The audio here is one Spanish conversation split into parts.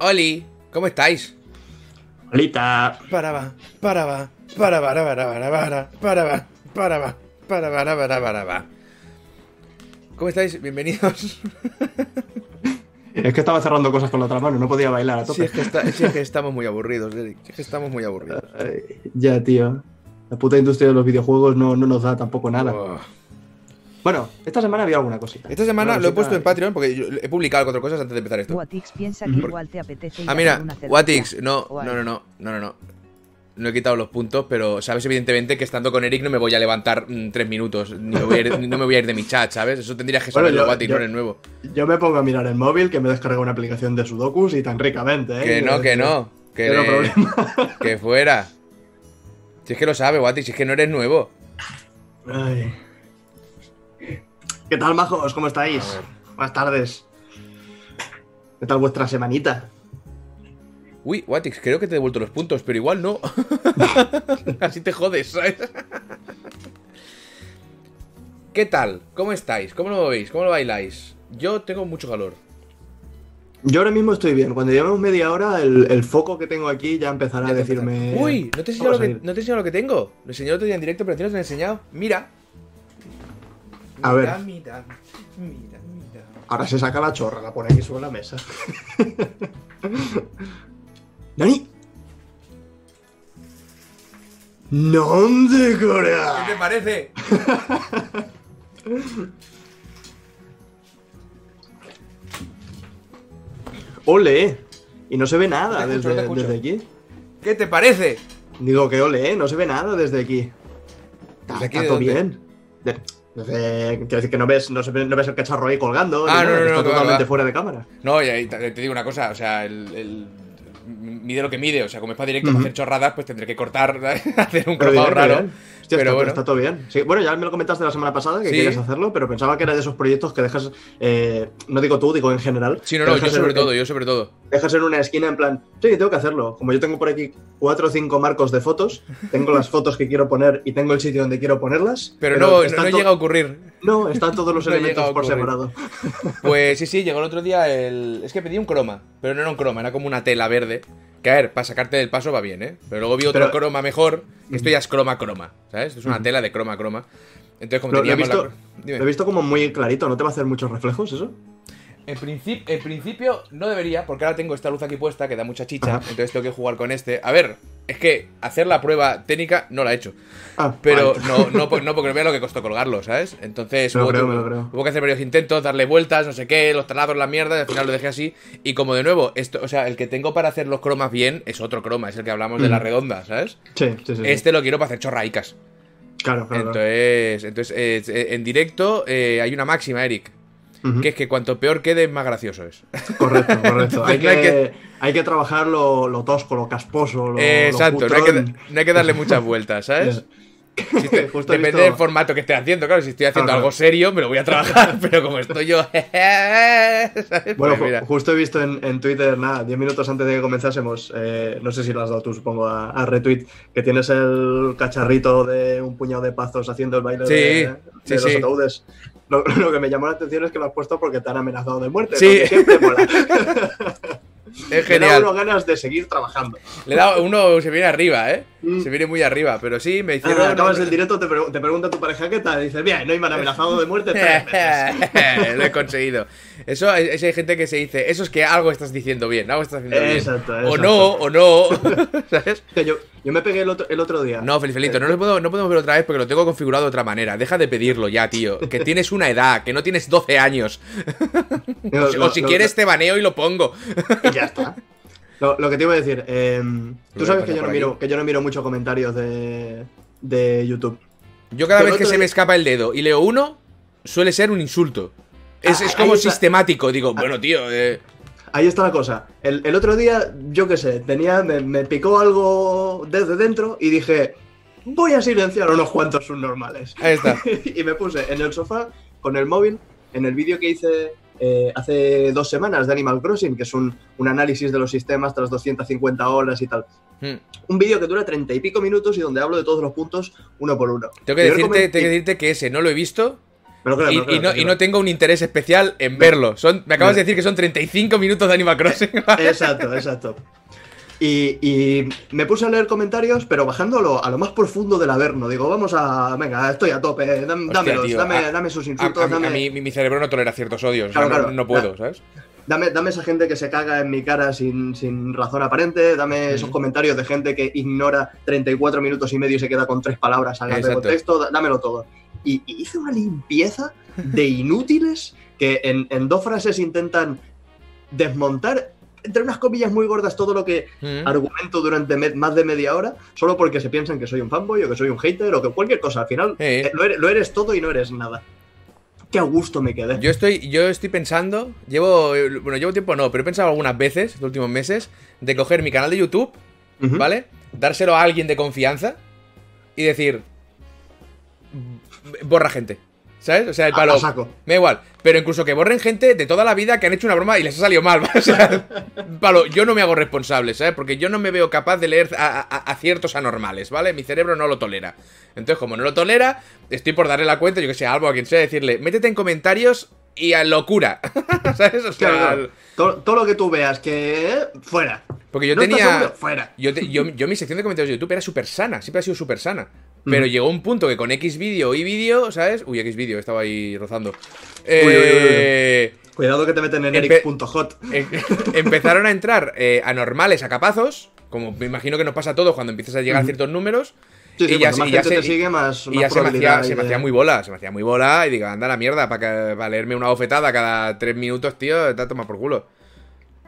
Oli, ¿cómo estáis? Olita. Para va, para va, para va, para va, para va, para va, para va, para va, para va, para va. ¿Cómo estáis? Bienvenidos. Es que estaba cerrando cosas con la otra mano, no podía bailar a tope. es que, está- si es que estamos muy aburridos, Eric. Es que estamos muy aburridos. Ay, ya, tío. La puta industria de los videojuegos no, no nos da tampoco nada. Oh. Bueno, esta semana había alguna cosita. Esta semana lo he puesto en Patreon porque yo he publicado cuatro cosas antes de empezar esto. Watix piensa que igual te apetece ir Ah, mira. Watix, no, no, no, no, no, no, no. No he quitado los puntos, pero sabes evidentemente que estando con Eric no me voy a levantar mm, tres minutos, ni me voy a ir- ni- no me voy a ir de mi chat, ¿sabes? Eso tendrías que Bueno, saberlo, yo- Watix, no eres nuevo. Yo me pongo a mirar el móvil, que me descarga una aplicación de Sudokus y tan ricamente, ¿eh? Que no, que no, que, problema. que fuera. Si es que lo sabe, Watix, si es que no eres nuevo. Ay. ¿Qué tal, majos? ¿Cómo estáis? A. Buenas tardes. ¿Qué tal vuestra semanita? Uy, Watix, creo que te he devuelto los puntos, pero igual no. Así te jodes, ¿sabes? ¿Qué tal? ¿Cómo estáis? ¿Cómo lo veis? ¿Cómo lo bailáis? Yo tengo mucho calor. Yo ahora mismo estoy bien. Cuando llevemos media hora, el, el foco que tengo aquí ya empezará Ya a decirme. Uy, ¿no te, he enseñado lo a que. ¿no te he enseñado lo que tengo? Lo enseñé otro día en directo, pero encima no te lo he enseñado. Mira. A Mira, ver. Mira, mira, mira. Ahora se saca la chorra, la pone aquí sobre la mesa. ¡Nani! ¡Non de Corea! ¿Qué te parece? ¡Ole! Y no se ve nada escucho, desde, aquí. ¿Qué te parece? Digo que ole, ¿eh? no se ve nada desde aquí. Está, ¿Desde aquí está de todo dónde? bien. De- desde- quiero decir que no ves, no, no ves el cacharro ahí colgando. Ah, no, no, está totalmente fuera de cámara. No, y ahí te te digo una cosa, o sea, el, el- mide lo que mide, o sea, como es para directo para hacer chorradas, pues tendré que cortar, hacer un cromado raro. Hostia, pero está, bueno. está todo bien. Sí, bueno, ya me lo comentaste la semana pasada que Sí. querías hacerlo, pero pensaba que era de esos proyectos que dejas, eh, no digo tú, digo en general. Sí, no, no, yo sobre en- todo, yo sobre todo. Dejas en una esquina en plan, sí, tengo que hacerlo. Como yo tengo por aquí cuatro o cinco marcos de fotos, tengo las fotos que quiero poner y tengo el sitio donde quiero ponerlas. Pero, no, no, no llega a ocurrir. No, están todos los No elementos por separado. Pues sí, sí, llegó el otro día el... Es que pedí un croma, pero no era un croma, era como una tela verde. Que a ver, para sacarte del paso va bien, ¿eh? Pero luego vi otro Pero- croma mejor, que esto ya es croma croma, ¿sabes? Esto es una tela de croma croma. Entonces, como Lo, lo he teníamos visto, la... Lo he visto como muy clarito, ¿no te va a hacer muchos reflejos eso? En, princip- en principio no debería, porque ahora tengo esta luz aquí puesta que da mucha chicha, Ajá. entonces tengo que jugar con este. A ver, es que hacer la prueba técnica no la he hecho. Ah, Pero vale. no, no, no porque no vea lo que costó colgarlo, ¿sabes? Entonces hubo, creo, que- hubo hacer varios intentos, darle vueltas, no sé qué, los talados, la mierda, y al final lo dejé así. Y como de nuevo, esto, o sea, el que tengo para hacer los cromas bien es otro croma, es el que hablamos de la redonda, ¿sabes? Sí, sí, sí. sí. Este lo quiero para hacer chorraicas. Claro, claro. Entonces, entonces eh, en directo eh, hay una máxima, Eric, Que es que cuanto peor quede, más gracioso es. Correcto, correcto. hay, No hay que, hay que trabajar lo, lo tosco, lo casposo, lo, Eh, lo exacto, no hay, que, no hay que darle muchas vueltas, ¿sabes? Si te- Justo he depende visto- del formato que esté haciendo, claro, si estoy haciendo Claro, algo claro. serio, me lo voy a trabajar, pero como estoy yo... ¿sabes? Bueno, Pues ju- justo he visto en, en Twitter, nada, 10 minutos antes de que comenzásemos, eh, no sé si lo has dado tú, supongo, a, a retweet, que tienes el cacharrito de un puñado de pazos haciendo el baile Sí, de, de sí, los sí. ataúdes. Lo, lo que me llamó la atención es que lo has puesto porque te han amenazado de muerte. Sí. siempre mola. Es Me da genial. uno ganas de seguir trabajando. Le da, uno se viene arriba, ¿eh? Mm. Se viene muy arriba, pero sí, me Ah, hicieron... acabas el directo, te, te pregunta tu pareja qué tal. Dices, bien, no me han amenazado de muerte tres veces. Lo he conseguido. Eso, es, hay gente que se dice, eso es que algo estás diciendo bien, algo estás haciendo bien. Exacto, O no, o no. Yo, yo me pegué el otro, el otro día. No, Felifelito, no, lo puedo, no podemos ver otra vez porque lo tengo configurado de otra manera. Deja de pedirlo ya, tío. Que tienes una edad, que no tienes 12 años. O si- o quieres te baneo y lo pongo. Y ya está. Lo, que te iba a decir, eh, Lo tú sabes que yo, no miro, que yo no miro mucho comentarios de, de YouTube. Yo cada Pero vez que se me escapa el dedo y leo uno, suele ser un insulto. Es, Ah, es ahí como sistemático. Digo, bueno, tío, eh, Ahí está la cosa. El, el otro día, yo qué sé, tenía, me, me picó algo desde dentro y dije, voy a silenciar unos cuantos subnormales. ahí está. y me puse en el sofá con el móvil, en el vídeo que hice eh, hace dos semanas de Animal Crossing, que es un, un análisis de los sistemas tras 250 horas y tal. Hmm. Un vídeo que dura treinta y pico minutos y donde hablo de todos los puntos uno por uno. Tengo que, decirte, tengo que decirte que ese no lo he visto Y, no, y no tengo un interés especial en verlo. Son, me acabas de decir que son 35 minutos de Animal Crossing. Exacto, exacto. Y, y me puse a leer comentarios, pero bajando a lo, más profundo del averno. Digo, vamos a. Venga, estoy a tope. dam- Hostia, dámelos, tío, dame, a- dame sus insultos. a mí, dame, a mí mi, cerebro no tolera ciertos odios. o sea, Claro, no- claro. no, puedo. ¿sabes? dame, dame esa gente que se caga en mi cara sin, sin razón aparente. Dame esos comentarios de gente que ignora 34 minutos y medio y se queda con tres palabras al de contexto. Dámelo todo. Y, y hice una limpieza de inútiles que en, en dos frases intentan desmontar, entre unas comillas muy gordas, todo lo que Mm. argumento durante más de media hora solo porque se piensan que soy un fanboy o que soy un hater o que cualquier cosa. Al final Eh. eh, lo, eres, lo eres todo y no eres nada. Qué a gusto me quedé. Yo estoy, yo estoy pensando, llevo, bueno, llevo tiempo no, pero he pensado algunas veces, los últimos meses, de coger mi canal de YouTube. ¿vale? Dárselo a alguien de confianza y decir, borra gente, ¿sabes? O sea, el palo, a saco. me da igual, pero incluso que borren gente de toda la vida que han hecho una broma y les ha salido mal, o sea, palo, yo no me hago responsable, ¿sabes? Porque yo no me veo capaz de leer a, a- a ciertos anormales, ¿vale? Mi cerebro no lo tolera. Entonces, como no lo tolera, estoy por darle la cuenta, yo que sé, a Albo, a quien sea, decirle, métete en comentarios y a locura, ¿sabes? O sea, Claro. Todo, todo lo que tú veas que. eh, fuera. porque yo ¿No estás tenía... seguro? Fuera. Yo, te- yo, yo mi sección de comentarios de YouTube era súper sana, siempre ha sido súper sana. Pero Ujú. llegó un punto que con X vídeo y vídeo, ¿sabes? Uy, X vídeo, estaba ahí rozando. uy, uy, uy. Eh, Cuidado que te meten en Empe- eric.hot. em- empezaron a entrar eh, anormales a capazos, como me imagino que nos pasa a todos cuando empiezas a llegar a ciertos números. Sí, sí, y ya se- más y ya gente te se- sigue, más. Y más ya se me, hacía, se me hacía muy bola, se me hacía muy bola y digo, anda la mierda, para, para leerme una bofetada cada tres minutos, tío, te toma por culo.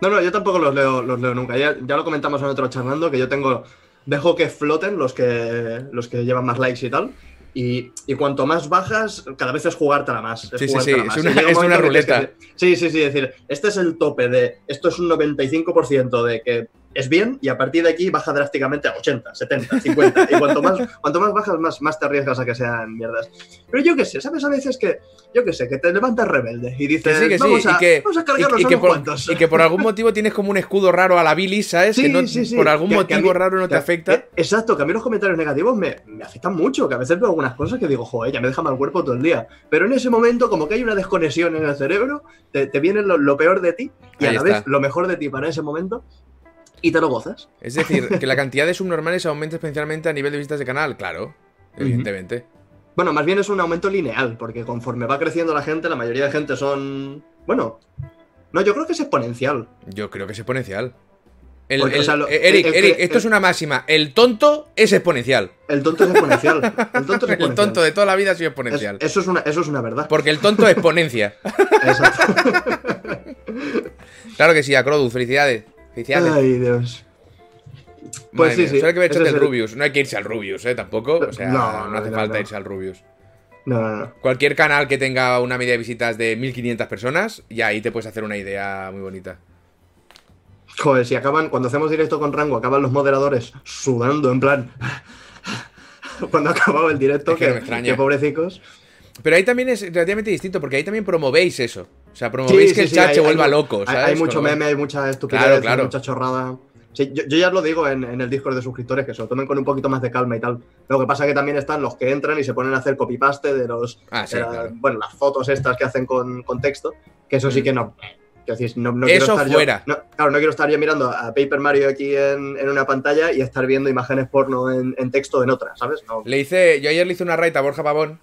No, no, yo tampoco los leo, los leo nunca. Ya, ya lo comentamos en otro charlando, que yo tengo. Dejo que floten los que, los que llevan más likes y tal. Y, y cuanto más bajas, cada vez es jugártela más. es Sí, sí, jugártela sí, más. es una- un es que ruleta. sí, sí, sí, decir, este es el tope de. Esto es un 95% de que es bien y a partir de aquí baja drásticamente a 80, 70, 50. Y cuanto más, cuanto más bajas, más, más te arriesgas a que sean mierdas. Pero yo qué sé, ¿sabes? A veces que, yo qué sé, que te levantas rebelde y Que dices, sí, que sí, vamos, a, y que, vamos a y- cargarnos y a que por, cuantos. y que por algún motivo tienes como un escudo raro a la bilis, ¿sabes? que no, por algún que- que a motivo mí- raro no te que- afecta. que- exacto, que a mí los comentarios negativos me, me afectan mucho, que a veces veo algunas cosas que digo, joder, ya me deja mal cuerpo todo el día. Pero en ese momento, como que hay una desconexión en el cerebro, te, te viene lo, lo peor de ti y a Ahí la está. vez lo mejor de ti para ese momento y te lo gozas. Es decir, que la cantidad de subnormales aumenta especialmente a nivel de visitas de canal, claro, evidentemente. Bueno, más bien es un aumento lineal, porque conforme va creciendo la gente, la mayoría de gente son. Bueno. No, yo creo que es exponencial. Yo creo que es exponencial. El- Porque, el- o sea, lo- Eric, el Eric, esto es una máxima. El tonto es exponencial. El tonto es exponencial. El tonto es exponencial. tonto de toda la vida ha sido Es- exponencial. eso, es una, eso es una verdad. Porque el tonto exponencia. Exacto. Claro que sí, Acrodus, felicidades. Felicidades. Ay, Dios. Madre Pues sí, mía, sí. Solo que es el Rubius. No hay que irse al Rubius, ¿eh? Tampoco. O sea, no, No, hace no, falta no. irse al Rubius. No, no, no. Cualquier canal que tenga una media de visitas de 1500 personas, ya ahí te puedes hacer una idea muy bonita. Joder, si acaban, cuando hacemos directo con rango, acaban los moderadores sudando, en plan. cuando ha acabado el directo, Es que que, me que pobrecicos. Pero ahí también es relativamente distinto, porque ahí también promovéis eso. O sea, promovéis Sí, que sí, el chat se hay vuelva loco, Hay, ¿sabes? hay mucho Como- meme, hay mucha estupidez, Claro, hay claro. mucha chorrada. Sí, yo, yo ya lo digo en, en el Discord de suscriptores, que se lo tomen con un poquito más de calma y tal. Lo que pasa que también están los que entran y se ponen a hacer copy-paste de los. Ah, sí, de la- claro. Bueno, las fotos estas que hacen con, con texto, que eso sí Mm. que no. Quiero decir, no, no Eso quiero estar yo- fuera. no, claro, no quiero estar yo mirando a Paper Mario aquí en, en una pantalla y estar viendo imágenes porno en, en texto en otra, ¿sabes? No. Le hice, yo ayer le hice una raid a Borja Pavón.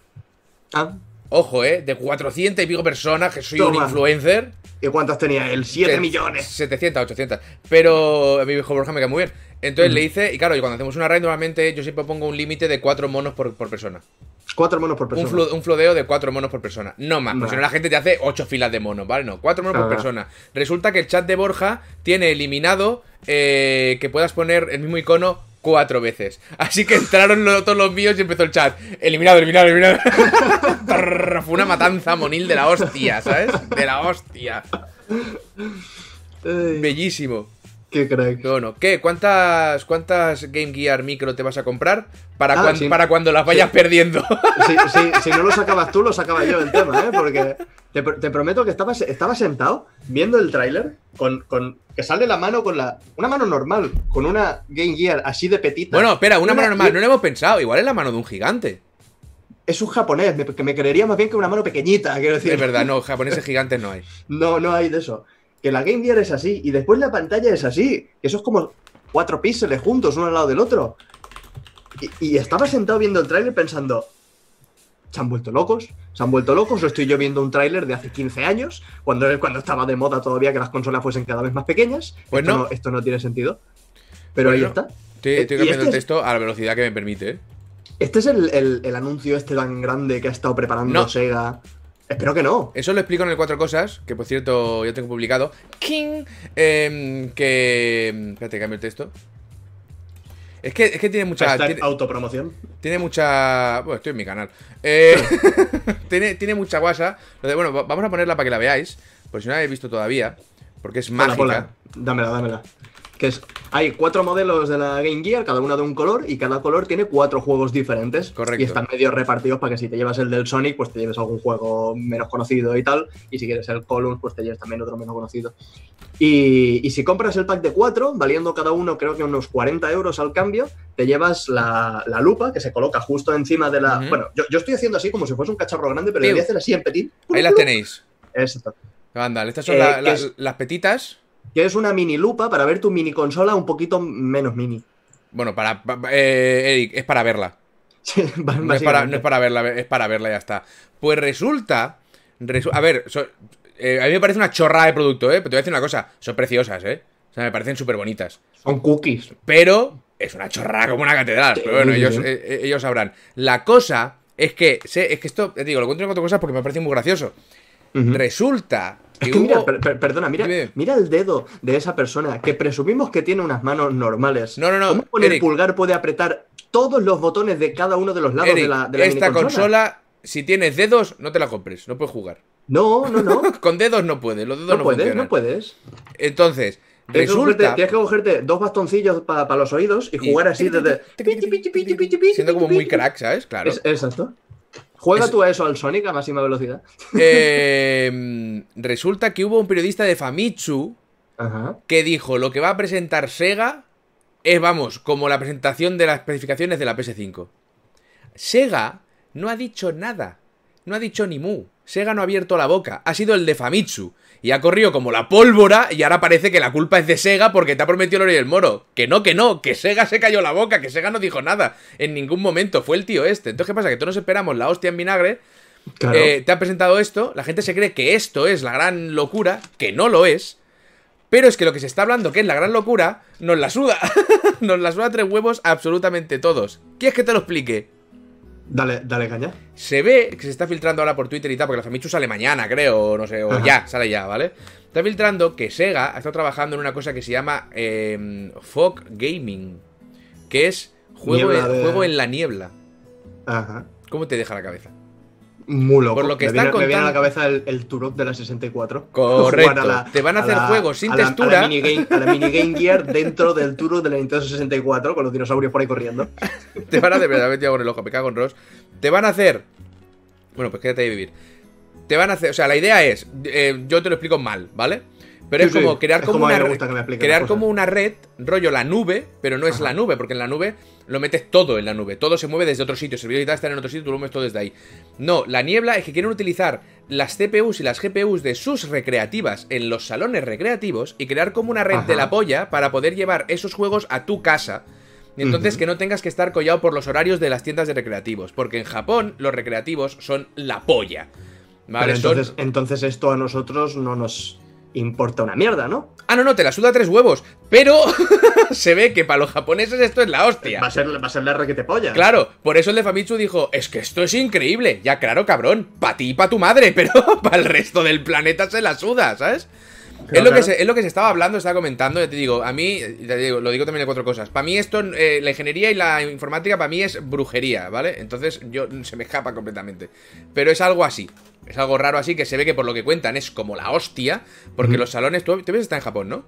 Ah, Ojo, ¿eh? De 400 y pico personas, que soy un influencer. ¿Y cuántas tenía él? ¡7 Se- millones! 700, 800. Pero a mi viejo Borja me cae muy bien. Entonces le hice, y claro, y cuando hacemos una raid, normalmente yo siempre pongo un límite de 4 monos por, por persona. Cuatro monos por Un, persona. flo- un flodeo de 4 monos por persona. No más, porque si no la gente te hace 8 filas de monos, ¿vale? No, 4 monos por persona. Resulta que el chat de Borja tiene eliminado eh, que puedas poner el mismo icono cuatro veces. Así que entraron todos los míos y empezó el chat. Eliminado, eliminado, eliminado. Fue una matanza monil de la hostia, ¿sabes? De la hostia. Ay, Bellísimo. qué crack. Bueno, ¿qué? ¿Cuántas, ¿Cuántas Game Gear Micro te vas a comprar? Para, Ah, cuan- sí. para cuando las vayas perdiendo. Si, no lo sacabas tú, lo sacaba yo el tema, ¿eh? Porque te, pr- te prometo que estaba, estaba sentado viendo el tráiler con, con que sale la mano con la. Una mano normal, con una Game Gear así de petita. bueno, espera, una Una- mano normal. No lo hemos pensado. Igual es la mano de un gigante. es un japonés, me- que me creería más bien que una mano pequeñita, quiero decir. Es verdad, no, japoneses gigantes no hay. No, no hay de eso. Que la Game Gear es así y después la pantalla es así. Que eso es como cuatro píxeles juntos, uno al lado del otro. Y, y estaba sentado viendo el tráiler pensando, ¿se han vuelto locos? ¿Se han vuelto locos? ¿O estoy yo viendo un tráiler de hace 15 años? Cuando, cuando estaba de moda todavía que las consolas fuesen cada vez más pequeñas. Pues esto no. esto no tiene sentido. Pero Pues ahí está. Estoy, estoy cambiando este el es- texto a la velocidad que me permite, ¿eh? Este es el, el- el anuncio este tan grande que ha estado preparando No. Sega. Espero que no. Eso lo explico en el Cuatro Cosas, que por cierto ya tengo publicado. King, em, que... Espérate, cambio el texto. Es que, es que tiene mucha... Tiene, autopromoción. tiene mucha... Bueno, estoy en mi canal. Eh, tiene, tiene mucha guasa. Bueno, va- vamos a ponerla para que la veáis, por si no la habéis visto todavía, porque es mágica. ponla. Dámela, dámela. Que es, hay cuatro modelos de la Game Gear, cada uno de un color, y cada color tiene cuatro juegos diferentes. Correcto. Y están medio repartidos para que si te llevas el del Sonic, pues te lleves algún juego menos conocido y tal. Y si quieres el Columns, pues te lleves también otro menos conocido. Y, y si compras el pack de cuatro, valiendo cada uno creo que unos 40 euros al cambio, te llevas la, la lupa que se coloca justo encima de la... Bueno, yo, yo estoy haciendo así como si fuese un cacharro grande, pero Piu. debería hacer así en petit. Ahí las tenéis. Exacto. Anda, estas son Eh, la- que la- es- las petitas. Que es una mini lupa para ver tu mini consola un poquito menos mini. Bueno, para... pa- pa- eh, Eric, es para verla. Sí, No es, para, no es para verla, es para verla, ya está. Pues resulta. resu- a ver, so- eh, a mí me parece una chorrada de producto, ¿eh? Pero te voy a decir una cosa: son preciosas, ¿eh? O sea, me parecen súper bonitas. Son cookies. Pero es una chorrada como una catedral. Sí, Pero bueno, ellos, eh, eh, ellos sabrán. La cosa es que. sé- es que esto, te digo, lo cuento en cuatro cosas porque me parece muy gracioso. Resulta Es que mira, hubo- per- per- perdona, mira, Dime. mira el dedo de esa persona que presumimos que tiene unas manos normales. No, no, no, ¿Cómo con el pulgar puede apretar todos los botones de cada uno de los lados Eric, de la, de la esta consola, si tienes dedos, no te la compres, no puedes jugar. No, no, no. Con dedos no puedes, los dedos No no, puedes, funcionan. no puedes. Entonces, Tienes que, cogerte, resulta. tienes que cogerte dos bastoncillos para los oídos y Y- jugar así desde. Siendo como muy crack, ¿sabes? Claro. Es- exacto. Juega Es- tú a eso al Sonic a máxima velocidad. Eh, resulta que hubo un periodista de Famitsu Ajá. que dijo lo que va a presentar Sega es, vamos, como la presentación de las especificaciones de la PS5. Sega no ha dicho nada. No ha dicho ni mu. Sega no ha abierto la boca. Ha sido el de Famitsu. Y ha corrido como la pólvora y ahora parece que la culpa es de Sega porque te ha prometido el oro y el moro. Que no, que no, que Sega se cayó la boca, que Sega no dijo nada. En ningún momento. Fue el tío este. Entonces, ¿qué pasa? Que todos nos esperamos la hostia en vinagre Claro. eh, te ha presentado esto, la gente se cree que esto es la gran locura, que no lo es, pero es que lo que se está hablando que es la gran locura, nos la suda. nos la suda tres huevos absolutamente todos. ¿Quieres que te lo explique? Dale, dale caña. Se ve que se está filtrando ahora por Twitter y tal, porque la Famitsu sale mañana, creo, o no sé, o Ajá. ya, sale ya, ¿vale? Está filtrando que Sega ha estado trabajando en una cosa que se llama eh, Fog Gaming, que es juego, de- juego en la niebla. Ajá. ¿Cómo te deja la cabeza? Muy loco. Por lo que me, están viene, me viene a la cabeza el, el Turok de la 64. Correcto. Jugar Te van a hacer la- juegos sin a la- textura. A la, minigame, a la minigame Gear dentro del Turok de la Nintendo 64 con los dinosaurios por ahí corriendo. Te van a hacer, me con el ojo, me cago en Ross. Te van a hacer. Bueno, pues quédate ahí vivir. Te van a hacer. O sea, la idea es. eh, yo te lo explico mal, ¿vale? Pero es Sí, como crear como, una gusta que me Crear como una red, rollo la nube, pero no es Ajá. la nube, porque en la nube lo metes todo en la nube. Todo se mueve desde otro sitio. Servidores y tal están en otro sitio, tú lo metes todo desde ahí. No, la niebla es que quieren utilizar las CPUs y las GPUs de sus recreativas en los salones recreativos y crear como una red Ajá. de la polla para poder llevar esos juegos a tu casa. Y entonces que no tengas que estar collado por los horarios de las tiendas de recreativos. Porque en Japón los recreativos son la polla. ¿Vale? Pero Son- entonces, entonces esto a nosotros no nos importa una mierda, ¿no? Ah, no, no, te la suda tres huevos. Pero se ve que para los japoneses esto es la hostia. Va a ser, va a ser la requete polla. Claro, por eso el de Famitsu dijo, es que esto es increíble. Ya, claro, cabrón, para ti y para tu madre, pero para el resto del planeta se la suda, ¿sabes? Claro, es, lo que se, es lo que se estaba hablando, estaba comentando, ya te digo, a mí, te digo, lo digo también de cuatro cosas. Para mí esto, eh, la ingeniería y la informática, para mí es brujería, ¿vale? Entonces yo se me escapa completamente. Pero es algo así, es algo raro así que se ve que por lo que cuentan es como la hostia, porque los salones, tú, tú ves está en Japón, ¿no?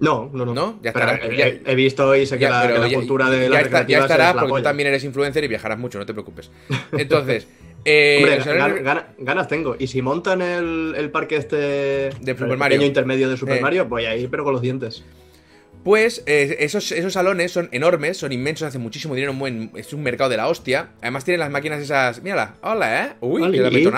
No, no, no. ¿No? Ya estará- he, ya- he- he visto y sé que Ya, la, pero que la ya- cultura de las está- ya recreativas estará, es la porque tú también eres influencer y viajarás mucho, no te preocupes. Entonces, eh, Hombre, salones- ganas tengo. Y si montan el, el parque este De Super el Mario. pequeño intermedio de Super Eh. Mario, voy a ir, pero con los dientes. Pues eh, esos, esos salones son enormes, son inmensos, hacen muchísimo dinero, buen- es un mercado de la hostia. Además tienen las máquinas esas... Mírala, hola, ¿eh? Uy, Oli. qué.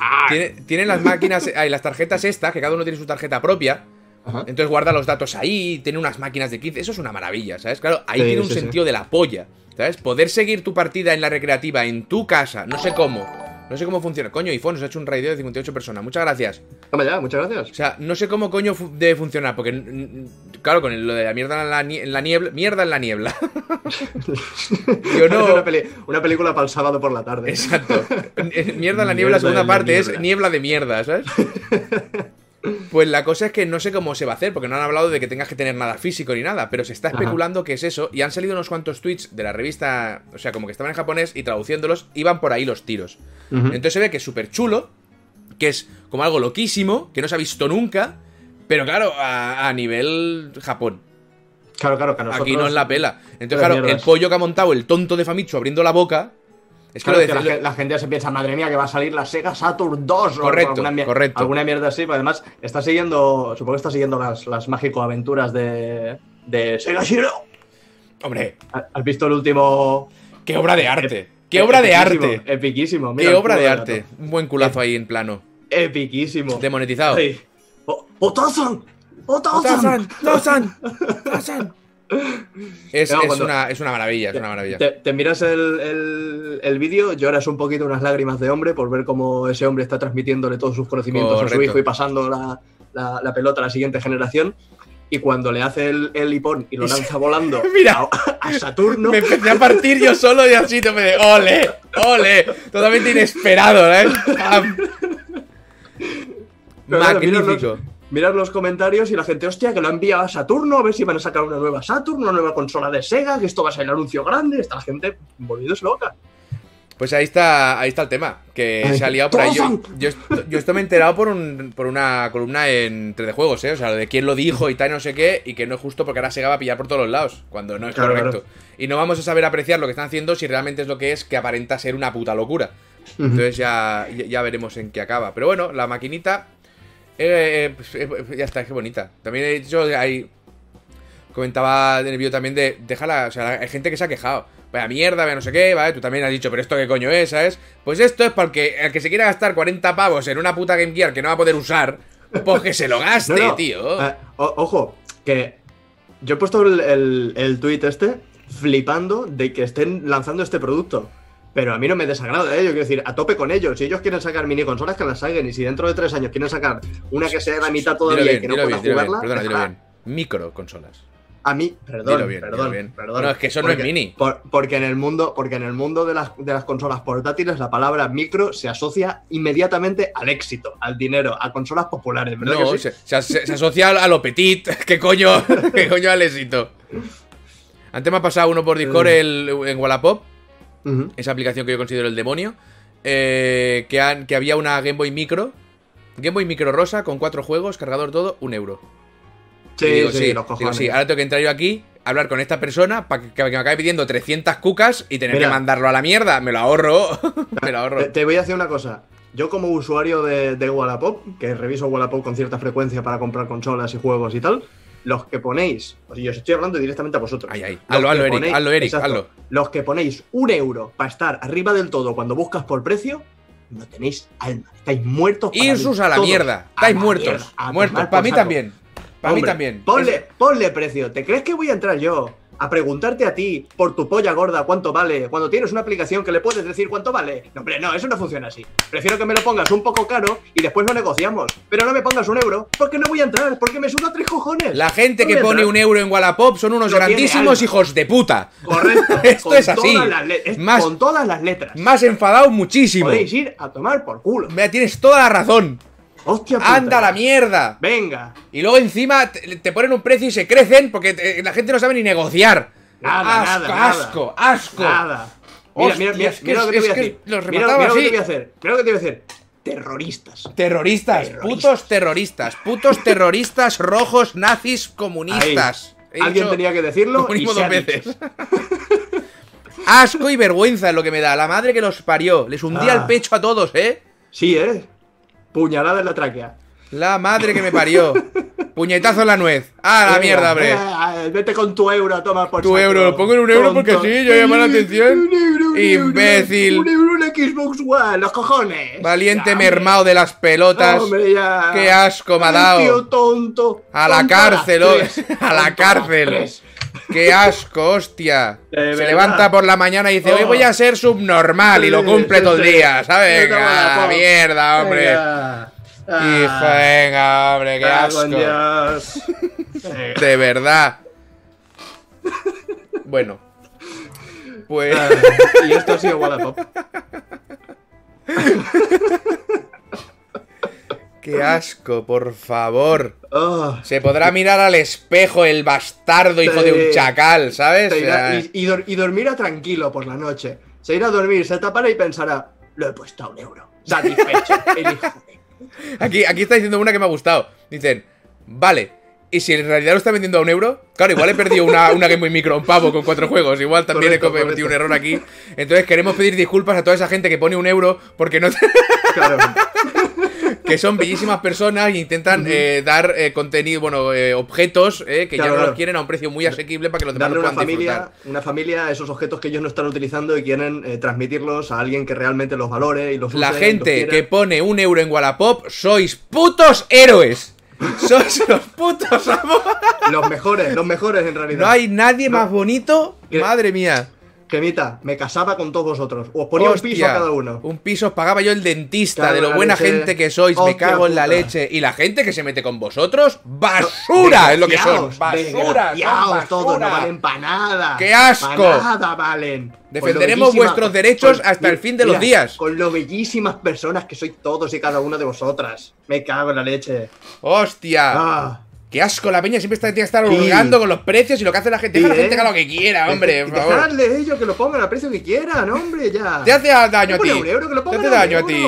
Ah. Tiene- tienen las máquinas, hay las tarjetas estas, que cada uno tiene su tarjeta propia. Ajá. Entonces guarda los datos ahí, tiene unas máquinas de 15, eso es una maravilla, ¿sabes? Claro, ahí Sí, tiene un sí, sí. sentido de la polla, ¿sabes? Poder seguir tu partida en la recreativa en tu casa, no sé cómo, no sé cómo funciona. Coño, iPhone nos ha hecho un raideo de 58 personas, muchas gracias. Toma ya, muchas O gracias. sea, no sé cómo coño fu- debe funcionar, porque, claro, con el- lo de la mierda en la, nie- en la niebla, mierda en la niebla. Yo Es no... una, peli- una película para el sábado por la tarde. Exacto. Eh, Mierda en la niebla, Mierda segunda en la parte es niebla. niebla de mierda, ¿sabes? Pues la cosa es que no sé cómo se va a hacer, porque no han hablado de que tengas que tener nada físico ni nada, pero se está Ajá. especulando que es eso, y han salido unos cuantos tweets de la revista, o sea, como que estaban en japonés y traduciéndolos, iban por ahí los tiros. Entonces se ve que es súper chulo, que es como algo loquísimo, que no se ha visto nunca, pero claro, a, a nivel Japón. Claro, claro, que a nosotros... Aquí no es la pela. Entonces, claro, el pollo que ha montado el tonto de Famitsu abriendo la boca. Es que Claro, lo que la, la gente se piensa, madre mía, que va a salir la Sega Saturn 2 Correcto, o alguna, correcto. alguna mierda así. pero Además, está siguiendo, supongo que está siguiendo las, las mágico aventuras de, de Sega Shiro. Hombre, ¿Has visto el último? qué obra de arte. Qué obra de arte. Epiquísimo. mira Qué obra de arte. Un buen culazo ahí en plano. Epiquísimo. Demonetizado. Sí. ¡O- ¡Otazan! ¡Otazan! ¡Tozan! Es, No, es cuando- una, es una maravilla, es una maravilla. Te, te miras el, el, el vídeo, lloras un poquito unas lágrimas de hombre por ver cómo ese hombre está transmitiéndole todos sus conocimientos a su Correcto. hijo y pasando la, la- la pelota a la siguiente generación. Y cuando le hace el, el hipón y lo lanza volando Mira. a, a Saturno, Me empecé a partir yo solo y así te me de ¡Ole! ¡Ole! Totalmente inesperado, ¿eh? Claro, Miras los, comentarios y la gente, hostia, que lo enviado a Saturno, a ver si van a sacar una nueva Saturn, una nueva consola de Sega, que esto va a ser el anuncio grande. Está la gente volviéndose loca. Pues ahí está, ahí está el tema, que Ay, se ha liado por ahí. Yo, yo, esto, yo esto me he enterado por, un, por una columna en 3D Juegos, ¿eh? O sea, lo de quién lo dijo y tal, y no sé qué, y que no es justo porque ahora se va a pillar por todos los lados, cuando no es Claro, correcto. Y no vamos a saber apreciar lo que están haciendo si realmente es lo que es, que aparenta ser una puta locura. Entonces ya, ya veremos en qué acaba. Pero bueno, la maquinita. Eh, eh, pues, eh, ya está, qué bonita. También he dicho, hay. Comentaba en el vídeo también de. Déjala, o sea, hay gente que se ha quejado. Vaya mierda, vaya no sé qué, ¿vale? Tú también has dicho, pero esto qué coño es, ¿sabes? Pues esto es porque el que se quiera gastar 40 pavos en una puta Game Gear que no va a poder usar, pues que se lo gaste, No, no. tío. Eh, o- ojo, que yo he puesto el, el, el tweet este flipando de que estén lanzando este producto. Pero a mí no me desagrada ello, quiero decir, a tope con ellos. Si ellos quieren sacar mini consolas, que las saquen. Y si dentro de tres años quieren sacar una que sea de la mitad todavía y bien, que no pueda dilo bien. jugarla, Perdona, bien. Micro consolas. A mí, perdón, bien, perdón, bien. perdón. No, es que eso no es mini. por- porque en el mundo, porque en el mundo de las, de las consolas portátiles la palabra micro se asocia inmediatamente al éxito, al dinero, a consolas populares, ¿verdad No, que sí? se, se se asocia a lo petit. ¿Qué coño? ¿Qué coño al éxito? Antes me ha pasado uno por Discord Eh. el, en Wallapop, Esa aplicación que yo considero el demonio, eh, que, han- que había una Game Boy Micro, Game Boy Micro rosa con cuatro juegos, cargador todo, un euro. Sí, digo, sí, sí, los digo, cojones. sí, ahora tengo que entrar yo aquí, hablar con esta persona para que, que me acabe pidiendo 300 cucas y tener Mira. que mandarlo a la mierda. Me lo ahorro. me lo ahorro. Te, te voy a decir una cosa. Yo como usuario de, de Wallapop, que reviso Wallapop con cierta frecuencia para comprar consolas y juegos y tal, los que ponéis, pues yo os estoy hablando directamente a vosotros. Ay, ay. Hazlo, hazlo, Eric, hazlo, Eric, exacto, hazlo. Los que ponéis un euro para estar arriba del todo cuando buscas por precio, no tenéis alma. Estáis muertos. para Irsus a la mierda. Estáis la muertos. mierda, muertos. Para mí también. Para mí también. Ponle, ponle precio. ¿Te crees que voy a entrar yo a preguntarte a ti por tu polla gorda cuánto vale cuando tienes una aplicación que le puedes decir cuánto vale? No, hombre, no, eso no funciona así. Prefiero que me lo pongas un poco caro y después lo negociamos. Pero no me pongas un euro porque no voy a entrar, porque me suda tres cojones. La gente No que pone entrar. un euro en Wallapop son unos No grandísimos hijos de puta. Correcto. Esto con es así. es Más- Con todas las letras. Más enfadado muchísimo. Podéis ir a tomar por culo. Mira, tienes toda la razón. Hostia puta. Anda la mierda. Venga. Y luego encima te, te ponen un precio y se crecen porque te- la gente no sabe ni negociar. Nada, asco, nada, nada. asco, asco. Nada. Mira, mira, mira, Hostias, mira que lo que te voy a decir. Mira, mira lo que te voy a hacer. Mira lo que te voy a decir. Terroristas. Terroristas, putos terroristas, putos terroristas rojos, nazis, comunistas. He Alguien tenía que decirlo y se dicho. veces. Asco y vergüenza es lo que me da. La madre que los parió. Les hundía Ah. el pecho a todos, ¿eh? Sí, ¿eh? Puñalada en la tráquea. La madre que me parió. Puñetazo en la nuez. ¡Ah, la mierda, hombre! eh, vete con tu euro, toma por Tu saco. euro, lo pongo en un euro porque sí, yo llamo la atención. Un euro, un Imbécil. Un euro, un Xbox One, los cojones. Valiente Ya, mermado de las pelotas. Hombre, ya. Qué asco me ha dado. tío tonto. A la Tonto cárcel, oh, a la Tonto cárcel. ¡Qué asco, hostia! De Se verdad. levanta por la mañana y dice, hoy voy a ser subnormal y lo cumple sí, todo el sí. día, ¿sabes? Venga, mierda, hombre. Venga. Hijo, Ah, venga, hombre, qué asco. Dios. De verdad. Bueno. Pues... Ah, y esto ha sido Wallapop. Qué asco, por favor. Oh, Se podrá mirar al espejo el bastardo hijo de un chacal, ¿sabes? irá- y, y dor- y dormirá tranquilo por la noche. Se irá a dormir, se tapará y pensará, lo he puesto a un euro. Satisfecho. el hijo de- Aquí, aquí está diciendo una que me ha gustado. Dicen, vale, ¿y si en realidad lo está vendiendo a un euro? Claro, igual he perdido una, una Game Boy Micro, un pavo con cuatro juegos. Igual también Correcto, he cometido un error aquí. Entonces queremos pedir disculpas a toda esa gente que pone un euro porque no Claro. que son bellísimas personas e intentan eh, dar eh, contenido, bueno, eh, objetos eh, que Claro, ya no los quieren a un precio muy asequible para que los demás Darle lo una familia, disfrutar. una familia esos objetos que ellos no están utilizando y quieren transmitirlos a alguien que realmente los valore y los La use, gente los que pone un euro en Wallapop sois putos héroes. Sois los putos amos. Los mejores, los mejores en realidad. No hay nadie más bonito. Madre mía. Gemita, me casaba con todos vosotros. Os ponía un piso a cada uno. Un piso os pagaba yo el dentista, de lo buena leche. gente que sois, me cago en la leche. Y la gente que se mete con vosotros, basura es lo que son. Basura. desgraciaos, todos no basura. valen para nada. ¡Qué asco! Pa' nada valen. Defenderemos lo bellísima- vuestros derechos hasta el fin de los días. Con lo bellísimas personas que sois todos y cada uno de vosotras. Me cago en la leche. Hostia. Ah. Qué asco, la peña siempre está, tiene que estar hurgando con los precios y lo que hace la gente. Deja a la gente ¿eh? que haga lo que quiera, hombre, por favor. Dejadle ellos que lo pongan al precio que quieran, hombre, ya. Te hace daño a ti. un euro, que lo Te hace daño a ti.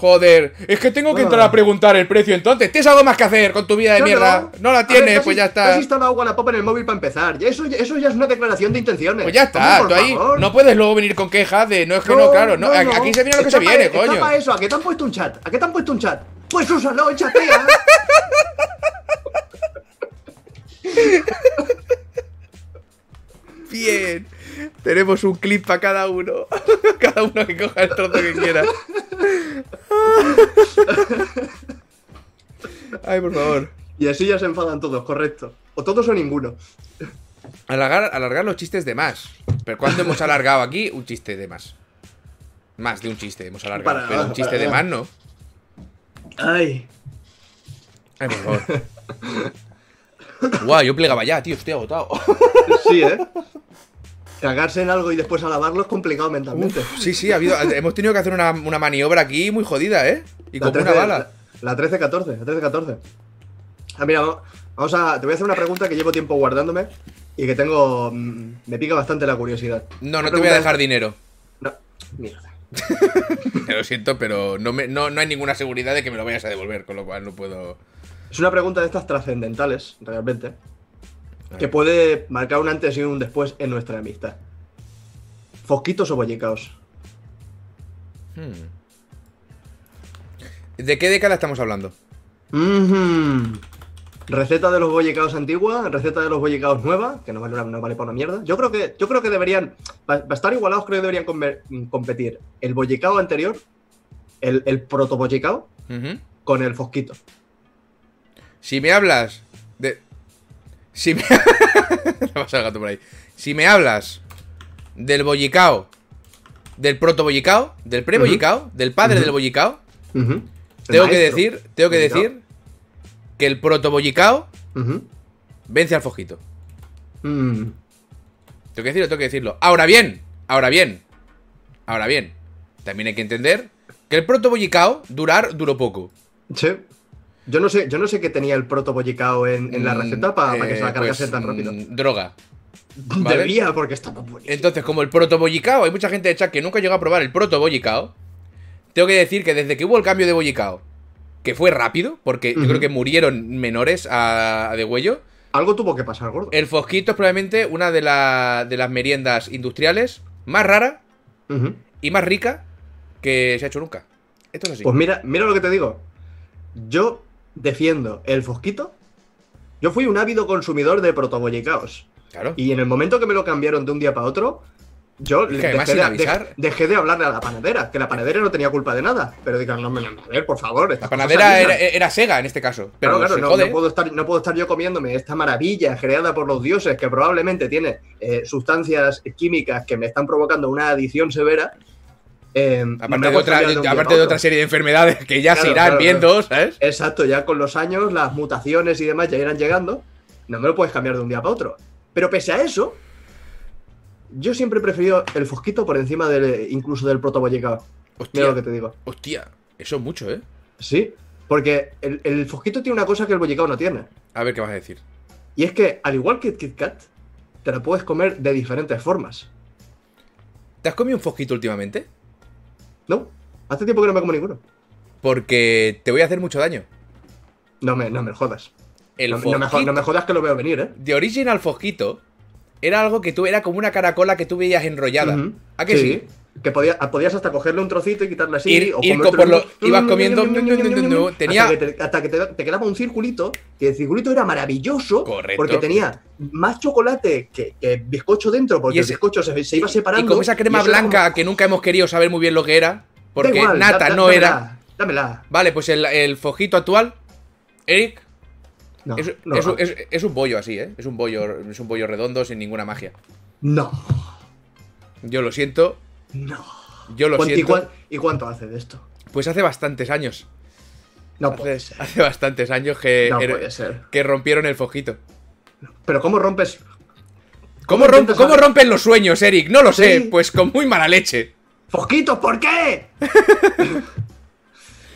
Joder, es que tengo que entrar a preguntar el precio entonces. ¿Tienes algo más que hacer con tu vida de mierda? No, la tienes, pues ya está. Has instalado Wallapop en el móvil para empezar. Eso, eso ya es una declaración de intenciones. Pues ya está, tú ahí no puedes luego venir con quejas de no es que no, claro, no, aquí se viene lo que se viene, está coño. eso, ¿a qué te han puesto un chat? ¿A qué te han puesto un chat? Pues úsalo, chatea. Bien. Tenemos un clip para cada uno. cada uno que coja el trozo que quiera. Ay, por favor. y así ya se enfadan todos, correcto. O todos o ninguno. Alargar, alargar los chistes de más. Pero ¿cuándo hemos alargado aquí un chiste de más? Más de un chiste hemos alargado. Para- pero un chiste para- de más no. Ay. Ay, por favor. Guau, yo plegaba ya, tío, estoy agotado. Sí, ¿eh? Cagarse en algo y después alabarlo es complicado mentalmente. Sí, sí, ha habido, hemos tenido que hacer una, una maniobra aquí muy jodida, ¿eh? Y La como una 13 bala. La, la 13-14, la 13-14. Ah, mira, vamos- a. Te voy a hacer una pregunta que llevo tiempo guardándome y que tengo. mm, Me pica bastante la curiosidad. No, no te voy a dejar es- dinero. No, mierda. Lo siento, pero no, me- no, no hay ninguna seguridad de que me lo vayas a devolver, con lo cual no puedo. Es una pregunta de estas trascendentales, realmente, que puede marcar un antes y un después en nuestra amistad. ¿Fosquitos o bollicaos? Hmm. ¿De qué década estamos hablando? Receta de los bollicaos antigua, receta de los bollicaos nueva, que no vale, no vale para una mierda. Yo creo que, yo creo que deberían, para estar igualados, creo que deberían conver- competir el bollicao anterior, el, el proto bollicao, con el fosquito. Si me hablas de. Si me. Gato por ahí. Si me hablas del bollicao, del proto bollicao, del pre bollicao, del padre del bollicao, tengo que decir, tengo que Bollicao. decir que el proto bollicao vence al fojito. Mm. Tengo que decirlo, tengo que decirlo. Ahora bien, ahora bien, ahora bien. También hay que entender que el proto bollicao durar duró poco. Sí. Yo no sé, yo no sé qué tenía el proto bollicao en, en la Mm, receta para que se la eh, cargase pues, tan rápido. mm, Droga. ¿vale? Debería, porque estaba buenísimo. Entonces, como el proto bollicao, hay mucha gente de chat que nunca llegó a probar el proto bollicao. Tengo que decir que desde que hubo el cambio de bollicao, que fue rápido, porque yo creo que murieron menores a, a de huello, Algo tuvo que pasar, gordo. el fosquito es probablemente una de, la- de las meriendas industriales más rara y más rica que se ha hecho nunca. Esto es así. Pues mira, mira lo que te digo. Yo defiendo el fosquito Yo fui un ávido consumidor de protobollicaos. Claro. Y en el momento que me lo cambiaron de un día para otro, yo Es que además dejé, de, dejé de hablarle a la panadera, que la panadera no tenía culpa de nada. Pero digan, no, no, no, a ver, por favor. La panadera avisan". era, era Sega en este caso. Pero Claro, no puedo estar, no puedo estar yo comiéndome esta maravilla creada por los dioses que probablemente tiene eh, sustancias químicas que me están provocando una adicción severa. Eh, Aparte, de otra, aparte de serie de enfermedades que ya se irán claro, viendo, ¿sabes? Exacto, ya con los años las mutaciones y demás ya irán llegando. No me lo puedes cambiar de un día para otro. Pero pese a eso, yo siempre he preferido el fosquito por encima del, incluso del protobollicao. Hostia, Mira lo que te digo. hostia, eso es mucho, ¿eh? Sí, porque el, el fosquito tiene una cosa que el bollicao no tiene. A ver qué vas a decir. Y es que, al igual que Kit Kat, te lo puedes comer de diferentes formas. ¿Te has comido un fosquito últimamente? ¿No? Hace tiempo que no me como ninguno. Porque te voy a hacer mucho daño. No me, no me jodas. El no, no me, no jodas que lo veo venir, ¿eh? de Original Fosquito era algo que tú era como una caracola que tú veías enrollada. Ujú. ¿A que sí? Que podía- podías hasta cogerle un trocito y quitarle así. Ir- o ir por lo- ibas comiendo, tenía- Hasta que, te, hasta que te- te quedaba un circulito, que el circulito era maravilloso. Correcto. Porque tenía más chocolate que, que bizcocho dentro, porque ese- el bizcocho se, se iba separando. Y como esa crema blanca como- que nunca hemos querido saber muy bien lo que era. Porque igual, nata da- da- no era. dámela. Vale, pues el, el fojito actual, Eric, No, es, no, es un- es- es un bollo así, ¿eh? Es un bollo, es un bollo redondo sin ninguna magia. no, Yo lo siento, no. yo lo ¿Cuánto- y, siento. cuán- y cuánto hace de esto? Pues hace bastantes años. No puede ser. hace bastantes años que, No er- puede ser. que rompieron el fojito. Pero ¿cómo rompes? ¿Cómo, ¿Cómo romp- cómo rompen los sueños, Eric? No lo sé, pues con muy mala leche. ¡Fosquitos, ¿por qué?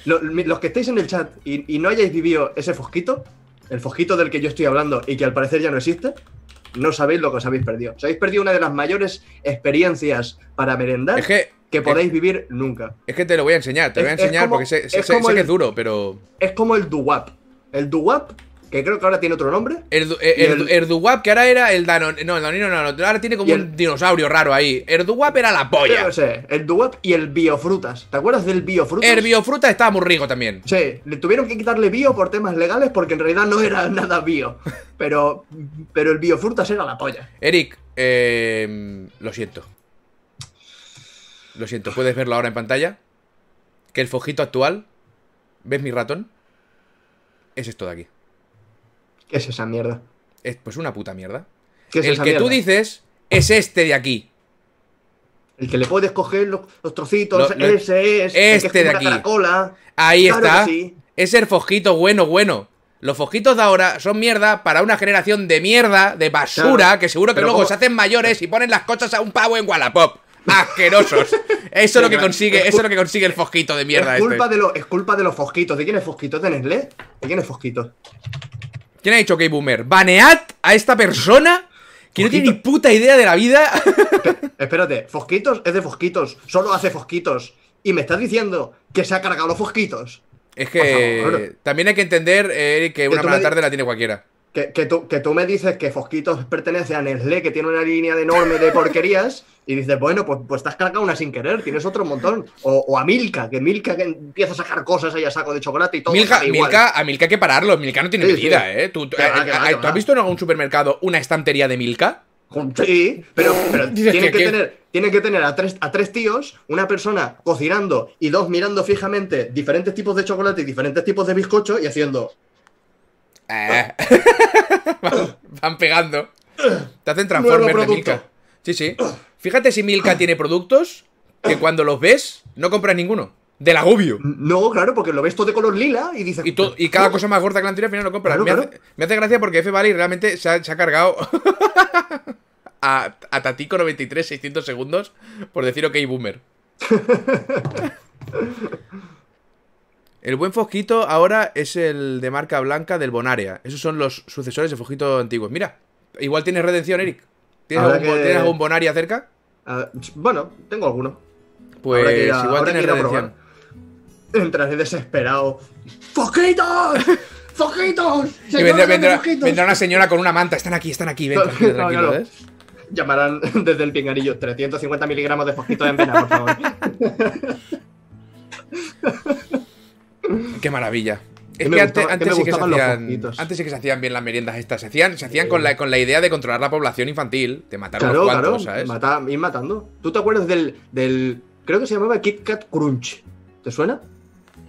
Los que estáis en el chat y, y no hayáis vivido ese fosquito, el fosquito del que yo estoy hablando y que al parecer ya no existe, no sabéis lo que os habéis perdido. Os habéis perdido una de las mayores experiencias para merendar Es que, que podéis vivir nunca. es que te lo voy a enseñar, te Es- voy a es enseñar como- porque sé, sé- es sé- como sé que es duro, pero... Es como el duwap. El duwap, que creo que ahora tiene otro nombre. El, du- el, Erduwap, que ahora era el Danon... No, el Danino no, no, ahora tiene como un dinosaurio raro ahí. Erduwap era la polla. Yo no sé, y el biofrutas. ¿Te acuerdas del biofrutas? El biofruta estaba muy rico también. Sí, le tuvieron que quitarle bio por temas legales porque en realidad no era nada bio. Pero, pero el biofrutas era la polla. Eric, eh, lo siento. Lo siento, ¿puedes verlo ahora en pantalla? Que el fojito actual, ¿ves mi ratón? Es esto de aquí. ¿Qué es esa mierda? Es pues una puta mierda. ¿Qué es el esa que tú dices es este de aquí. El que le puedes coger los, los trocitos, ese es. el este que es de aquí. caracola. Ahí Claro está. sí. Es el fojito bueno, bueno. Los fojitos de ahora son mierda para una generación de mierda, de basura, Claro. que seguro que luego ¿cómo? se hacen mayores y ponen las cosas a un pavo en Wallapop. Asquerosos. Eso es lo que consigue, Es eso es lo que consigue el fojito de mierda es, culpa este. de lo- es culpa de los fosquitos. ¿De quién es fosquito? ¿De Nestlé? ¿De quién es fosquito? ¿Quién ha dicho que boomer? ¿Banead a esta persona que no tiene ni puta idea de la vida? Espérate, Fosquitos es de Fosquitos, solo hace Fosquitos. Y me estás diciendo que se ha cargado los Fosquitos. Es que también hay que entender, eh, que una mala tarde la tiene cualquiera. Que, que tú, que tú me dices que Fosquitos pertenece a Nestlé, que tiene una línea de enorme de porquerías, y dices, bueno, pues, pues te has cargado una sin querer, tienes otro montón. O, o a Milka, que Milka que empieza a sacar cosas ahí a saco de chocolate y todo. Milka, igual. Milka, a Milka hay que pararlo. Milka no tiene Sí, medida, sí. ¿eh? ¿Tú, eh, eh, que ¿tú va. has visto en algún supermercado una estantería de Milka? Sí, pero, pero tienen, que- que que- tener, tienen que tener a tres, a tres tíos, una persona cocinando y dos mirando fijamente diferentes tipos de chocolate y diferentes tipos de bizcocho y haciendo. Eh. van, van pegando. Te hacen Transformers de. Milka. Sí, sí. Fíjate si Milka tiene productos que cuando los ves no compras ninguno. Del agobio. No, claro, porque lo ves todo de color lila y dices. Y, to- y cada cosa más gorda que la anterior al final lo compras. Claro, me, claro. Hace, me hace gracia porque F Valley realmente se ha, se ha cargado a, a Tatico 93 600 segundos por decir ok boomer. El buen Fosquito ahora es el de marca blanca del Bonaria. Esos son los sucesores de Fosquito antiguos. Mira, igual tienes redención, Eric. ¿Tienes, algún, que- ¿tienes algún Bonaria cerca? Bueno, tengo alguno. Pues que a- igual que tienes a redención. Entraré desesperado. ¡Fosquitos! ¡Fosquitos! Y ¡Señora vendrá, de vendrá- Fosquitos! vendrá una señora con una manta. Están aquí, están aquí. Ven, tranquilo, No, tranquilo, claro. Llamarán desde el pinganillo 350 miligramos de fosquito en vena, por favor. Qué maravilla. Es que gustaba- antes, sí que se los hacían, antes sí que se hacían bien las meriendas estas. Se hacían, se hacían con, la, con la idea de controlar la población infantil, de matar Claro, unos claro, cuantos, ¿sabes? mata- ir matando. ¿Tú te acuerdas del, del. Creo que se llamaba Kit Kat Crunch? ¿Te suena?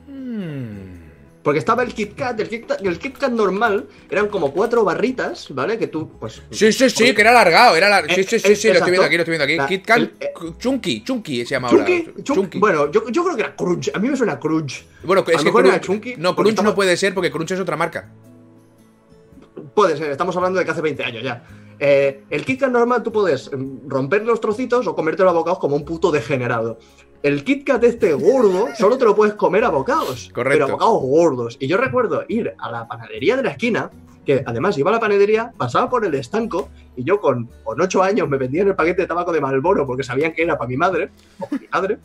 Mm. Porque estaba el Kit Kat, el Kit Kat, el Kit Kat normal eran como cuatro barritas, ¿vale? Que tú, pues. Sí, sí, sí, que era alargado, era lar- Sí, sí, sí, eh, sí, lo estoy viendo aquí, lo estoy viendo aquí. La- Kit Kat, el- eh, Chunky, Chunky se llama ahora. Chunky, Chunky. Bueno, yo, yo creo que era Crunch. A mí me suena Crunch. Bueno, es que mejor era Crunch- Chunky, No, Crunch no puede ser porque Crunch es otra marca. Puede ser, estamos hablando de que hace 20 años ya. Eh, el Kit Kat normal tú puedes mm, romper los trocitos o comértelo a bocados como un puto degenerado. El Kit Kat este gordo solo te lo puedes comer a bocados. Correcto. Pero a bocados gordos. Y yo recuerdo ir a la panadería de la esquina, que además iba a la panadería, pasaba por el estanco y yo con, con 8 años me vendían el paquete de tabaco de Malboro porque sabían que era para mi madre o para mi padre.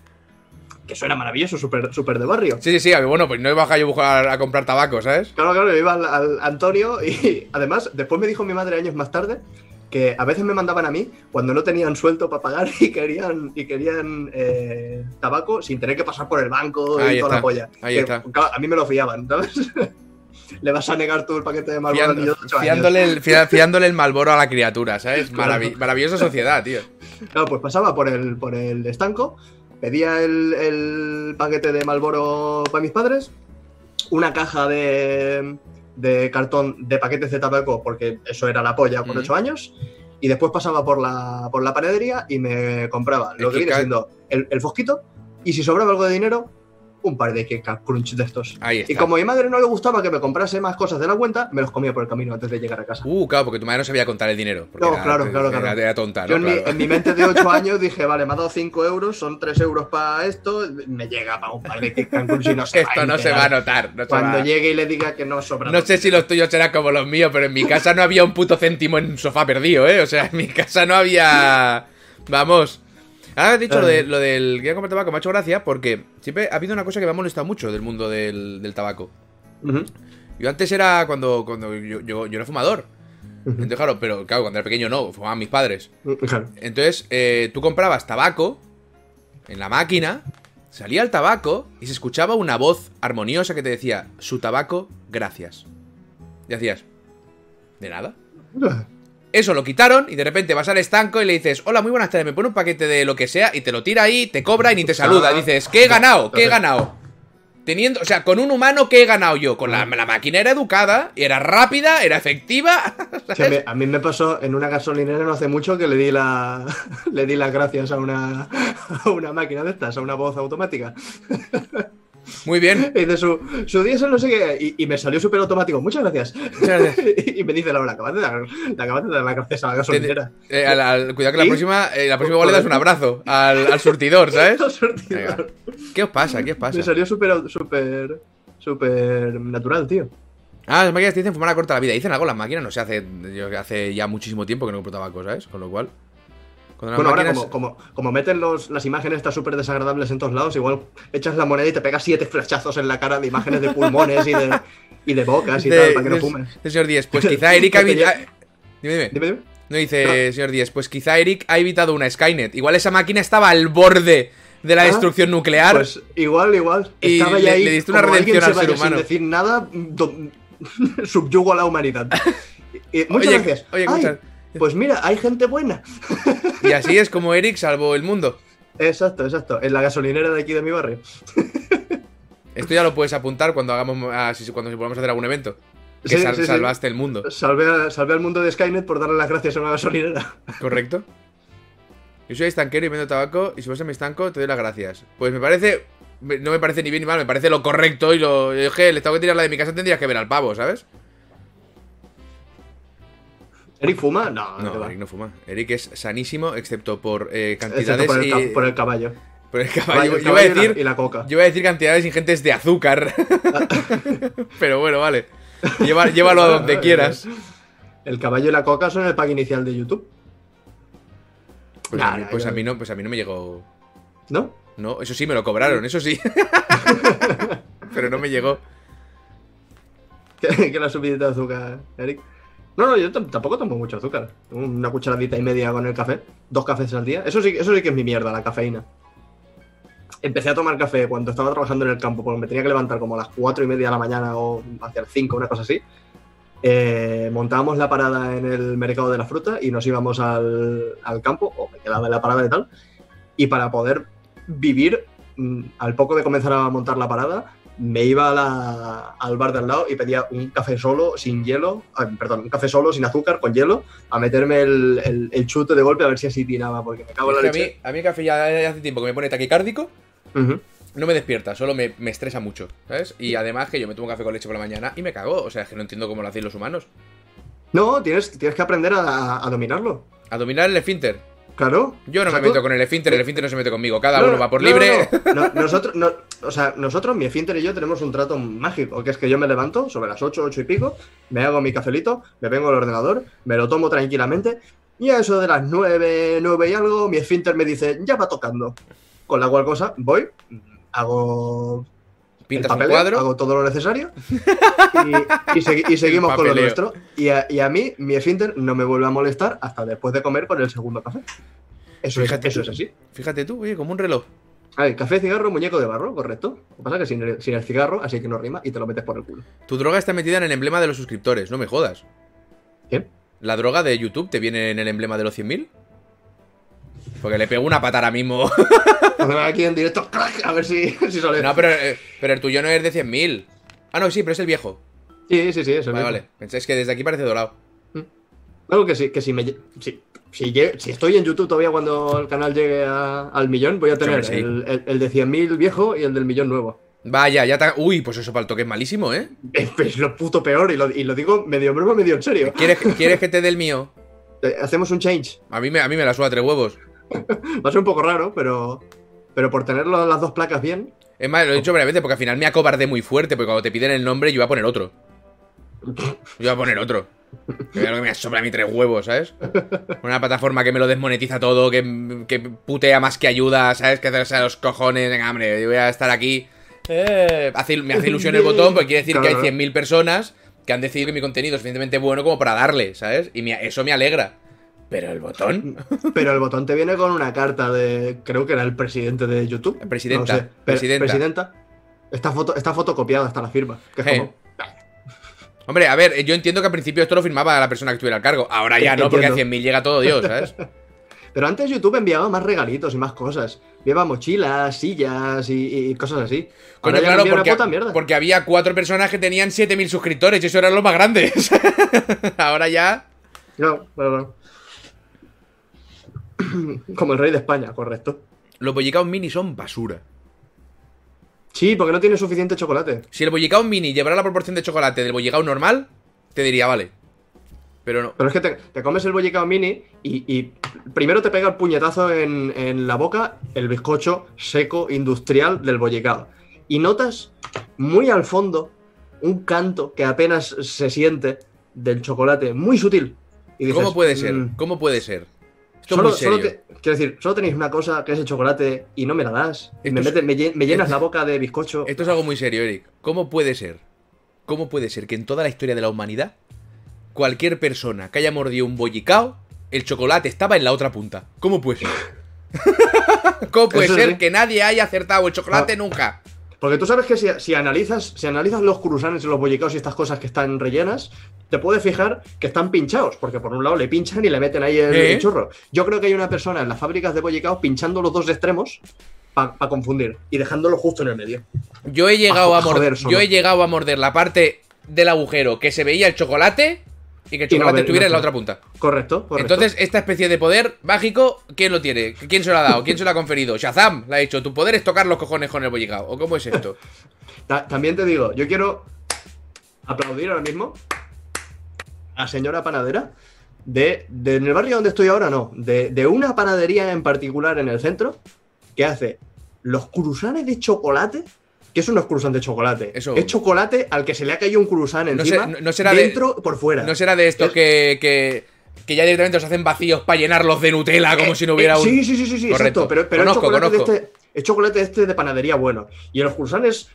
Que suena maravilloso, súper súper de barrio. Sí, sí, sí, bueno, pues no iba a yo a buscar a comprar tabaco, ¿sabes? Claro, claro, yo iba al, al Antonio y además después me dijo mi madre años más tarde que a veces me mandaban a mí cuando no tenían suelto para pagar y querían y querían eh, tabaco sin tener que pasar por el banco Ahí y toda la polla. ahí Que, está. claro, a mí me lo fiaban, ¿sabes? Le vas a negar tú el paquete de Marlboro al niño Fiando- de ocho años. fiándole, el, fia- fiándole el malboro a la criatura, ¿sabes? Maravi- maravillosa sociedad, tío. Claro, pues pasaba por el, por el estanco, pedía el, el paquete de Malboro para mis padres, una caja de, de cartón de paquetes de tabaco, porque eso era la polla con. 8 años, y después pasaba por la, por la panadería y me compraba lo que viene siendo el, el fosquito, y si sobraba algo de dinero, un par de Kit Kat Crunch de estos. Ahí está. Y como a mi madre no le gustaba que me comprase más cosas de la cuenta, me los comía por el camino antes de llegar a casa. Uh, claro, porque tu madre no sabía contar el dinero. No, era- claro, claro, era- claro. Era tonta, Yo ¿no? en, mi, Claro. en mi mente de 8 años dije, vale, me ha dado 5 euros, son 3 euros para esto, me llega para un par de Kit Kat Crunch y no se va Esto no se va a notar. No, Cuando va- llegue y le diga que no sobra. no sé si los tuyos serán como los míos, pero en mi casa no había un puto céntimo en un sofá perdido, ¿eh? O sea, en mi casa no había... Vamos. Ahora has dicho lo, de, lo del que comprar tabaco, me ha hecho gracia porque siempre ha habido una cosa que me ha molestado mucho del mundo del, del tabaco. Yo antes era cuando, cuando yo, yo, yo era fumador. Entonces, claro, pero claro, cuando era pequeño no, fumaban mis padres. Entonces, eh, tú comprabas tabaco en la máquina, salía el tabaco y se escuchaba una voz armoniosa que te decía, su tabaco, gracias. Y hacías, ¿de nada? Eso lo quitaron y de repente vas al estanco y le dices, hola, muy buenas tardes, me pone un paquete de lo que sea y te lo tira ahí, te cobra y ni te saluda. Ah. Dices, ¿qué he ganado? ¿Qué he ganado? Teniendo, o sea, con un humano, ¿qué he ganado yo? Con la, la máquina era educada, era rápida, era efectiva. Mí, a mí me pasó en una gasolinera no hace mucho que le di la le di las gracias a una, a una máquina de estas, a una voz automática. Muy bien. Y dice su, su diésel no sé qué, y, y me salió súper automático. Muchas gracias. Muchas gracias. y me dice Laura, acabas de dar, acabas de dar las gracias a la gasolinera. Eh, al- al- cuidado que la próxima, eh, la próxima igual le das un abrazo al, al surtidor, ¿sabes? Al surtidor. ¿Qué os pasa? ¿Qué os pasa? Me salió súper, súper, súper natural, tío. Ah, las máquinas te dicen fumar a corta la vida. Dicen algo las máquinas, no sé, hace, hace ya muchísimo tiempo que no compro tabaco, ¿sabes? Con lo cual. Cuando Bueno, ahora como, como, como meten los, las imágenes estas súper desagradables en todos lados, igual echas la moneda y te pegas siete flechazos en la cara de imágenes de pulmones y de, y de bocas y Dice- tal, para que no fumes. dice señor Díez, pues quizá evitado. lle- Dime, dime. Dime, dime. No dice señor Díez, pues quizá Eric ha evitado una Skynet. Igual esa máquina estaba al borde de la Ah, destrucción nuclear. Pues igual, igual. Y Estaba le- ya ahí, le diste una redención al ser humano. Sin decir nada, do- subyugo a la humanidad. Y- muchas Oye, gracias. oye, Ay. Pues mira, hay gente buena. Y así es como Eric salvó el mundo. Exacto, exacto. En la gasolinera de aquí de mi barrio. Esto ya lo puedes apuntar cuando hagamos ah, si- cuando volvamos a hacer algún evento. Que Sí, sal- sí, sí. salvaste el mundo. Salvé, a- salvé al mundo de Skynet por darle las gracias a una gasolinera. ¿Correcto? Yo soy estanquero y vendo tabaco y si vas a mi estanco te doy las gracias. Pues me parece... No me parece ni bien ni mal, me parece lo correcto y lo... Que le tengo que tirar la de mi casa, tendrías que ver al pavo, ¿sabes? ¿Eric fuma? No, no. Eric no fuma. Eric es sanísimo, excepto por eh, Excepto cantidades por el, y... por el caballo. por el caballo. Yo iba a caballo y la- decir... y la coca. Yo iba a decir cantidades ingentes de azúcar. Pero bueno, vale. Lleva- llévalo a donde quieras. El caballo y la coca son el pack inicial de YouTube. Pues, Nah, a, mí, pues a mí no, pues a mí no me llegó. ¿No? No, eso sí me lo cobraron, eso sí. Pero no me llegó. que la subidita de azúcar, Eric. No, no, yo tam- tampoco tomo mucho azúcar. Una cucharadita y media con el café. Dos cafés al día. Eso sí, eso sí que es mi mierda, la cafeína. empecé a tomar café cuando estaba trabajando en el campo, porque me tenía que levantar como a las 4 y media de la mañana o hacia las 5, una cosa así. Eh, montábamos la parada en el mercado de la fruta y nos íbamos al, al campo, o me quedaba en la parada y tal. Y para poder vivir, mm, al poco de comenzar a montar la parada, me iba a la- al bar de al lado y pedía un café solo, sin hielo, ah, perdón, un café solo, sin azúcar, con hielo, a meterme el, el- el chute de golpe a ver si así tiraba, porque me cago en la que a, leche. mí, a mí el café ya hace tiempo que me pone taquicárdico. No me despierta, solo me, me estresa mucho, ¿sabes? Y además que yo me tomo un café con leche por la mañana y me cago. O sea, es que no entiendo cómo lo hacéis los humanos. No, tienes, tienes que aprender a, a dominarlo. A dominar el esfínter. Claro. Yo no O sea, me tú- meto con el esfínter, el esfínter no se mete conmigo. Cada No, uno no, va por no, libre. no, no. No, nosotros, no, o sea, nosotros, mi esfínter y yo tenemos un trato mágico, que es que yo me levanto sobre las 8, 8 y pico, me hago mi cafelito, me vengo al ordenador, me lo tomo tranquilamente, y a eso de las 9, 9 y algo, mi esfínter me dice, ya va tocando. Con la cual cosa, voy, hago Pintas un papeleo, cuadro. hago todo lo necesario y, y segui- y seguimos con lo nuestro. Y a, y a mí, mi esfínter no me vuelve a molestar hasta después de comer con el segundo café. Eso, es, eso tú. es así. Fíjate tú, oye, como un reloj. A ver, café, cigarro, muñeco de barro, correcto. Lo que pasa es que sin el, sin el cigarro, así que no rima y te lo metes por el culo. Tu droga está metida en el emblema de los suscriptores, no me jodas. ¿Qué? ¿La droga de YouTube te viene en el emblema de los 100.000? Porque le pego una pata ahora mismo. Aquí en directo, crack, a ver si, si sale. no, pero, eh, pero el tuyo no es de 100.000. Ah, no, sí, pero es el viejo. Sí, sí, sí, eso Vale, vale. Pensáis que desde aquí parece dorado. Algo que sí, que si me si, si, si estoy en YouTube todavía cuando el canal llegue a- al millón, voy a tener sí. el, el- el de 100.000 viejo y el del millón nuevo. Vaya, ya está. Uy, pues eso para el toque es malísimo, ¿eh? Es, es lo puto peor y lo, y lo digo medio broma, medio en serio. ¿Quieres, ¿Quieres que te dé el mío? Eh, Hacemos un change. A mí me, a mí me la suda tres huevos. Va a ser un poco raro, pero, pero por tener las dos placas bien, Es más, lo he dicho varias veces porque al final me acobardé muy fuerte. Porque cuando te piden el nombre, yo iba a poner otro. Yo iba a poner otro. Que es lo que me sobra a mí tres huevos, ¿sabes? Una plataforma que me lo desmonetiza todo, que, que putea más que ayuda, ¿sabes? Que hacerse a los cojones. Venga, hombre, yo voy a estar aquí. Eh, hace- me hace ilusión el botón porque quiere decir que hay Claro. 100.000 personas que han decidido que mi contenido es suficientemente bueno como para darle, ¿sabes? Y me- eso me alegra. Pero el botón. Pero el botón te viene con una carta de. Creo que era el presidente de YouTube. Presidenta, No sé. Presidenta. presidenta. Esta foto, está fotocopiada hasta la firma. Que es Eh. como. Hombre, a ver, yo entiendo que al principio esto lo firmaba la persona que estuviera al cargo. Ahora ya no, porque a Entiendo. 100.000 llega todo Dios, ¿sabes? Pero antes YouTube enviaba más regalitos y más cosas. Enviaba mochilas, sillas y, y cosas así. Ahora claro, porque, puta mierda. porque había cuatro personas que tenían 7.000 suscriptores y eso eran los más grandes. Ahora ya. No, bueno, bueno. Como el rey de España, correcto. Los bollicaos mini son basura. Sí, porque no tiene suficiente chocolate. Si el bollicao mini llevara la proporción de chocolate del bollicao normal, te diría, vale. Pero no. Pero es que te, te comes el bollicao mini y, y primero te pega el puñetazo en, en la boca el bizcocho seco industrial del bollicao. Y notas muy al fondo un canto que apenas se siente del chocolate, muy sutil. Y dices, ¿Cómo puede ser? "Mm, ¿Cómo puede ser? Solo, te- quiero decir, solo tenéis una cosa que es el chocolate y no me la das. Me, llenas la boca de bizcocho. Esto es algo muy serio, Eric. ¿Cómo puede ser? ¿Cómo puede ser que en toda la historia de la humanidad, cualquier persona que haya mordido un bollicao, el chocolate estaba en la otra punta? ¿Cómo puede ser? ¿Cómo puede Eso ser sí. que nadie haya acertado el chocolate Ah. nunca? Porque tú sabes que si, si analizas, si analizas los cruzanes y los bollicaos y estas cosas que están rellenas, te puedes fijar que están pinchados, porque por un lado le pinchan y le meten ahí el, ¿Eh? el chorro. Yo creo que hay una persona en las fábricas de bollicaos pinchando los dos extremos para confundir y dejándolo justo en el medio. Yo he llegado a morder, yo he llegado a morder la parte del agujero que se veía el chocolate y que el no chocolate estuviera no en la otra punta. Correcto, correcto. Entonces, esta especie de poder mágico, ¿quién lo tiene? ¿Quién se lo ha dado? ¿Quién se lo ha conferido? Shazam le ha dicho, tu poder es tocar los cojones con el bollicao. ¿O cómo es esto? Ta- también te digo, yo quiero aplaudir ahora mismo a la señora panadera de, de- en el barrio donde estoy ahora, no, de, de una panadería en particular en el centro que hace los cruzanes de chocolate. ¿Qué son los cruzanes de chocolate? Eso- Es chocolate al que se le ha caído un No encima, no- no será de- dentro por fuera. No será de estos Es- que, que, que ya directamente los hacen vacíos para llenarlos de Nutella como si no hubiera Eh, un... Sí, sí, sí, sí, sí, Correcto. exacto. Pero, pero Conozco, es chocolate conozco. de este. Es chocolate este de panadería bueno. Y los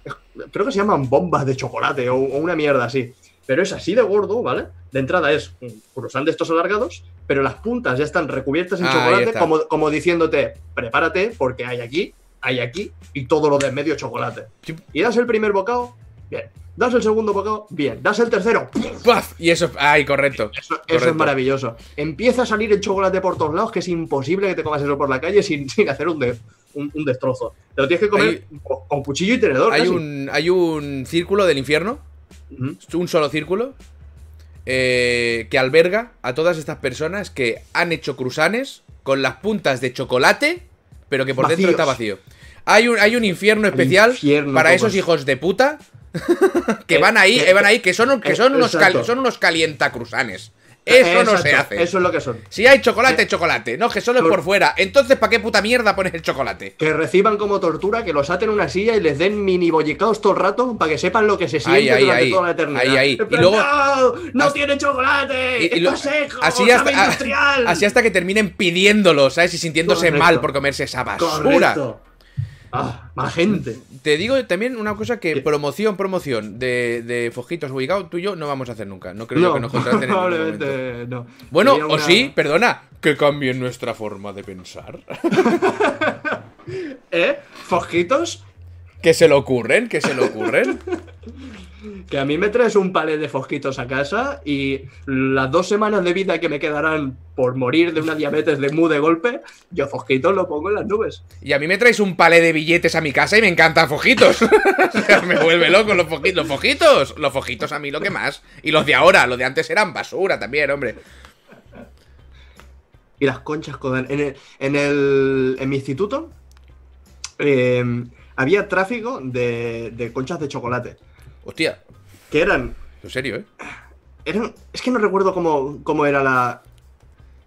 eh, creo que se llaman bombas de chocolate o, o una mierda así. Pero es así de gordo, ¿vale? De entrada es un cruzán de estos alargados, pero las puntas ya están recubiertas en Ah, chocolate, como, como diciéndote, prepárate porque hay aquí hay aquí y todo lo de en medio chocolate. Y das el primer bocado, bien. Das el segundo bocado, bien. Das el tercero, ¡puf! Y eso, ay, correcto. Eso, es maravilloso. Empieza a salir el chocolate por todos lados, que es imposible que te comas eso por la calle sin, sin hacer un, de- un, un destrozo. Te lo tienes que comer con, con cuchillo y tenedor. Hay casi. un, hay un círculo del infierno, un solo círculo, eh, que alberga a todas estas personas que han hecho cruzanes con las puntas de chocolate, pero que por dentro está vacío. Hay un, hay un infierno especial infierno, para esos hijos de puta que Eh, van ahí, que- eh, van ahí, que son, que eh, son, unos, cali- son unos calientacruzanes. Eso no se hace. Eso es lo que son. Si hay chocolate, chocolate. No, que solo es Por- fuera. Entonces, ¿para qué puta mierda pones el chocolate? Que reciban como tortura, que los aten una silla y les den mini bollicaos todo el rato para que sepan lo que se siente Ahí, durante ahí. toda la eternidad. Ahí, Y luego- ¡No! ¡No hasta- tiene chocolate! Y- y ¡Esto lo- es seco! así ¡Sabe hasta, industrial! así hasta que terminen pidiéndolo, ¿sabes? Y sintiéndose Correcto. mal por comerse esa basura. Correcto. Ah, más gente. Te digo también una cosa que promoción, promoción de, de Fojitos Ubicado, tú y yo no vamos a hacer nunca. No creo yo que nos contraten en probablemente no. Bueno, Sería o una- sí, perdona, que cambien nuestra forma de pensar. ¿Eh? Fojitos, que se le ocurren, que se le ocurren. que a mí me traes un palet de fosquitos a casa y las dos semanas de vida que me quedarán por morir de una diabetes de mu de golpe, yo fosquitos lo pongo en las nubes. Y a mí me traes un palé de billetes a mi casa y me encantan sea, me vuelve loco los fojitos. Los fojitos, los fojitos a mí lo que más. Y los de ahora, los de antes eran basura también, hombre. Y las conchas con en el, en el en mi instituto eh, había tráfico de, de conchas de chocolate Hostia, que eran en serio, ¿eh? eran es que no recuerdo cómo, cómo era la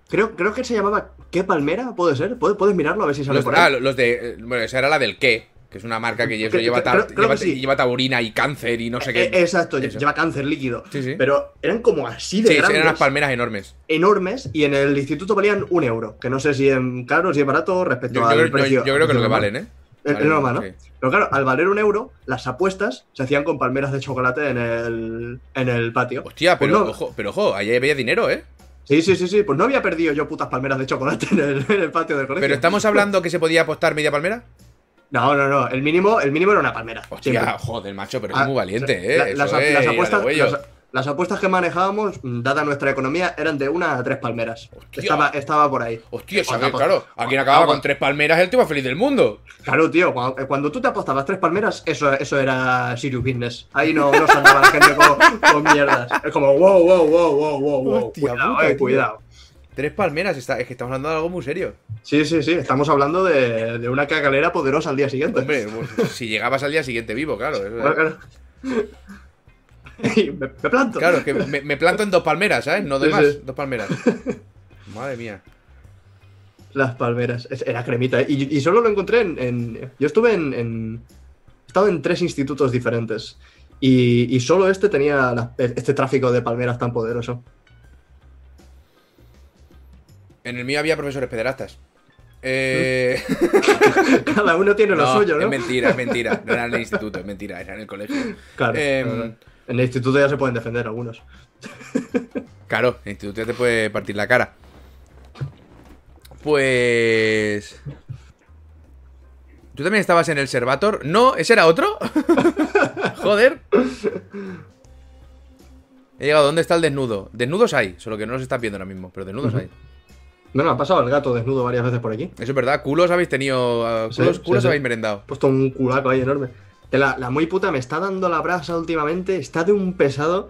creo creo que se llamaba qué palmera puede ser puedes, puedes mirarlo a ver si sale Los, por ah, ahí los de. Bueno, esa era la del qué, que es una marca que lleva, Que- lleva, ta- creo- creo lleva- que sí. lleva taurina y cáncer y no sé qué. Eh, exacto Eso. lleva cáncer líquido Sí, sí. pero eran como así de Sí, grandes eran unas palmeras enormes. enormes y en el instituto valían un euro que no sé si es caro si es barato respecto Yo, yo al yo- precio yo creo que lo que valen, ¿eh? Normal, ¿no? sí. Pero claro, al valer un euro, las apuestas se hacían con palmeras de chocolate en el, en el patio. Hostia, Pues pero no- ojo, pero ojo, ahí había dinero, ¿eh? Sí, sí, sí, sí. Pues no había perdido yo putas palmeras de chocolate en el, en el patio del colegio. Pero estamos hablando que se podía apostar media palmera. No, no, no. El mínimo, el mínimo era una palmera. Hostia, siempre. joder, macho, pero Ah, es muy valiente, ¿eh? la- las, apuestas, las, las apuestas que manejábamos, mm, dada nuestra economía, eran de una a tres palmeras. Hostia. Estaba, estaba por ahí. Hostia, Claro, a quien acababa con tres palmeras, el tío más feliz del mundo. Claro, tío, cuando, cuando tú te apostabas tres palmeras, eso, eso era serious business. Ahí no, no se andaba la gente con, con mierdas. Es como, wow, wow, wow, wow, wow, wow. Hostia Cuidado, puta, eh, cuidado. Tres palmeras, está, es que estamos hablando de algo muy serio. Sí, sí, sí. Estamos hablando de, de una cagalera poderosa al día siguiente. Hombre, pues, si llegabas al día siguiente vivo, claro. eso es- Claro, claro. Y me, me planto. Claro, que me, me planto en dos palmeras, ¿sabes? No de más, sí. dos palmeras. Madre mía. Las palmeras. Era cremita. Y, y solo lo encontré en. en- yo estuve en, en- He estado en tres institutos diferentes. Y, y solo este tenía la- este tráfico de palmeras tan poderoso. En el mío había profesores pederastas. Eh... Cada uno tiene lo suyo, ¿no? es mentira, es mentira. No era en el instituto, es mentira, era en el colegio. Claro, Em, claro. En el instituto ya se pueden defender algunos. Claro, el instituto ya te puede partir la cara. Pues. ¿Tú también estabas en el Servator? No, ¿ese era otro? Joder. He llegado, ¿dónde está el desnudo? Desnudos hay, solo que no los estás viendo ahora mismo, pero desnudos Ujú. hay. Bueno, ha pasado el gato desnudo varias veces por aquí. Eso es verdad, culos habéis tenido. ah, Sí, culos sí, culos sí. habéis merendado. He puesto un culaco ahí enorme. La, la muy puta me está dando la brasa últimamente. Está de un pesado.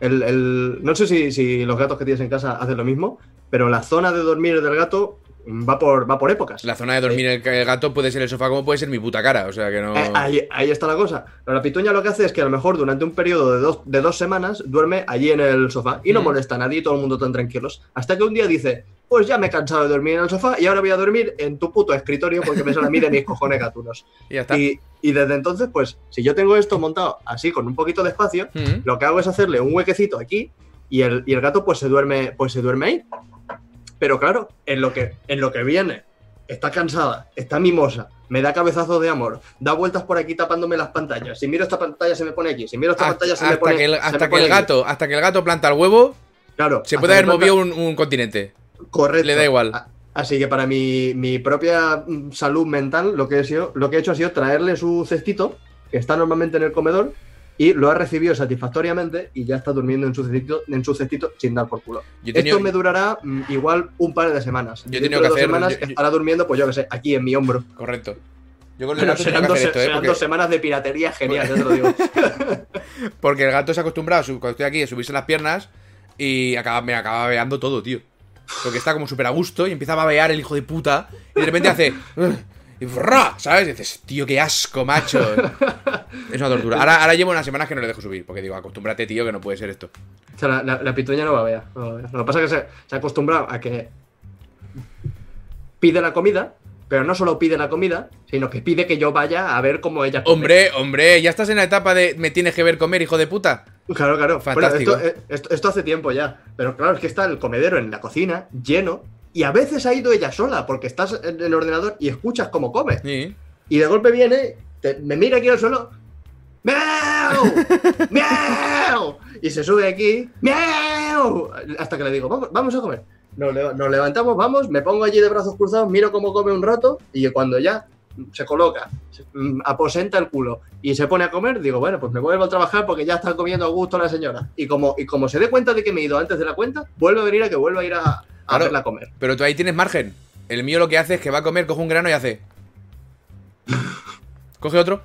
El, el- no sé si, si los gatos que tienes en casa hacen lo mismo, pero la zona de dormir del gato va por, va por épocas. La zona de dormir el, el gato puede ser el sofá como puede ser mi puta cara, o sea que no. Eh, ahí, ahí está la cosa. Pero la pituña lo que hace es que a lo mejor durante un periodo de dos, de dos semanas duerme allí en el sofá y no Mm. molesta a nadie y todo el mundo tan tranquilos. Hasta que un día dice, pues ya me he cansado de dormir en el sofá y ahora voy a dormir en tu puto escritorio porque me sale a mí de mis cojones gatunos. Y ya está. Y, y desde entonces, pues, si yo tengo esto montado así con un poquito de espacio, Mm. lo que hago es hacerle un huequecito aquí y el, y el gato pues se duerme, pues se duerme ahí. Pero claro, en lo que, en lo que viene, está cansada, está mimosa, me da cabezazos de amor, da vueltas por aquí tapándome las pantallas. Si miro esta pantalla se me pone aquí, si miro esta pantalla se me pone que el, se hasta me que pone el aquí. gato, hasta que el gato planta el huevo, Claro, se puede haber planta- movido un, un continente. Correcto. le da igual. Así que para mi, mi propia mm, salud mental, lo que, he sido, lo que he hecho ha sido traerle su cestito, que está normalmente en el comedor, y lo ha recibido satisfactoriamente y ya está durmiendo en su cestito, en su cestito sin dar por culo. Yo he tenido- Esto me durará mm, igual un par de semanas. Yo he tenido que dos hacer- semanas yo- yo- estará durmiendo, pues yo qué sé, aquí en mi hombro. Correcto. Yo con Pero serán, dos, esto, ¿eh? serán Porque, dos semanas de piratería genial, ya te lo digo. porque el gato se ha acostumbrado, cuando estoy aquí, a subirse las piernas y acaba, me acaba babeando todo, tío. Porque está como súper a gusto y empieza a babear el hijo de puta y de repente hace... Y ¡fra! ¿Sabes? Y dices, tío, qué asco, macho. Es una tortura. Ahora, ahora llevo unas semanas que no le dejo subir. Porque digo, acostúmbrate, tío, que no puede ser esto. O sea, la, la- la pituña no babea. no babea. Lo que pasa es que se, se ha acostumbrado a que pide la comida, pero no solo pide la comida, sino que pide que yo vaya a ver cómo ella come. Hombre, hombre, ya estás en la etapa de me tienes que ver comer, hijo de puta. Claro, claro. Fantástico. Bueno, esto, eh, esto- esto hace tiempo ya. Pero claro, es que está el comedero en la cocina, lleno, y a veces ha ido ella sola, porque estás en el ordenador y escuchas cómo come. Sí. Y de golpe viene, te- me mira aquí al suelo. ¡Miau! ¡Miau! Y se sube aquí. ¡Miau! Hasta que le digo, vamos, vamos a comer. Nos levantamos, vamos, me pongo allí de brazos cruzados, miro cómo come un rato y cuando ya se coloca, se- mm, aposenta el culo y se pone a comer, digo, bueno, pues me vuelvo a trabajar porque ya está comiendo a gusto la señora. Y como, y como se dé cuenta de que me he ido antes de la cuenta, vuelve a venir a que vuelva a ir a, a Claro. verla comer. Pero tú ahí tienes margen. El mío lo que hace es que va a comer, coge un grano y hace. Coge otro.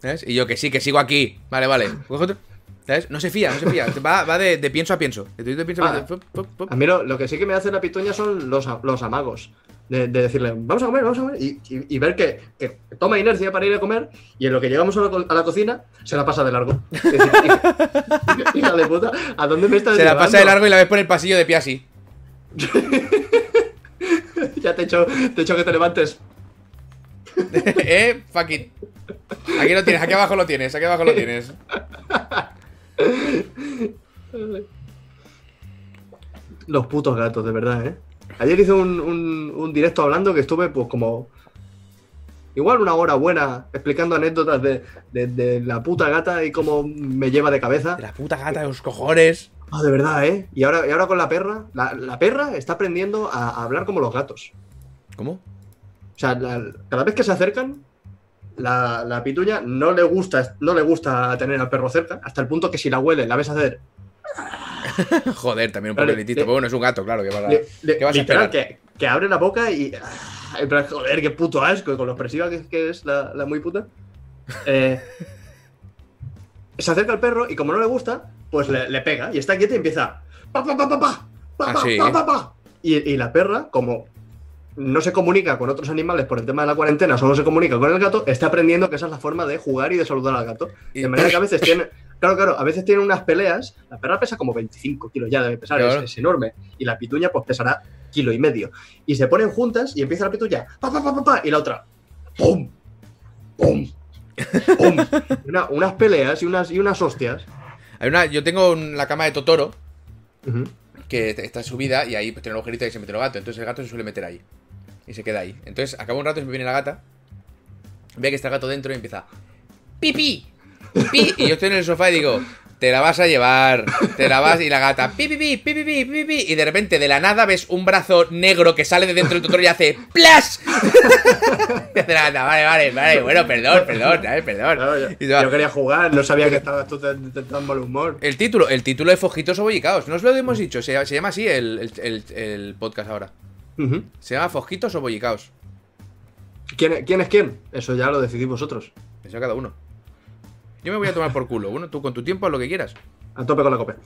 ¿Sabes? Y yo que sí, que sigo aquí. Vale, vale. Coge otro. ¿Sabes? No se fía, no se fía. Va, va de, de pienso a pienso. De, de pienso a Ah. pienso. Fup. A mí lo, lo que sí que me hace la pituña son los, los amagos. De, de decirle, vamos a comer, vamos a comer. Y, y- y ver que, que toma inercia para ir a comer. Y en lo que llegamos a la, a la cocina, se la pasa de largo. Hija, de puta, ¿a dónde me estás Se la pasa de largo y la ves por el pasillo de pie así. Ya te he hecho, te he hecho que te levantes. eh, fuck it. Aquí lo tienes, aquí abajo lo tienes, aquí abajo lo tienes. Los putos gatos, de verdad, ¿eh? Ayer hice un, un- un directo hablando que estuve, pues, como. Igual una hora buena explicando anécdotas de, de- de la puta gata y cómo me lleva de cabeza. De la puta gata de los cojones. Ah, de verdad, ¿eh? Y ahora, y ahora con la perra, la, la perra está aprendiendo a, a hablar como los gatos. ¿Cómo? O sea, la- cada vez que se acercan, la, la pituña no le, gusta, no le gusta tener al perro cerca, hasta el punto que si la huele, la ves hacer. Joder, también un poco Pero bueno, es un gato, claro. Que va a... le- le- ¿Qué vas a literal, esperar? que, que abre la boca y. ah, en plan, joder, qué puto asco, con lo expresiva que, que es la, la muy puta. Eh, se acerca al perro y como no le gusta, pues le, le pega y está quieta y empieza. Pa, pa, pa, pa, pa, pa, Ah, sí. pa, pa, pa. Y, y la perra, como no se comunica con otros animales por el tema de la cuarentena, solo se comunica con el gato, está aprendiendo que esa es la forma de jugar y de saludar al gato. De manera que a veces tiene. Claro, claro, a veces tiene unas peleas. La perra pesa como 25 kilos ya, debe pesar, Claro. es, es enorme. Y la pituña, pues pesará kilo y medio. Y se ponen juntas y empieza la pituña, pa, pa, pa, pa, pa, y la otra, ¡pum! ¡pum! ¡pum! Una- unas peleas y unas, y unas hostias. Hay una, yo tengo la cama de Totoro, que está subida y ahí pues, tiene un agujerito y se mete el gato. Entonces el gato se suele meter ahí. Y se queda ahí. Entonces acaba un rato y me viene la gata. Ve que está el gato dentro y empieza. ¡Pipi! ¡Pi! Y yo estoy en el sofá y digo. Te la vas a llevar, te la vas y la gata, pi, pi, pi, pi, pi, pi, pi, pi", y de repente de la nada ves un brazo negro que sale de dentro del Totoro y hace ¡Plas! y hace la gata, vale, vale, vale, bueno, perdón, perdón, ¿sabes? Perdón. Yo, va. quería jugar, no sabía que estabas tú tan, tan- mal humor. El título, el título de Fojitos o Bollicaos, no os lo hemos dicho, se, se llama así el, el- el- el podcast ahora. Se llama Fojitos o Bollicaos. ¿Quién, ¿Quién es quién? Eso ya lo decidís vosotros. Eso cada uno. Yo me voy a tomar por culo. Bueno, tú con tu tiempo haz lo que quieras. A tope con la copa.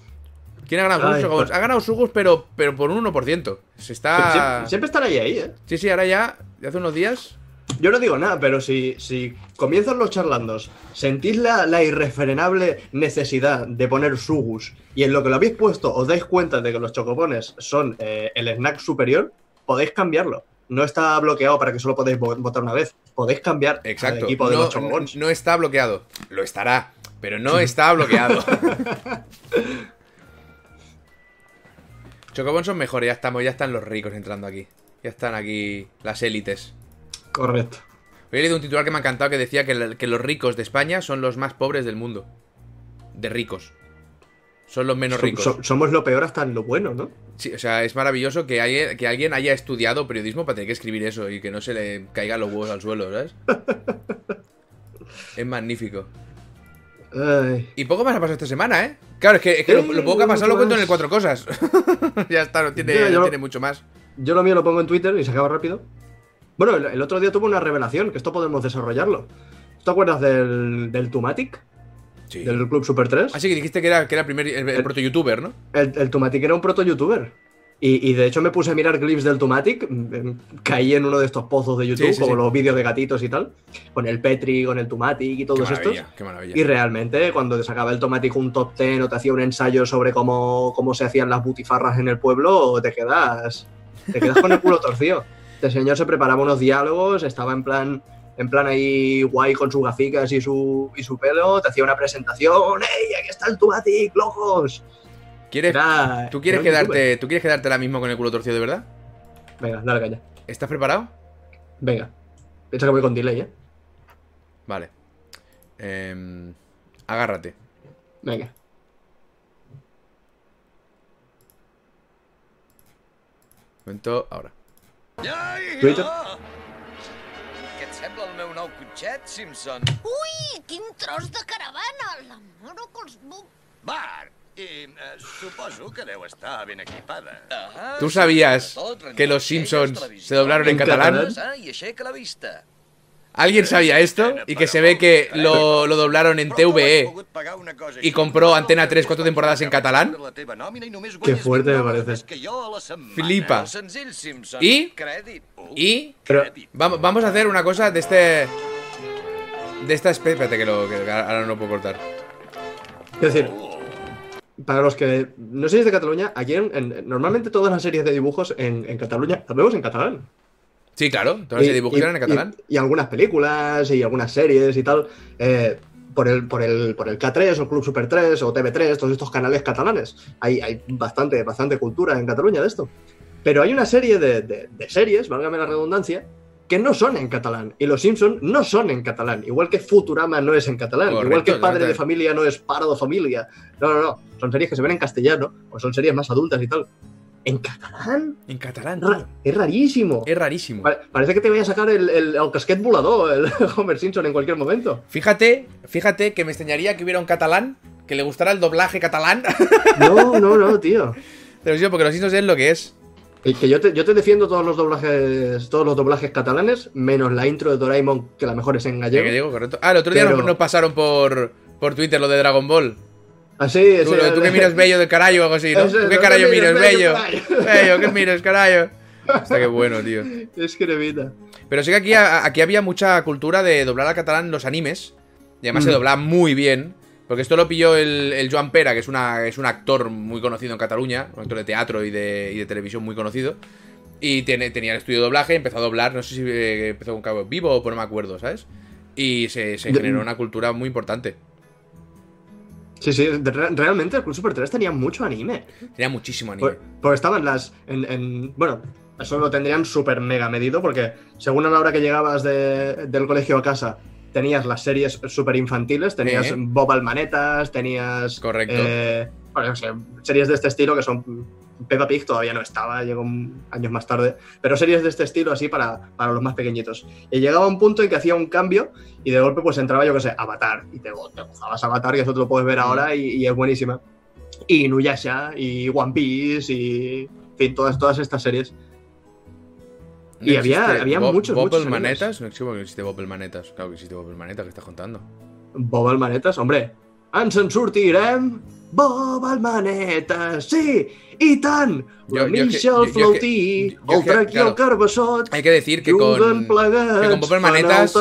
¿Quién ha ganado Ay, Sugus? pues- Ha ganado Sugus, pero, pero por un 1%. Se está. Siempre, siempre están ahí, ahí, ¿eh? Sí, sí, ahora ya, de hace unos días. Yo no digo nada, pero si, si comienzan los charlandos, sentís la, la irrefrenable necesidad de poner sugus y en lo que lo habéis puesto os dais cuenta de que los chocopones son eh, el snack superior, podéis cambiarlo. No está bloqueado para que solo podéis vo- votar una vez. Podéis cambiar Exacto. al equipo de no, los no está bloqueado. Lo estará, pero no está bloqueado. Chocobón son mejores, ya estamos, ya están los ricos entrando aquí. Ya están aquí las élites. Correcto. Hoy he leído un titular que me ha encantado que decía que los ricos de España son los más pobres del mundo. De ricos. Son los menos ricos. so- somos lo peor hasta en lo bueno, ¿no? Sí, o sea, es maravilloso que, hay- que alguien haya estudiado periodismo para tener que escribir eso y que no se le caigan los huevos al suelo, ¿sabes? es magnífico. Ay, Y poco más ha pasado esta semana, ¿eh? Claro, es que, es que lo, poco que ha pasado lo cuento en el cuatro cosas. ya está, no tiene, Ya, yo- no tiene mucho más. yo lo mío lo pongo en Twitter y se acaba rápido. Bueno, el, el otro día tuve una revelación, que esto podemos desarrollarlo. ¿Te acuerdas del, del Tumatic? Sí. Del Club Super 3? Así que dijiste que era, que era el primer, el, el El- proto-youtuber, ¿no? El, el Tumatic era un proto-youtuber. Y, y de hecho me puse a mirar clips del Tumatic, mm, caí en uno de estos pozos de YouTube, Sí, sí, como sí. los vídeos de gatitos y tal, con el Petri, con el Tumatic y Qué todos estos. maravilla, qué maravilla. Y realmente, cuando te sacaba el Tomatic un top 10 o te hacía un ensayo sobre cómo, cómo se hacían las butifarras en el pueblo, te quedas, te quedas con el culo torcido. Este señor se preparaba unos diálogos, estaba en plan, en plan ahí guay con sus gaficas y su, y su pelo, te hacía una presentación, ¡Ey, aquí está el Tomatic, locos! ¿Quieres, Era- ¿tú, quieres quedarte, ¿Tú quieres quedarte ahora mismo con el culo torcido de verdad? Venga, dale caña. ¿Estás preparado? Venga. Piensa que voy con delay, ¿eh? Vale. Em, agárrate. Venga. Momento, ahora. Twitter. Sembla el meu nou cotxet, Simpson? Ui, quin tros de caravana! La mare que els... bu- Bart, i eh, suposo que deu estar ben equipada. Ah, ¿Tú sabías que los Simpsons se doblaron en catalán? Ah, I aixeca la vista. ¿Alguien sabía esto? Y que se ve que lo, lo doblaron en TVE. y compró Antena 3 cuatro temporadas en catalán? Qué fuerte me parece. Flipa. Crèdit. Y Pero, vamos, vamos a hacer una cosa de este... De esta especie... Espérate que, lo, que ahora no lo puedo cortar. Es decir, para los que no sois de Cataluña, aquí en- en- normalmente todas las series de dibujos en, en Cataluña las vemos en catalán. Sí, claro. Todas las Y- dibujos eran en catalán. Y, y algunas películas y algunas series y tal. eh, por, el, por, el, por el K3 o Club Super 3 o TV3, todos estos canales catalanes. Hay, hay bastante, bastante cultura en Cataluña de esto. Pero hay una serie de, de- de series, válgame la redundancia, que no son en catalán. Y los Simpson no son en catalán. Igual que Futurama no es en catalán. igual que Padre de. Familia no es Pardo Familia. No, no, no. Son series que se ven en castellano o son series más adultas y tal. ¿En catalán? En catalán, Ra-. Es rarísimo. Es rarísimo. Pare- Parece que te voy a sacar el, el, el casquet volador, el Homer Simpson en cualquier momento. Fíjate, fíjate que me extrañaría que hubiera un catalán que le gustara el doblaje catalán. No, no, no, tío. Pero sí, porque los Simpsons es lo que es. Y que yo te, yo te defiendo todos los doblajes, todos los doblajes catalanes, menos la intro de Doraemon, que la mejor es en gallego. que digo, correcto. Ah, el otro día Pero- nos, nos pasaron por, por Twitter lo de Dragon Ball. Así, Tú, tú que miras bello del carayo o algo así, ¿no? ¿Tú ¿tú qué qué carayo miras, bello, bello? ¿qué miras, carayo? Está que bueno, tío. Es cremita. Pero sí que aquí, aquí había mucha cultura de doblar al catalán los animes. Y además se Mm. doblaba muy bien. Porque esto lo pilló el, el Joan Pera, que es, una, es un actor muy conocido en Cataluña, un actor de teatro y de, y de televisión muy conocido. Y tiene, tenía el estudio de doblaje, empezó a doblar, no sé si eh, empezó con Cabo Vivo o por no me acuerdo, ¿sabes? Y se, generó una cultura muy importante. Sí, sí, re- realmente el Club Super 3 tenía mucho anime. Tenía muchísimo anime. Por- Porque estaban las. En, en- bueno, eso lo tendrían súper mega medido, porque según a la hora que llegabas de- del colegio a casa, tenías las series súper infantiles, tenías Eh. Bob Almanetas, tenías. Correcto. eh, bueno, no sé, series de este estilo que son. Peppa Pig todavía no estaba, llegó años más tarde, pero series de este estilo así para, para los más pequeñitos. Y llegaba un punto en que hacía un cambio y de golpe pues entraba, yo qué sé, Avatar, y te, te gozabas Avatar, y eso te lo puedes ver ahora y, y es buenísima. Y Nuyasha, y One Piece, y en fin, todas, todas estas series. y había- había Bob- muchos, Bob muchos el. Manetas. No existe, no existe Bob el Manetas. Claro que existe Bob el Manetas, que estás contando? Bob Almanetas, hombre, ens en sortirem? Bob Almanetas, sí, és que- Michel Flautí, el claro, Carbassot, Hay que decir que con. plegats, que con Bob Almanetas-.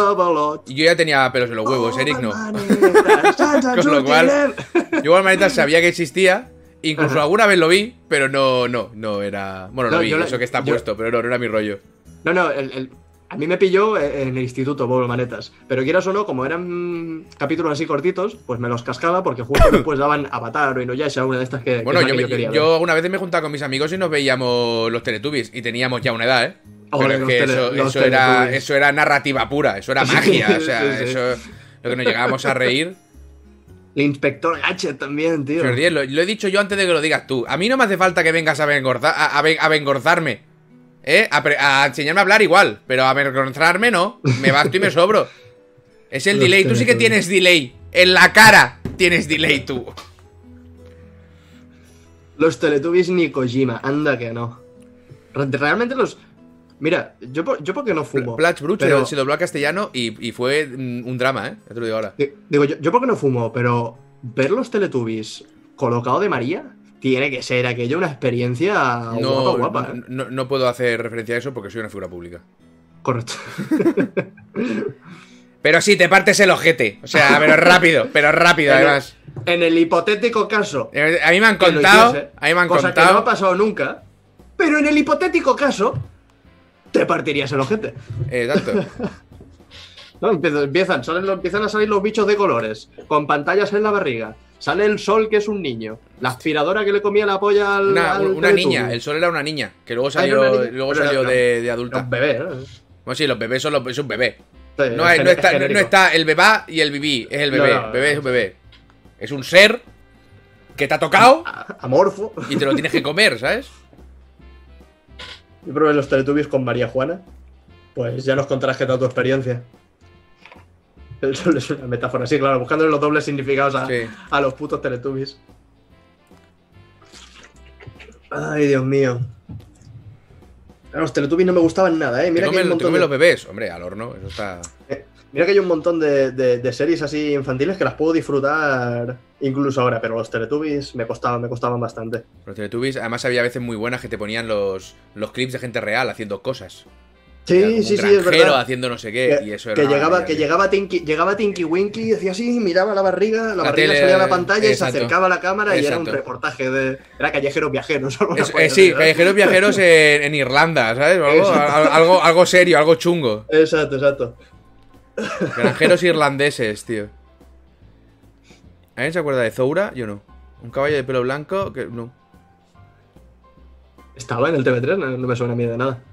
Yo ya tenía pelos en los huevos, Bob Eric no. Ens en Con lo cual-. Yo Manetas sabía que existía. Incluso Ajá. alguna vez lo vi, pero no, no, no era. Bueno, lo No, vi, yo la- eso que está puesto, pero no, no era mi rollo. No, no, el- el- a mí me pilló en el instituto Bob Manetas. Pero quieras o no, como eran capítulos así cortitos, pues me los cascaba porque justo después daban Avatar o Inuyasha, una de estas que, Bueno, yo, que quería yo una vez me juntaba con mis amigos y nos veíamos los Teletubbies. Y teníamos ya una edad, ¿eh? Pero es los que tele- eso, era, eso era narrativa pura, eso era magia. o sea, Sí, sí. eso. Lo que nos llegábamos a reír. El inspector Gadget también, tío. Lo, lo he dicho yo antes de que lo digas tú. A mí no me hace falta que vengas a, a, a a vengorzarme. ¿Eh? A, a enseñarme a hablar igual. Pero a vengorzarme no. Me basto y me sobro. Es el Los delay. Tú sí que tienes delay. En la cara tienes delay tú. Los Teletubbies ni Kojima, anda que no. Re- Realmente los. Mira, yo, yo porque no fumo. Platch Bruch pero- se dobló al castellano y, y fue mm, un drama, ¿eh? Ya te lo digo ahora. Di- Digo, yo, yo porque no fumo, pero ver los Teletubbies colocado de María tiene que ser aquello una experiencia No, guapa, guapa. no, ¿eh? no- no puedo hacer referencia a eso porque soy una figura pública. Correcto. Pero sí, te partes el ojete. O sea, pero rápido, pero rápido En el- además. En el hipotético caso A mí me han contado, hiciese, a mí me han cosa que no ha contado. pasado nunca, pero en el hipotético caso te partirías el ojete. Exacto. ¿no? Empiezan, salen empiezan a salir los bichos de colores, con pantallas en la barriga. Sale el sol, que es un niño. La aspiradora que le comía la polla al. Una, al una niña, el sol era una niña, que luego Ah, salió, luego Pero salió no, de, de adulta. Un bebé, ¿eh? Bueno, sí, los bebés son los, es un bebé. Sí, No, hay- no está, no- no está el bebá y el bibí, es el No, bebé. no, no. bebé es un bebé. Es un ser que te ha tocado Amorfo. y te lo tienes que comer, ¿sabes? Yo probé los Teletubbies con María Juana. Pues ya nos contarás qué tal tu experiencia. Eso es una metáfora, sí, claro, buscándole los dobles significados a, Sí. a los putos Teletubbies. Ay, Dios mío. Los Teletubbies no me gustaban nada, ¿eh? Te Mira que, hay comen, un te montón de, los bebés, hombre, al horno, eso está. mira que hay un montón de, de- de series así infantiles que las puedo disfrutar incluso ahora, pero los Teletubbies me costaban, me costaban bastante. Los Teletubbies, además había veces muy buenas que te ponían los, los clips de gente real haciendo cosas. Sí, sí, un sí, es verdad. haciendo no sé qué, que, y eso era que llegaba, que llegaba Tinky, llegaba Tinky Winky, decía así, miraba la barriga, la, La barriga tele, salía a la pantalla y se acercaba a la cámara y era un reportaje de. Era callejeros viajeros. Es- eh, sí, callejeros viajeros en, en Irlanda, ¿sabes? Algo, algo serio, algo chungo. Exacto, exacto. Granjeros irlandeses, tío. ¿Alguien se acuerda de Zoura? Yo no. Un caballo de pelo blanco que no. Estaba en el TV3, no, no me suena a mí de nada.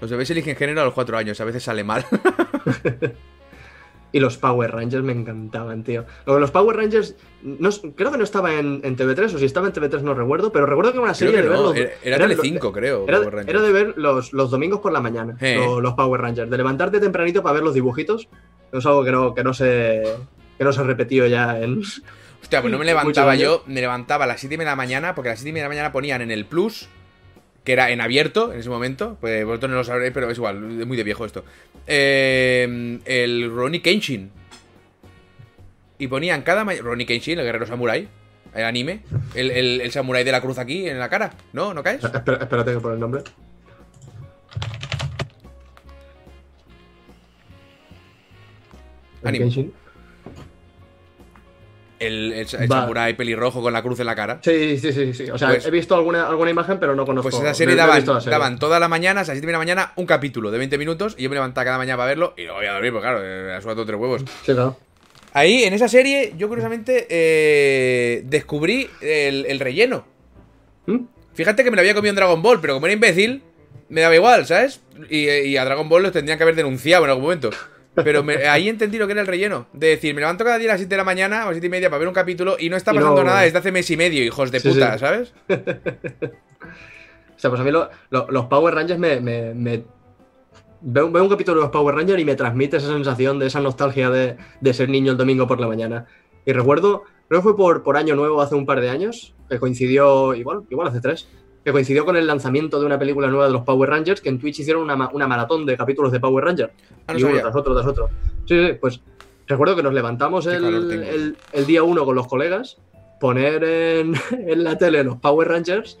Los bebés eligen género a los cuatro años, a veces sale mal. Y los Power Rangers me encantaban, tío. Los Power Rangers, no, creo que no estaba en, en TV3, o si estaba en TV3 no recuerdo, pero recuerdo que era una serie de ver no, los- era, era eran Telecinco, creo. Era, era de ver los, los domingos por la mañana, Eh. lo- los, Power Rangers. De levantarte tempranito para ver los dibujitos. Es algo que no, que no se. que no se ha repetido ya en. Hostia, pues no me levantaba yo, me levantaba a las 7 de la mañana, porque a las 7 de la mañana ponían en el Plus, que era en abierto en ese momento, pues vosotros no lo sabréis, pero es igual, es muy de viejo esto. Eh, el Ronnie Kenshin. Y ponían cada mañana. Ronnie Kenshin, el guerrero samurai, el anime, el, el, el samurái de la cruz aquí en la cara. ¿No? ¿No caes? Espera- espérate que por el nombre. Anime. Kenshin. El, el, el samurái pelirrojo con la cruz en la cara. Sí, sí, sí, sí. O sea, Pues- he visto alguna, alguna imagen, pero no conozco. Pues esa serie no- no daban, la serie. daban toda la mañana, a las 7 de la mañana, un capítulo de 20 minutos y yo me levantaba cada mañana para verlo y luego voy a dormir, porque claro, eh, a suelto tres huevos. Sí, claro. Ahí, en esa serie, yo curiosamente eh, descubrí el, el relleno. ¿Mm? Fíjate que me lo había comido en Dragon Ball, pero como era imbécil, me daba igual, ¿sabes? Y, y a Dragon Ball los tendrían que haber denunciado en algún momento. Pero me- ahí entendí lo que era el relleno. De decir, me levanto cada día a las 7 de la mañana o a las 7 y media para ver un capítulo y no está no- pasando nada desde hace mes y medio, hijos de Sí, puta, sí. ¿sabes? O sea, pues a mí lo- lo- los Power Rangers me. me- me- Veo, veo un capítulo de los Power Rangers y me transmite esa sensación de esa nostalgia de, de ser niño el domingo por la mañana. Y recuerdo, creo que fue por, por Año Nuevo hace un par de años, que coincidió, igual, igual hace tres, que coincidió con el lanzamiento de una película nueva de los Power Rangers, que en Twitch hicieron una, una maratón de capítulos de Power Rangers. Ah, no y uno sabía. tras otro, tras otro. Sí, sí, pues recuerdo que nos levantamos el, el- el día uno con los colegas, poner en, en la tele los Power Rangers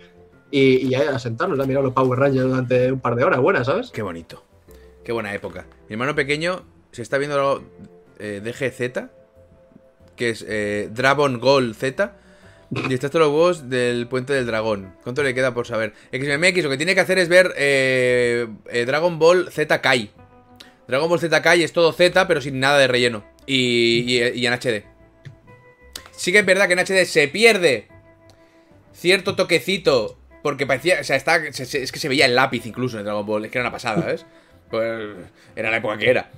y, y ya a sentarnos a mirar los Power Rangers durante un par de horas buenas, ¿sabes? Qué bonito. Qué buena época. Mi hermano pequeño se está viendo eh, DGZ, que es eh, Dragon Gol Z. Y está hasta los huevos del Puente del Dragón. ¿Cuánto le queda por saber? XMMX lo que tiene que hacer es ver eh, eh, Dragon Ball Z Kai. Dragon Ball Z Kai es todo Z, pero sin nada de relleno. Y, y- en HD. Sí que es verdad que en HD se pierde cierto toquecito. Porque parecía. O sea, está, es que se veía el lápiz incluso en Dragon Ball. Es que era una pasada, ¿ves? Pues era la época que era.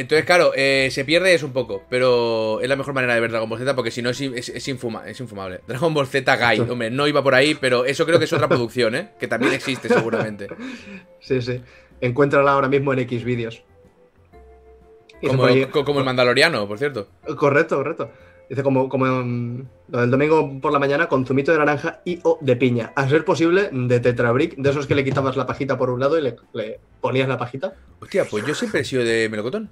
Entonces, claro, eh, se pierde eso un poco, pero es la mejor manera de ver Dragon Ball Z porque si no es, es, es infuma- es infumable. Dragon Ball Z Guide, hombre, no iba por ahí, pero eso creo que es otra producción, ¿eh? Que también existe seguramente. Sí, sí. Encuéntrala ahora mismo en X vídeos. Como, el Mandaloriano, por cierto. Correcto, correcto. Dice como, como en- lo del domingo por la mañana con zumito de naranja y o de piña. A ser posible, de tetrabric, de esos que le quitabas la pajita por un lado y le, le ponías la pajita. Hostia, pues yo siempre he sido de melocotón.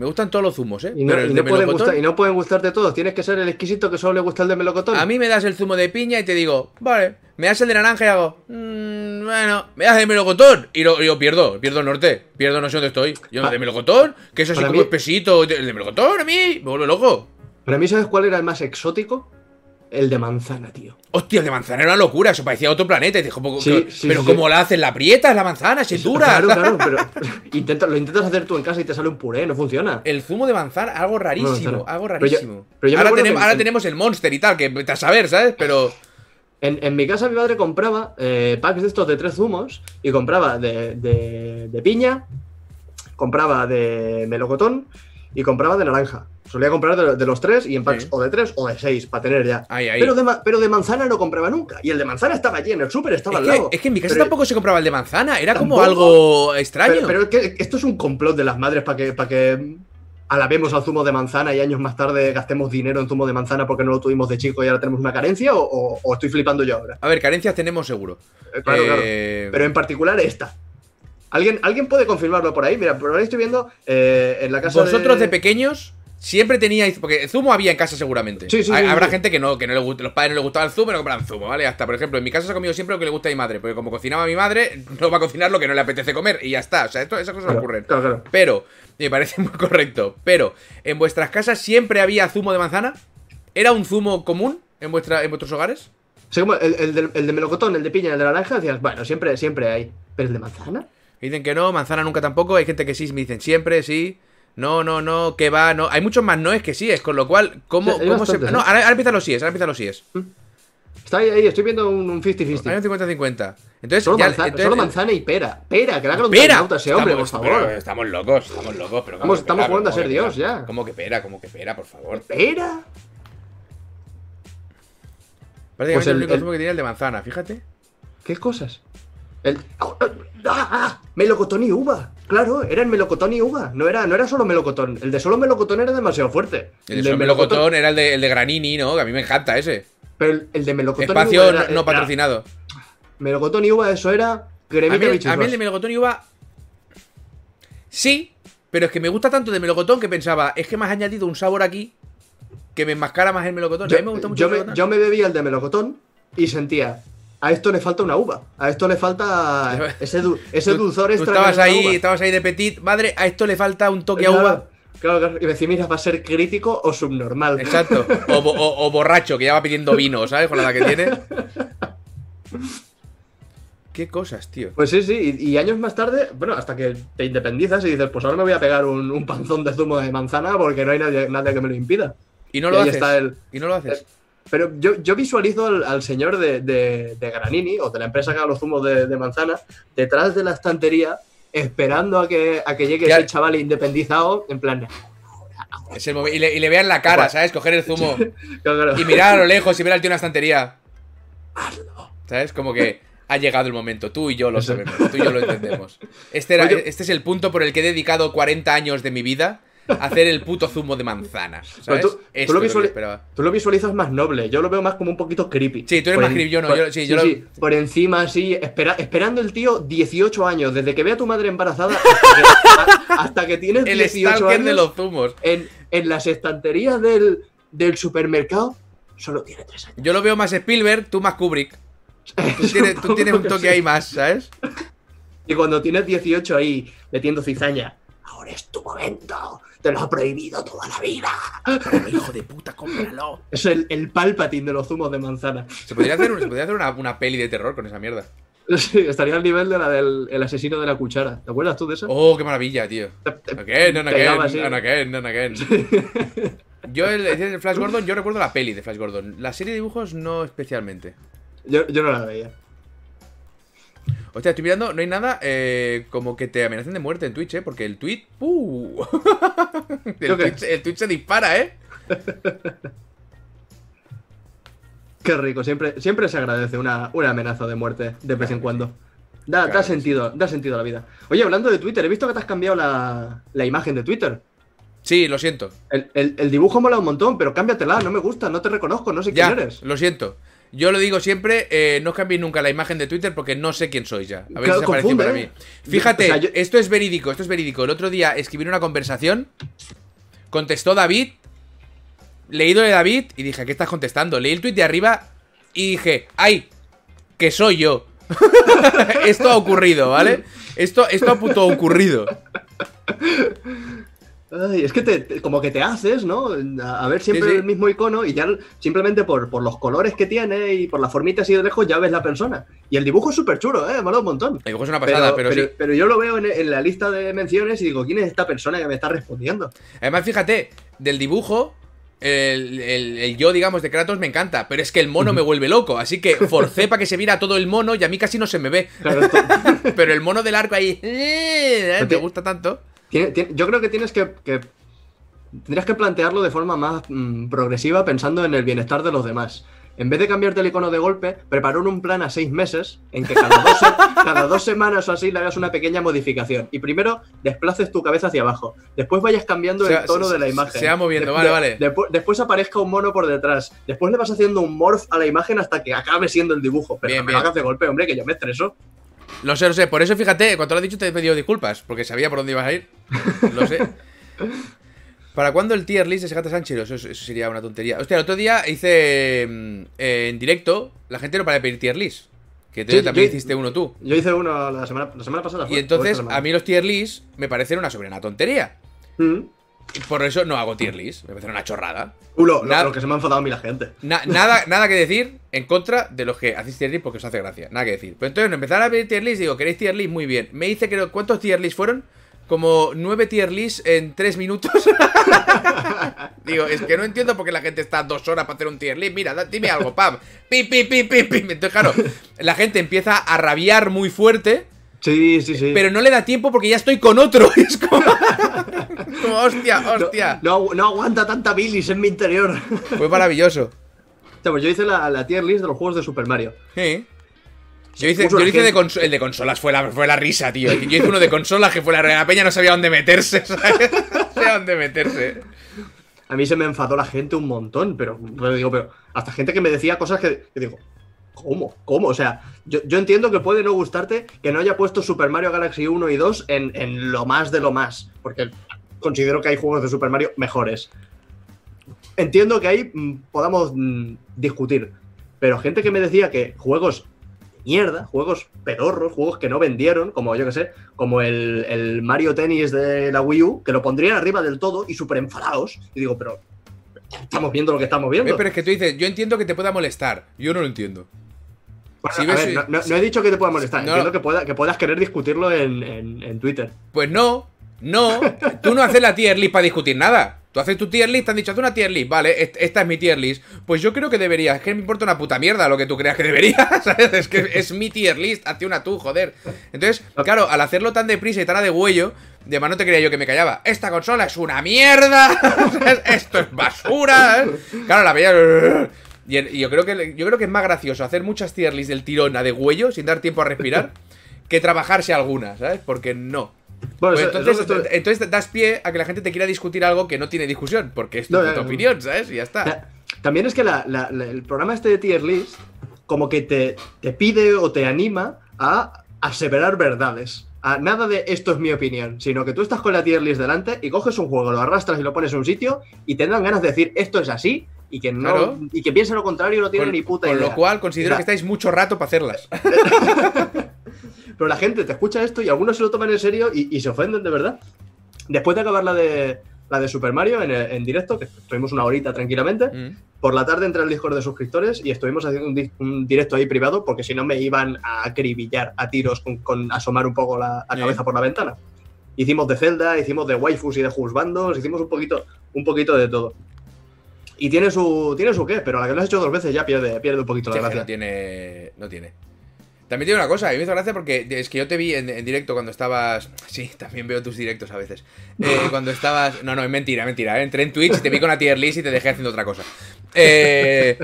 Me gustan todos los zumos, ¿eh? Y no, pero el y de no pueden melocotón... gustar, y no pueden gustarte todos. Tienes que ser el exquisito que solo le gusta el de melocotón. A mí me das el zumo de piña y te digo, vale, me das el de naranja y hago, "Mm, bueno, me das el melocotón. Y lo, y lo pierdo, pierdo el norte, pierdo no sé dónde estoy. Yo, Pa- de melocotón, que eso así como mí- espesito, el de melocotón a mí, me vuelve loco. Para mí, ¿sabes cuál era el más exótico? El de manzana, tío. Hostia, el de manzana era una locura, eso parecía otro planeta. Y dije, "¿Cómo- Sí, qué- sí, pero sí. ¿cómo la haces? ¿La aprietas la manzana? ¿Se dura? Claro, claro, pero intenta- lo intentas hacer tú en casa y te sale un puré, no funciona. El zumo de manzana, algo rarísimo, algo Pero yo- rarísimo. pero yo me ahora, tenemos, el monster y tal, que a saber, ¿sabes? Pero... En, en mi casa mi madre compraba eh, packs de estos de tres zumos y compraba de, de- de piña, compraba de melocotón y compraba de naranja. Solía comprar de, de los tres y en packs Sí. o de tres o de seis para tener ya. Ahí, ahí. Pero, de, ma- pero de manzana no compraba nunca. Y el de manzana estaba lleno, el súper estaba Es al que, lado. es que en mi casa Pero- tampoco se compraba el de manzana, era como algo extraño. Pero, pero es que esto es un complot de las madres para que, para que alabemos al zumo de manzana y años más tarde gastemos dinero en zumo de manzana porque no lo tuvimos de chico y ahora tenemos una carencia o, o- o estoy flipando yo ahora. A ver, carencias tenemos seguro. Eh, claro, claro. Eh, Pero en particular esta. ¿Alguien, ¿Alguien puede confirmarlo por ahí? Mira, por ahí estoy viendo eh, en la casa Vosotros de... de... pequeños siempre teníais. Porque zumo había en casa seguramente. Sí, sí, Ha- sí, Habrá sí. gente que no, que no le gusta, los padres no les gustaba el zumo y no compraban zumo, ¿vale? Hasta, por ejemplo, en mi casa se ha comido siempre lo que le gusta a mi madre. Porque como cocinaba mi madre, no va a cocinar lo que no le apetece comer. Y ya está. O sea, esto, esas cosas Claro, ocurren. claro, claro. Pero, me parece muy correcto. Pero, ¿en vuestras casas siempre había zumo de manzana? ¿Era un zumo común en, vuestra, en vuestros hogares? O sea, como el, el de, el de melocotón, el de piña, el de naranja, decías, bueno, siempre, siempre hay. Pero el de manzana. Dicen que no, manzana nunca tampoco. Hay gente que sí, me dicen siempre, sí. No, no, no, que va, no. Hay muchos más noes que sí, es con lo cual, ¿cómo, Sí, cómo se.? No, ahora, ahora empiezan los síes, ahora empiezan los síes. Está ahí, ahí, estoy viendo un un 50-50. Hay un 50-50. Entonces, Solo, ya- manzana, entonces- solo manzana y pera. Pera, que haga un hombre, por Estamos- favor. pero Estamos locos, estamos locos, pero. Estamos- ¿cómo que estamos pera? jugando a ¿Cómo ser Dios, ya. ¿Cómo que pera? ¿Cómo que pera, por favor? ¿Pera? Prácticamente Pues el- el único el- zumo que tenía el de manzana, fíjate. ¿Qué cosas? El... ¡Ah! ah, Melocotón y uva. Claro, era el melocotón y uva. No era, no era solo melocotón. El de solo melocotón era demasiado fuerte. El de Sol melocotón era el de, el de Granini, ¿no? Que a mí me encanta ese. Pero el, el de melocotón y Espacio uva era- no, era- patrocinado. Melocotón y uva, eso era A cremita mí, bichos. a mí el de melocotón y uva. Sí, pero es que me gusta tanto de melocotón que pensaba, es que me has añadido un sabor aquí que me enmascara más el melocotón. yo, a mí me gusta mucho yo el me, melocotón. yo me bebía el de melocotón y sentía, a esto le falta una uva. A esto le falta ese, du- ese Tú- dulzor tú extra. estabas que ahí, uva. estabas ahí de petit, madre, a esto le falta un toque a uva. Claro, claro. Y me decía, mira, va a ser crítico o subnormal. Exacto. O, bo- o- o borracho, que ya va pidiendo vino, ¿sabes? Con la edad que tiene. Qué cosas, tío. Pues sí, sí, y, y años más tarde, bueno, hasta que te independizas y dices, pues ahora me voy a pegar un, un panzón de zumo de manzana porque no hay nadie, nadie que me lo impida. Y no Y lo haces. está el- Y no lo haces. Pero yo, yo visualizo al, al señor de, de, de Granini, o de la empresa que haga los zumos de, de manzana, detrás de la estantería, esperando a que, a que llegue ese chaval independizado, en plan, Es el momen- y, le, y le vean la cara, Pues- ¿sabes? Coger el zumo claro, y mirar a lo lejos y ver al tío en la estantería. ¿Sabes? Como que ha llegado el momento. Tú y yo lo sabemos. Tú y yo lo entendemos. Este, era, Oye. este es el punto por el que he dedicado 40 años de mi vida hacer el puto zumo de manzana. ¿Sabes? Tú- lo. Tú visualizas más noble, yo lo veo más como un poquito creepy. Sí, tú eres Por más en- creepy, yo no, por- yo- sí, yo lo- por encima, así, espera- esperando el tío 18 años, desde que ve a tu madre embarazada hasta que, a- hasta que tienes El 18 stalker años, de los zumos. en, en las estanterías del, del supermercado, solo tiene 3 años. Yo lo veo más Spielberg, tú más Kubrick. Tú tienes, tú tienes un toque ahí más, ¿sabes? Y cuando tienes 18 ahí metiendo cizaña, ahora es tu momento, te lo ha prohibido toda la vida. Hijo de puta, cómpralo. Es el, el palpatín de los zumos de manzana. Se podría hacer, se podría hacer una, una peli de terror con esa mierda. Sí, estaría al nivel de la del el asesino de la cuchara. ¿Te acuerdas tú de eso? Oh, qué maravilla, tío. Again and again and again and again. Yo, el, el Flash Gordon, yo recuerdo la peli de Flash Gordon. La serie de dibujos no especialmente. Yo, yo no la veía. Hostia, estoy mirando, no hay nada eh, como que te amenacen de muerte en Twitch, ¿eh? Porque el tweet. ¡Uh! el. Twitch, el Twitch se dispara, ¿eh? Qué rico, siempre, siempre se agradece una, una amenaza de muerte de vez en cuando. Da, Claro da sí. sentido, da sentido a la vida. Oye, hablando de Twitter, he visto que te has cambiado la, la imagen de Twitter. Sí, lo siento. El, el- el dibujo mola un montón, pero cámbiatela, no me gusta, no te reconozco, no sé Ya, quién eres. lo siento. Yo lo digo siempre, eh, no cambiéis nunca la imagen de Twitter porque no sé quién sois ya. A ver Claro, para ¿eh? mí. Fíjate, O sea, yo- esto es verídico, esto es verídico. El otro día escribí una conversación, contestó David, leído de David y dije, ¿qué estás contestando? Leí el tweet de arriba y dije, ¡ay! Que soy yo. esto ha ocurrido, ¿vale? Esto, esto ha puto ocurrido. Ay, es que te, te- como que te haces, ¿no? A, a ver siempre Sí, sí. el mismo icono y ya simplemente por, por los colores que tiene y por la formita así de lejos ya ves la persona. Y el dibujo es súper chulo, ¿eh? Mola un montón. El dibujo es una pasada, pero, sí. pero yo lo veo en, en la lista de menciones y digo, ¿quién es esta persona que me está respondiendo? Además, fíjate, del dibujo, el, el- el yo, digamos, de Kratos me encanta, pero es que el mono me vuelve loco, así que forcé para que se viera todo el mono y a mí casi no se me ve. Claro, Pero el mono del arco ahí, eh, me gusta tanto. Tiene- tiene- yo creo que tienes que, que- Tendrías que plantearlo de forma más mm, progresiva pensando en el bienestar de los demás. En vez de cambiarte el icono de golpe, preparar un plan a seis meses en que cada dos, se- cada dos semanas o así le hagas una pequeña modificación. Y primero desplaces tu cabeza hacia abajo. Después vayas cambiando el tono se- de la imagen. se va moviendo, De- vale, de- vale. después aparezca un mono por detrás. Después le vas haciendo un morph a la imagen hasta que acabe siendo el dibujo. Pero Bien, no me bien. lo hagas de golpe, hombre, que yo me estreso. Lo sé, lo sé. Por eso, fíjate, cuando lo has dicho te he pedido disculpas, porque sabía por dónde ibas a ir. Lo sé. ¿Para cuándo el tier list de Segata Sánchez? Eso, eso sería una tontería. Hostia, el otro día hice mm, eh, en directo, la gente no para de pedir tier list. Que Sí, también yo- hiciste uno tú. Yo hice uno la semana, la semana pasada. Y entonces, semana. a mí los tier list me parecen una soberana tontería. Mm. Por eso no hago tier list. Me parece una chorrada. Culo, lo- Nada- lo que se me ha enfadado a mí la gente. Na- nada, nada que decir en contra de los que hacéis tier list porque os hace gracia. Nada que decir. Pero entonces empezaron a pedir tier list. Digo, ¿queréis tier list? Muy bien. Me dice, creo, ¿cuántos tier list fueron? Como nueve tier list en tres minutos. Digo, es que no entiendo por qué la gente está dos horas para hacer un tier list. Mira, da- dime algo, pam. Pim, pim, pim, pim, pim. Entonces, claro, la gente empieza a rabiar muy fuerte. Sí, sí, sí. Pero no le da tiempo porque ya estoy con otro. Es como. como, hostia, no, hostia. no, no aguanta tanta bilis en mi interior. Fue maravilloso. O sea, pues yo hice la, la tier list de los juegos de Super Mario. Sí. Yo hice, yo hice de conso- el de consolas, fue la, fue la risa, tío. Yo hice uno de consolas que fue la, la peña no sabía dónde meterse, ¿sabes? No sabía dónde meterse. A mí se me enfadó la gente un montón, pero, pero digo, pero hasta gente que me decía cosas que, que digo, ¿cómo? ¿Cómo? O sea, yo, yo entiendo que puede no gustarte que no haya puesto Super Mario Galaxy 1 y 2 en, en lo más de lo más, porque considero que hay juegos de Super Mario mejores. Entiendo que ahí mm, podamos mm, discutir, pero gente que me decía que juegos mierda, juegos pedorros, juegos que no vendieron, como yo que sé, como el, el Mario Tennis de la Wii U, que lo pondrían arriba del todo y súper enfadados. Y digo, pero estamos viendo lo que estamos viendo. Eh, pero es que tú dices, yo entiendo que te pueda molestar. Yo no lo entiendo. Bueno, si a ves- ver, no, no- no he dicho que te pueda molestar, No. entiendo que, pueda, que puedas querer discutirlo en, en- en Twitter. Pues no, no. Tú no haces la tier list para discutir nada. Tú haces tu tier list, te han dicho, haz una tier list, vale, est- esta es mi tier list. Pues yo creo que debería, es que me importa una puta mierda lo que tú creas que debería, ¿sabes? Es que es mi tier list, hazte una tú, joder. Entonces, claro, al hacerlo tan deprisa y tan a de huello, de más no te creía yo que me callaba. Esta consola es una mierda, esto es basura. ¿eh? Claro, la veía... Y yo creo que yo creo que es más gracioso hacer muchas tier lists del tirón a de huello sin dar tiempo a respirar que trabajarse algunas, ¿sabes? Porque no. Bueno, Pues entonces, eso estoy- entonces das pie a que la gente te quiera discutir algo que no tiene discusión, porque es tu No, ya. opinión, ¿sabes? Y ya está. Ta- También es que la- la- la- el programa este de tier list como que te, te pide o te anima a aseverar verdades. A nada de esto es mi opinión, sino que tú estás con la tier list delante y coges un juego, lo arrastras y lo pones en un sitio y te dan ganas de decir esto es así y que no Claro. y que piensa lo contrario no tiene Con, ni puta con idea. lo cual considero que estáis mucho rato para hacerlas. Pero la gente te escucha esto y algunos se lo toman en serio y, y se ofenden de verdad. Después de acabar la de la de Super Mario en, en directo, que estuvimos una horita tranquilamente, Mm. por la tarde entré al Discord de suscriptores y estuvimos haciendo un, di- un directo ahí privado porque si no me iban a acribillar a tiros con, con asomar un poco la, la Sí. cabeza por la ventana. Hicimos de Zelda, hicimos de waifus y de juzbandos, hicimos un poquito, un poquito de todo. Y tiene su, tiene su qué, pero a la que lo has hecho dos veces ya pierde, pierde un poquito la gracia. no tiene. No tiene. También tiene una cosa, a mí me hizo gracia porque es que yo te vi en, en directo cuando estabas. Sí, también veo tus directos a veces. Eh, cuando estabas. No, no, es mentira, mentira. ¿eh? Entré en Twitch y te vi con la tier list y te dejé haciendo otra cosa. Eh,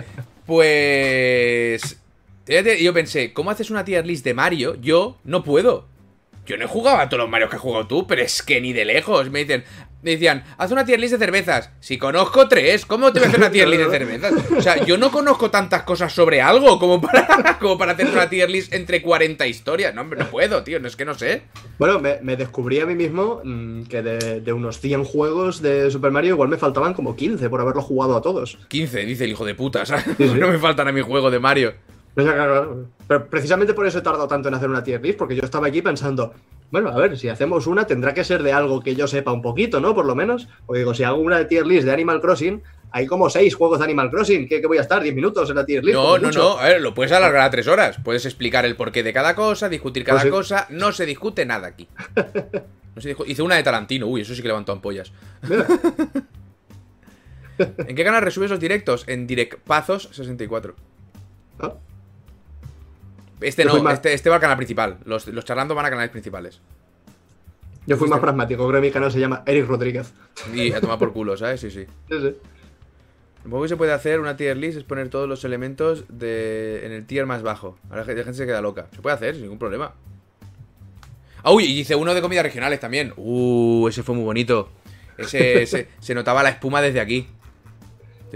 pues. fíjate, Yo pensé, ¿cómo haces una tier list de Mario? Yo no puedo. Yo no he jugado a todos los Marios que has jugado tú, pero es que ni de lejos. Me dicen, me decían, haz una tier list de cervezas. Si conozco tres, ¿cómo te voy a hacer una tier list de cervezas? O sea, yo no conozco tantas cosas sobre algo como para, como para hacer una tier list entre 40 historias. No, hombre, no puedo, tío, no es que no sé. Bueno, me, me descubrí a mí mismo mm, que de, de unos 100 juegos de Super Mario igual me faltaban como 15 por haberlo jugado a todos. 15, dice el hijo de puta, ¿sabes? Sí, sí. No me faltan a mi juego de Mario. Pero precisamente por eso he tardado tanto en hacer una tier list, porque yo estaba aquí pensando, bueno, a ver, si hacemos una tendrá que ser de algo que yo sepa un poquito, ¿no? Por lo menos. O digo, si hago una tier list de Animal Crossing, hay como seis juegos de Animal Crossing. ¿Qué, qué voy a estar? ¿10 minutos en la tier list? No, no, mucho. no. A ver, lo puedes alargar a tres horas. Puedes explicar el porqué de cada cosa, discutir cada Pues sí. cosa. No se discute nada aquí. No se discu- Hice una de Tarantino. Uy, eso sí que levantó ampollas. ¿En qué canal resubes los directos? En DirectPazos64. ¿no? Este Yo no, este, este va al canal principal. Los, los charlando van a canales principales. Yo fui más pragmático, creo que mi canal se llama Eric Rodríguez. Y a tomar por culo, ¿sabes? Sí, sí. Sí, sí. Que se puede hacer una tier list, es poner todos los elementos de, en el tier más bajo. Ahora la gente se queda loca. Se puede hacer, sin ningún problema. Ah, uy, y hice uno de comidas regionales también. Uh, ese fue muy bonito. Ese, ese- se notaba la espuma desde aquí.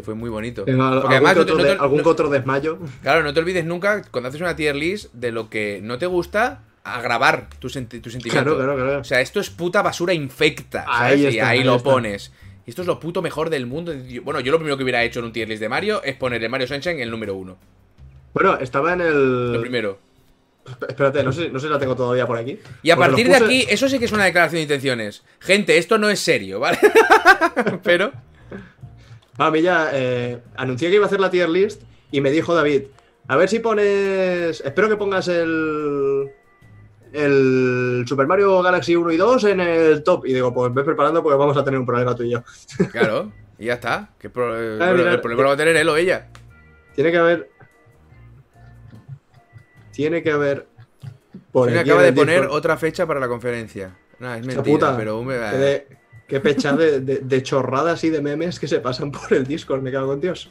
Fue muy bonito. Porque algún, además, que no te- otro no de- te- algún no- que otro desmayo. claro, no te olvides nunca, cuando haces una tier list, de lo que no te gusta, a grabar tu, senti- tu sentimiento. Claro, claro, claro. O sea, esto es puta basura infecta. Ahí ¿sabes? y está, ahí, ahí lo está. pones. Y esto es lo puto mejor del mundo. Bueno, yo lo primero que hubiera hecho en un tier list de Mario es poner el Mario Sunshine en el número uno. Bueno, estaba en Lo el. primero. Espérate, no sé, no sé si la tengo todavía por aquí. Y a Porque partir de aquí, eso sí que es una declaración de intenciones. Gente, esto no es serio, ¿vale? Pero. Ah, A mí ya eh, anuncié que iba a hacer la tier list y me dijo David, a ver si pones... Espero que pongas el... El Super Mario Galaxy 1 y 2 en el top. Y digo, pues ve preparando porque vamos a tener un problema tú y yo. Claro, y ya está. ¿Qué pro- eh, Ah, mira, el problema lo va a tener él o ella. Tiene que haber... Tiene que haber... Por me acaba de poner otra fecha para la conferencia. Nah, es mentira, puta, pero de- qué pecha de, de- de chorradas y de memes que se pasan por el Discord, me cago con Dios.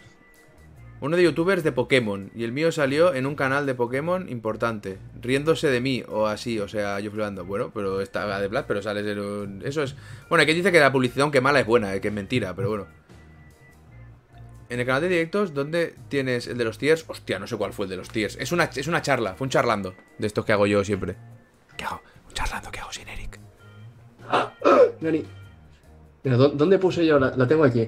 Uno de youtubers de Pokémon. Y el mío salió en un canal de Pokémon importante. Riéndose de mí o así. O sea, yo flipando. Bueno, pero está de Black, pero sales en un... Eso es... Bueno, aquí dice que la publicidad, aunque mala, es buena, eh, que es mentira, pero bueno. En el canal de directos, ¿dónde tienes el de los tiers? Hostia, no sé cuál fue el de los tiers. Es una, es una charla, fue un charlando. De estos que hago yo siempre. ¿Qué hago? Un charlando que hago sin Eric. Nani. ¿Dó- ¿dónde puse yo? La, la tengo aquí.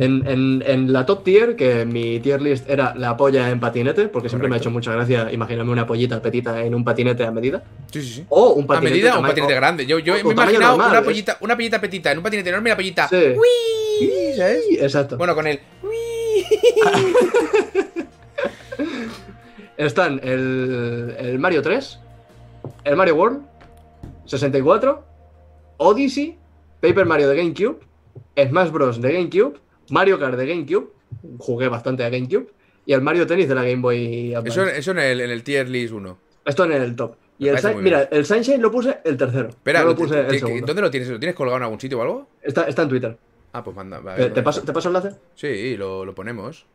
En, en- en la top tier, que mi tier list era la polla en patinete, porque siempre me ha hecho mucha gracia imaginarme una pollita petita en un patinete a medida. Sí, sí, sí. O un A patinete. medida o un patinete grande. Yo, yo me he imaginado normal, una es- pollita, una pollita petita en un patinete enorme y la pollita. Sí. Exacto. Bueno, con el. Están el, el Mario 3, el Mario World, 64, Odyssey, Paper Mario de GameCube, Smash Bros. de GameCube, Mario Kart de GameCube, jugué bastante a GameCube, y el Mario Tennis de la Game Boy Advance. Eso, eso en, el, en el tier list 1. Esto en el top. Y el mira, el Sunshine lo puse el tercero. Espera, no lo ¿te- puse te- el segundo. ¿dónde lo tienes? ¿Lo tienes colgado en algún sitio o algo? Está, está en Twitter. Ah, pues manda. vale, ¿Te, ¿dónde paso? ¿Te paso el enlace? Sí, lo, lo ponemos.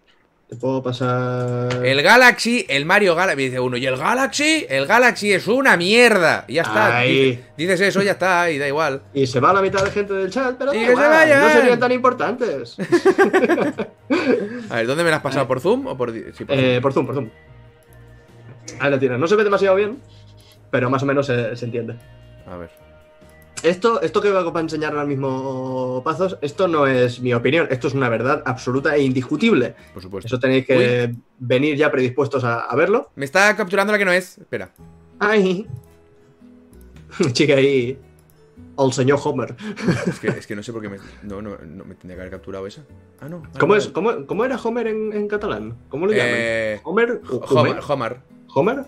Te puedo pasar. El Galaxy, el Mario Galaxy. Dice uno, ¿y el Galaxy? El Galaxy es una mierda. Y ya está. Ahí. Dice- Dices eso, ya está, y da igual. Y se va la mitad de gente del chat, pero da que se no serían tan importantes. A ver, ¿dónde me lo has pasado? ¿Por Zoom o por.? Sí, por Eh, Zoom. por Zoom, por Zoom. Ahí la tienes. No se ve demasiado bien, pero más o menos se, se entiende. A ver. Esto, esto que voy a enseñar ahora mismo, Pazos, esto no es mi opinión, esto es una verdad absoluta e indiscutible. Por supuesto. Eso tenéis que venir ya predispuestos a, a verlo. Me está capturando la que no es. Espera. ¡Ay! Chica ahí. Al señor Homer. Es que, es que no sé por qué me. No, no, no me tendría que haber capturado esa. Ah, no. ah, ¿Cómo, no. es, cómo, cómo era Homer en, en catalán? ¿Cómo lo llaman? Eh, ¿Homer? Homer. Homer. ¿Homer?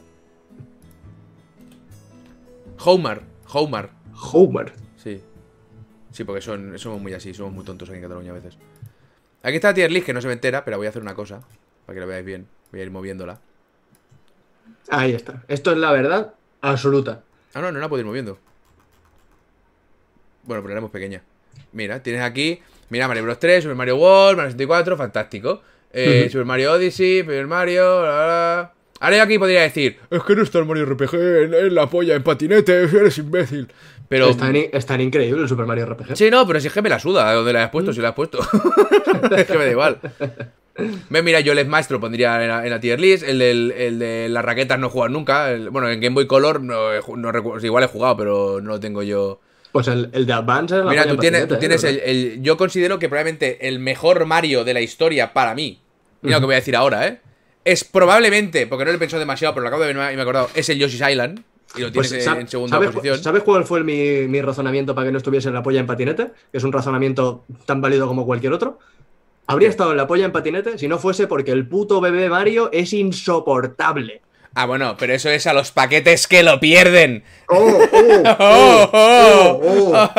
Homer. Homer. Homer. Sí. Sí, porque son, somos muy así, somos muy tontos aquí en Cataluña a veces. Aquí está la tier list que no se me entera, pero voy a hacer una cosa. Para que lo veáis bien. Voy a ir moviéndola. Ahí está. Esto es la verdad absoluta. Ah, no, no la puedo ir moviendo. Bueno, pero la haremos pequeña. Mira, tienes aquí. Mira, Mario Bros 3, Super Mario World, Mario 64, fantástico. Eh. Super Mario Odyssey, Super Mario. bla. Ahora yo aquí podría decir: Es que no está el Mario RPG en, en la polla, en patinete, eres imbécil. Pero. Es tan, es tan increíble el Super Mario RPG. Sí, no, pero si es que me la suda, donde la has puesto, si la has puesto. es que me da igual. Mira, yo el Maestro pondría en la, en la tier list. El, del- el de las raquetas no he jugado nunca. el- bueno, en Game Boy Color no, no recuerdo. sí, igual he jugado, pero no lo tengo yo. Pues el, el de Advance es la Mira, tú en tienes, tú tienes ¿eh? el, el- Yo considero que probablemente el mejor Mario de la historia para mí. Mira lo que voy a decir ahora, ¿eh? Es probablemente, porque no lo he pensado demasiado, pero lo acabo de ver y me he acordado, es el Yoshi's Island. Y lo tienes Pues, en- ¿sab- en segunda ¿sabes, posición. ¿Sabes cuál fue mi, mi razonamiento para que no estuviese en la polla en patinete? Que es un razonamiento tan válido como cualquier otro. Habría estado en la polla en patinete si no fuese porque el puto bebé Mario es insoportable. Ah, bueno, pero eso es a los paquetes que lo pierden. ¡Oh, oh, Oh, oh, oh. oh, oh, oh!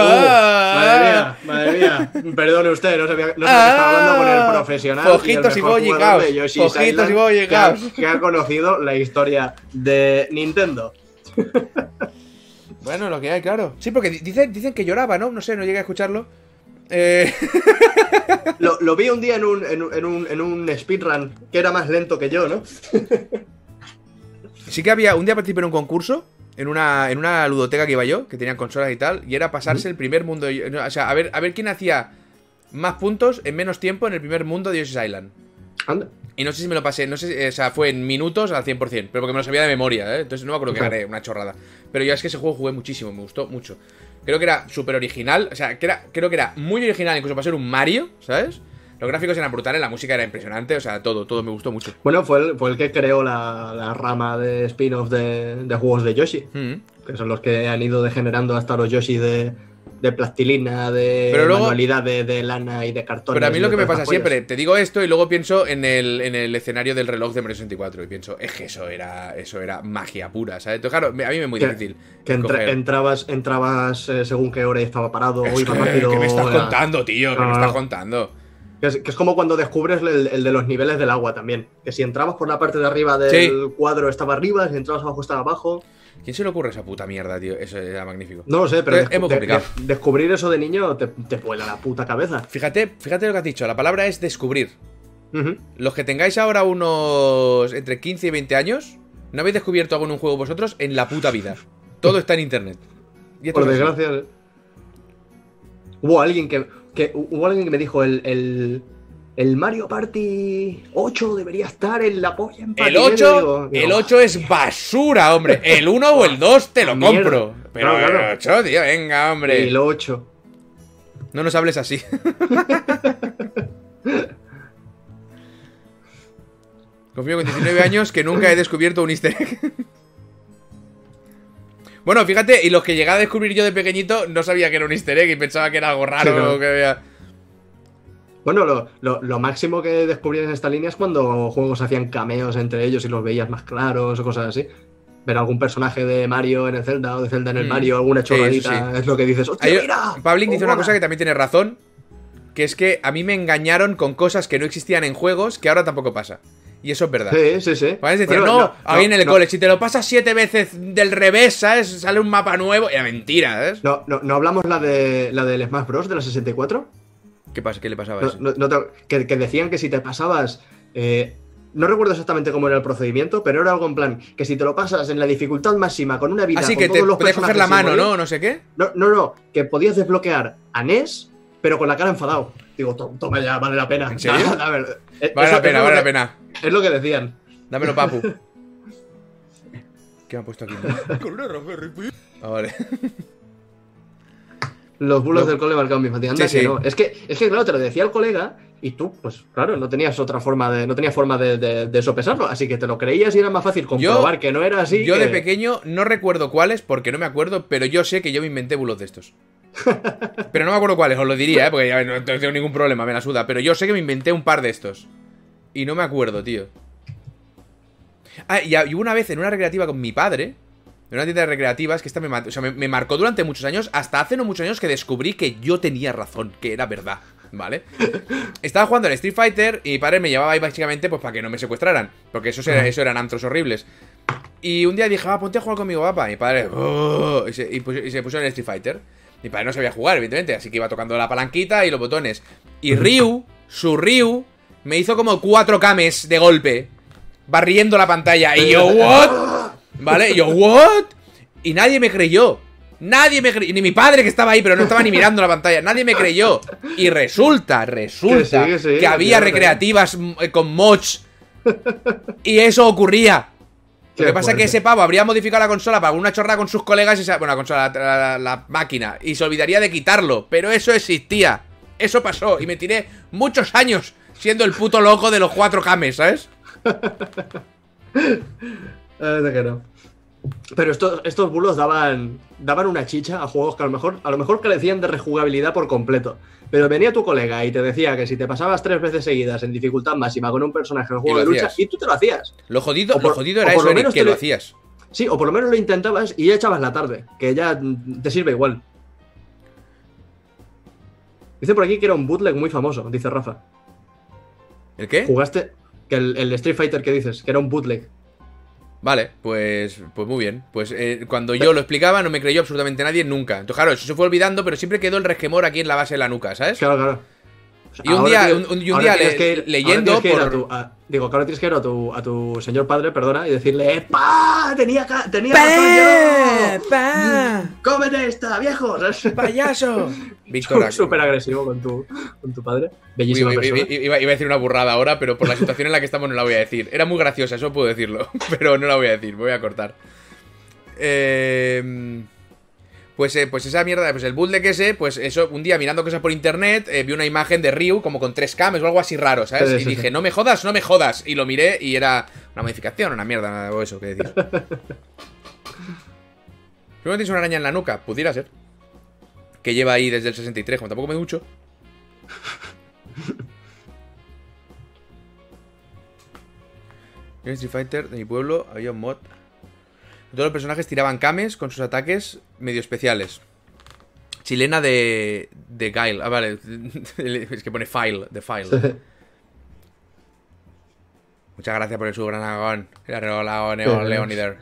Madre mía, madre mía. Perdone usted, no sabía, no estaba hablando con el profesional. Fojitos y, Boy Fojitos Island y Boy Scouts. Que ha conocido la historia de Nintendo. Bueno, lo que hay, claro. Sí, porque di- dicen, dicen que lloraba, ¿no? No sé, no llegué a escucharlo. Eh, Lo, lo vi un día en un, en, un, en un- en un speedrun que era más lento que yo, ¿no? sí que había. Un día participé en un concurso. En una, en una ludoteca que iba yo, que tenían consolas y tal. Y era pasarse el primer mundo. O sea, a ver, a ver quién hacía más puntos en menos tiempo en el primer mundo de Yoshi's Island. Anda. Y no sé si me lo pasé, no sé, o sea, fue en minutos al 100%, pero porque me lo sabía de memoria, ¿eh? Entonces no me acuerdo que Claro. gané, una chorrada. Pero yo es que ese juego jugué muchísimo, me gustó mucho. Creo que era súper original, o sea, que era, creo que era muy original incluso para ser un Mario, ¿sabes? Los gráficos eran brutales, la música era impresionante, o sea, todo, todo me gustó mucho. Bueno, fue el, fue el que creó la, la rama de spin-off de, de juegos de Yoshi, Mm. que son los que han ido degenerando hasta los Yoshi de, de plastilina, de Pero luego- de, lana y de cartón. Pero a mí lo que me pasa siempre, te digo esto y luego pienso en el, en el escenario del reloj de Mario 64 y pienso, es que eso era, eso era magia pura, ¿sabes? Entonces, claro, a mí me es muy Que- difícil. Que entra- entrabas, entrabas eh, según qué hora estaba parado, o Es iba que, rápido. ¿Qué me estás era- contando, tío? ¿Qué No, me estás no. contando? Que es, que es como cuando descubres el, el de los niveles del agua también. Que si entrabas por la parte de arriba del Sí. cuadro estaba arriba, si entrabas abajo estaba abajo. ¿Quién se le ocurre esa puta mierda, tío? Eso era magnífico. No lo sé, pero Es- es muy complicado. de- descubrir eso de niño te, te vuela la puta cabeza. Fíjate, fíjate lo que has dicho, la palabra es descubrir. Los que tengáis ahora unos entre 15 y 20 años, no habéis descubierto algo en un juego vosotros en la puta vida. Todo está en internet. Y Por desgracia. Hubo alguien que, que- hubo alguien que me dijo el, el, el Mario Party 8 debería estar en la polla en El patinete", 8, digo, digo, el 8 es basura, hombre. El 1 o el 2 te lo Mierda. compro. Pero Claro, claro. el 8, tío, venga, hombre. El 8. No nos hables así. Confío con 19 años que nunca he descubierto un easter egg. Bueno, fíjate, y los que llegué a descubrir yo de pequeñito no sabía que era un easter egg y pensaba que era algo raro. Sí, ¿no? que había... Bueno, lo, lo- lo máximo que descubrí en esta línea es cuando juegos hacían cameos entre ellos y los veías más claros o cosas así. Ver algún personaje de Mario en el Zelda o de Zelda en el Mm. Mario, alguna chorradita, sí. es lo que dices. ¡Hostia, Hay- mira! Pablin dice ¡Oh, una cosa que también tiene razón, que es que a mí me engañaron con cosas que no existían en juegos que ahora tampoco pasa. Y eso es verdad. Sí, sí, sí. Puedes decir, Bueno, no, ahí en el no, cole, si te lo pasas siete veces del revés, ¿sabes? Sale un mapa nuevo. Era mentira, ¿sabes? No, no, no hablamos la de la del Smash Bros. de la 64. ¿Qué pasa? ¿Qué le pasaba a No- ese? no- no te- que, que decían que si te pasabas. eh, no recuerdo exactamente cómo era el procedimiento, pero era algo en plan: que si te lo pasas en la dificultad máxima con una vida. Así con que te todos los puedes coger la mano, ¿no? No sé qué. No, no, no, que podías desbloquear a Ness, pero con la cara enfadado. Digo, "To- toma ya, vale la pena. ¿En serio? Eh, Vale la pena, vale la pena. Es lo que decían. Dámelo, papu. ¿Qué me ha puesto aquí? Ah, vale. Los bulos Lo- del cole marcaron mi infancia. Anda Sí, que sí. no. Es que, es que, claro, te lo decía el colega y tú, pues claro, no tenías otra forma de. No tenías forma de, de, de sopesarlo. Así que te lo creías y era más fácil comprobar que no era así. yo que- de pequeño no recuerdo cuáles, porque no me acuerdo, pero yo sé que yo me inventé bulos de estos. Pero no me acuerdo cuáles, os lo diría, ¿eh? porque ya no tengo ningún problema, me la suda. Pero yo sé que me inventé un par de estos. Y no me acuerdo, tío. Ah, y una vez en una recreativa con mi padre, en una tienda de recreativas, que esta me, o sea, me, me marcó durante muchos años, hasta hace no muchos años que descubrí que yo tenía razón, que era verdad. ¿vale? Estaba jugando al Street Fighter y mi padre me llevaba ahí básicamente pues para que no me secuestraran, porque eso, era, eso eran antros horribles. Y un día dije, ah, ponte a jugar conmigo, papá. Y mi padre, "Oh", y, se, y puso, y se puso en el Street Fighter. Mi padre no sabía jugar, evidentemente, así que iba tocando la palanquita y los botones. Y Ryu, su Ryu, me hizo como cuatro cames de golpe, barriendo la pantalla. Y yo, ¿what? ¿Vale? Y yo, ¿what? Y nadie me creyó. Nadie me creyó. Ni mi padre que estaba ahí, pero no estaba ni mirando la pantalla. Nadie me creyó. Y resulta, resulta Que sí, que sí, que había recreativas mm, eh, con mods. Y eso ocurría. Lo que pasa es que fuerte. ese pavo habría modificado la consola para una chorrada con sus colegas y se, bueno, la consola, la, la- la máquina, y se olvidaría de quitarlo. Pero eso existía. Eso pasó. Y me tiré muchos años siendo el puto loco de los cuatro cames, ¿sabes? Que no. Pero estos, estos bulos daban, daban una chicha a juegos que a lo mejor, a lo mejor carecían de rejugabilidad por completo. Pero venía tu colega y te decía que si te pasabas tres veces seguidas en dificultad máxima con un personaje en juego de lucha, y tú te lo hacías. Lo jodido, por- lo jodido era por eso, lo menos que lo hacías. Sí, o por lo menos lo intentabas y ya echabas la tarde, que ya te sirve igual. Dice por aquí que era un bootleg muy famoso, dice Rafa. ¿El qué? Jugaste que el, el Street Fighter que dices, que era un bootleg. Vale, pues, pues muy bien. Pues eh, cuando yo lo explicaba no me creyó absolutamente nadie nunca. Entonces, claro, eso se fue olvidando, pero siempre quedó el resquemor aquí en la base de la nuca, ¿sabes? Claro, claro. Y un día- tienes- un- y un ahora día tienes le- que ir- leyendo digo, que ahora tienes que ir a tu, a tu señor padre, perdona, y decirle, ¡Epa! Tenía, tenía razón yo! ¡Pa! ¡Cómete esta, viejo! ¡Payaso! Víctor, Súper agresivo con tu, con tu padre. Bellísima uy, persona. uy, iba, iba a decir una burrada ahora, pero por la situación en la que estamos no la voy a decir. Era muy graciosa, eso puedo decirlo, pero no la voy a decir, me voy a cortar. Eh, pues, eh, pues esa mierda, pues el bootleg ese, pues eso, un día mirando cosas por internet, eh, vi una imagen de Ryu como con tres cames o algo así raro, ¿sabes? Sí, y dije, sí. no me jodas, no me jodas. Y lo miré y era una modificación, una mierda, o eso, ¿qué decir? ¿No tienes una araña en la nuca? Pudiera ser. Que lleva ahí desde el 63, como tampoco me ducho. En Street Fighter de mi pueblo había un mod. Todos los personajes tiraban cames con sus ataques medio especiales. Chilena de. de Guile. Ah, vale. Es que pone file, de file. Muchas gracias por el subgranagón. León, Sí, Leonider.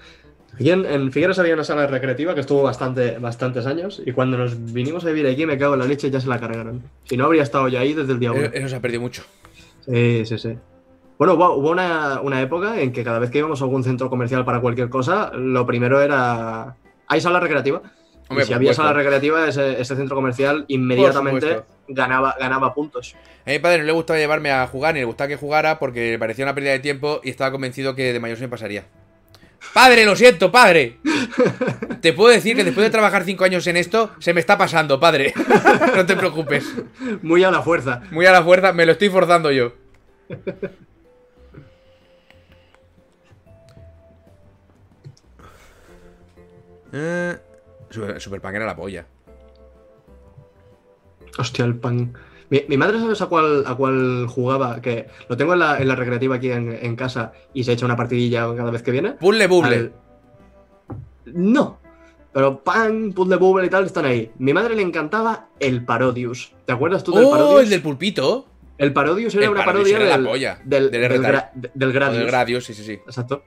Aquí en, en Figueras había una sala recreativa que estuvo bastante, bastantes años y cuando nos vinimos a vivir aquí me cago en la leche ya se la cargaron. Si no habría estado yo ahí desde el día uno. Eso, eso se ha perdido mucho. Sí, sí, sí. Bueno, hubo, una, una época en que cada vez que íbamos a algún centro comercial para cualquier cosa, lo primero era... ¿Hay sala recreativa? Hombre, y si había supuesto. sala recreativa, ese, ese centro comercial inmediatamente ganaba, ganaba puntos. A mi padre no le gustaba llevarme a jugar ni le gustaba que jugara porque le parecía una pérdida de tiempo y estaba convencido que de mayor se me pasaría. Padre, lo siento, padre. Te puedo decir que después de trabajar cinco años en esto, se me está pasando, padre. no te preocupes. Muy a la fuerza. Muy a la fuerza, me lo estoy forzando yo. Eh, Super, Super Punk era la polla. Hostia, el pan. Mi, mi madre, ¿sabes a cuál, a cuál jugaba? Que lo tengo en la, en la recreativa aquí en, en casa y se echa una partidilla cada vez que viene. Puzzle Bubble. Al- No. Pero pan, puzzle bubble y tal están ahí. Mi madre le encantaba el Parodius. ¿Te acuerdas tú del ¡Oh, Parodius? el del pulpito! El Parodius era El una Parodius parodia era la del, polla, del, del del, gra- de- del O Gradius. del Gradius, sí, sí, sí. Exacto.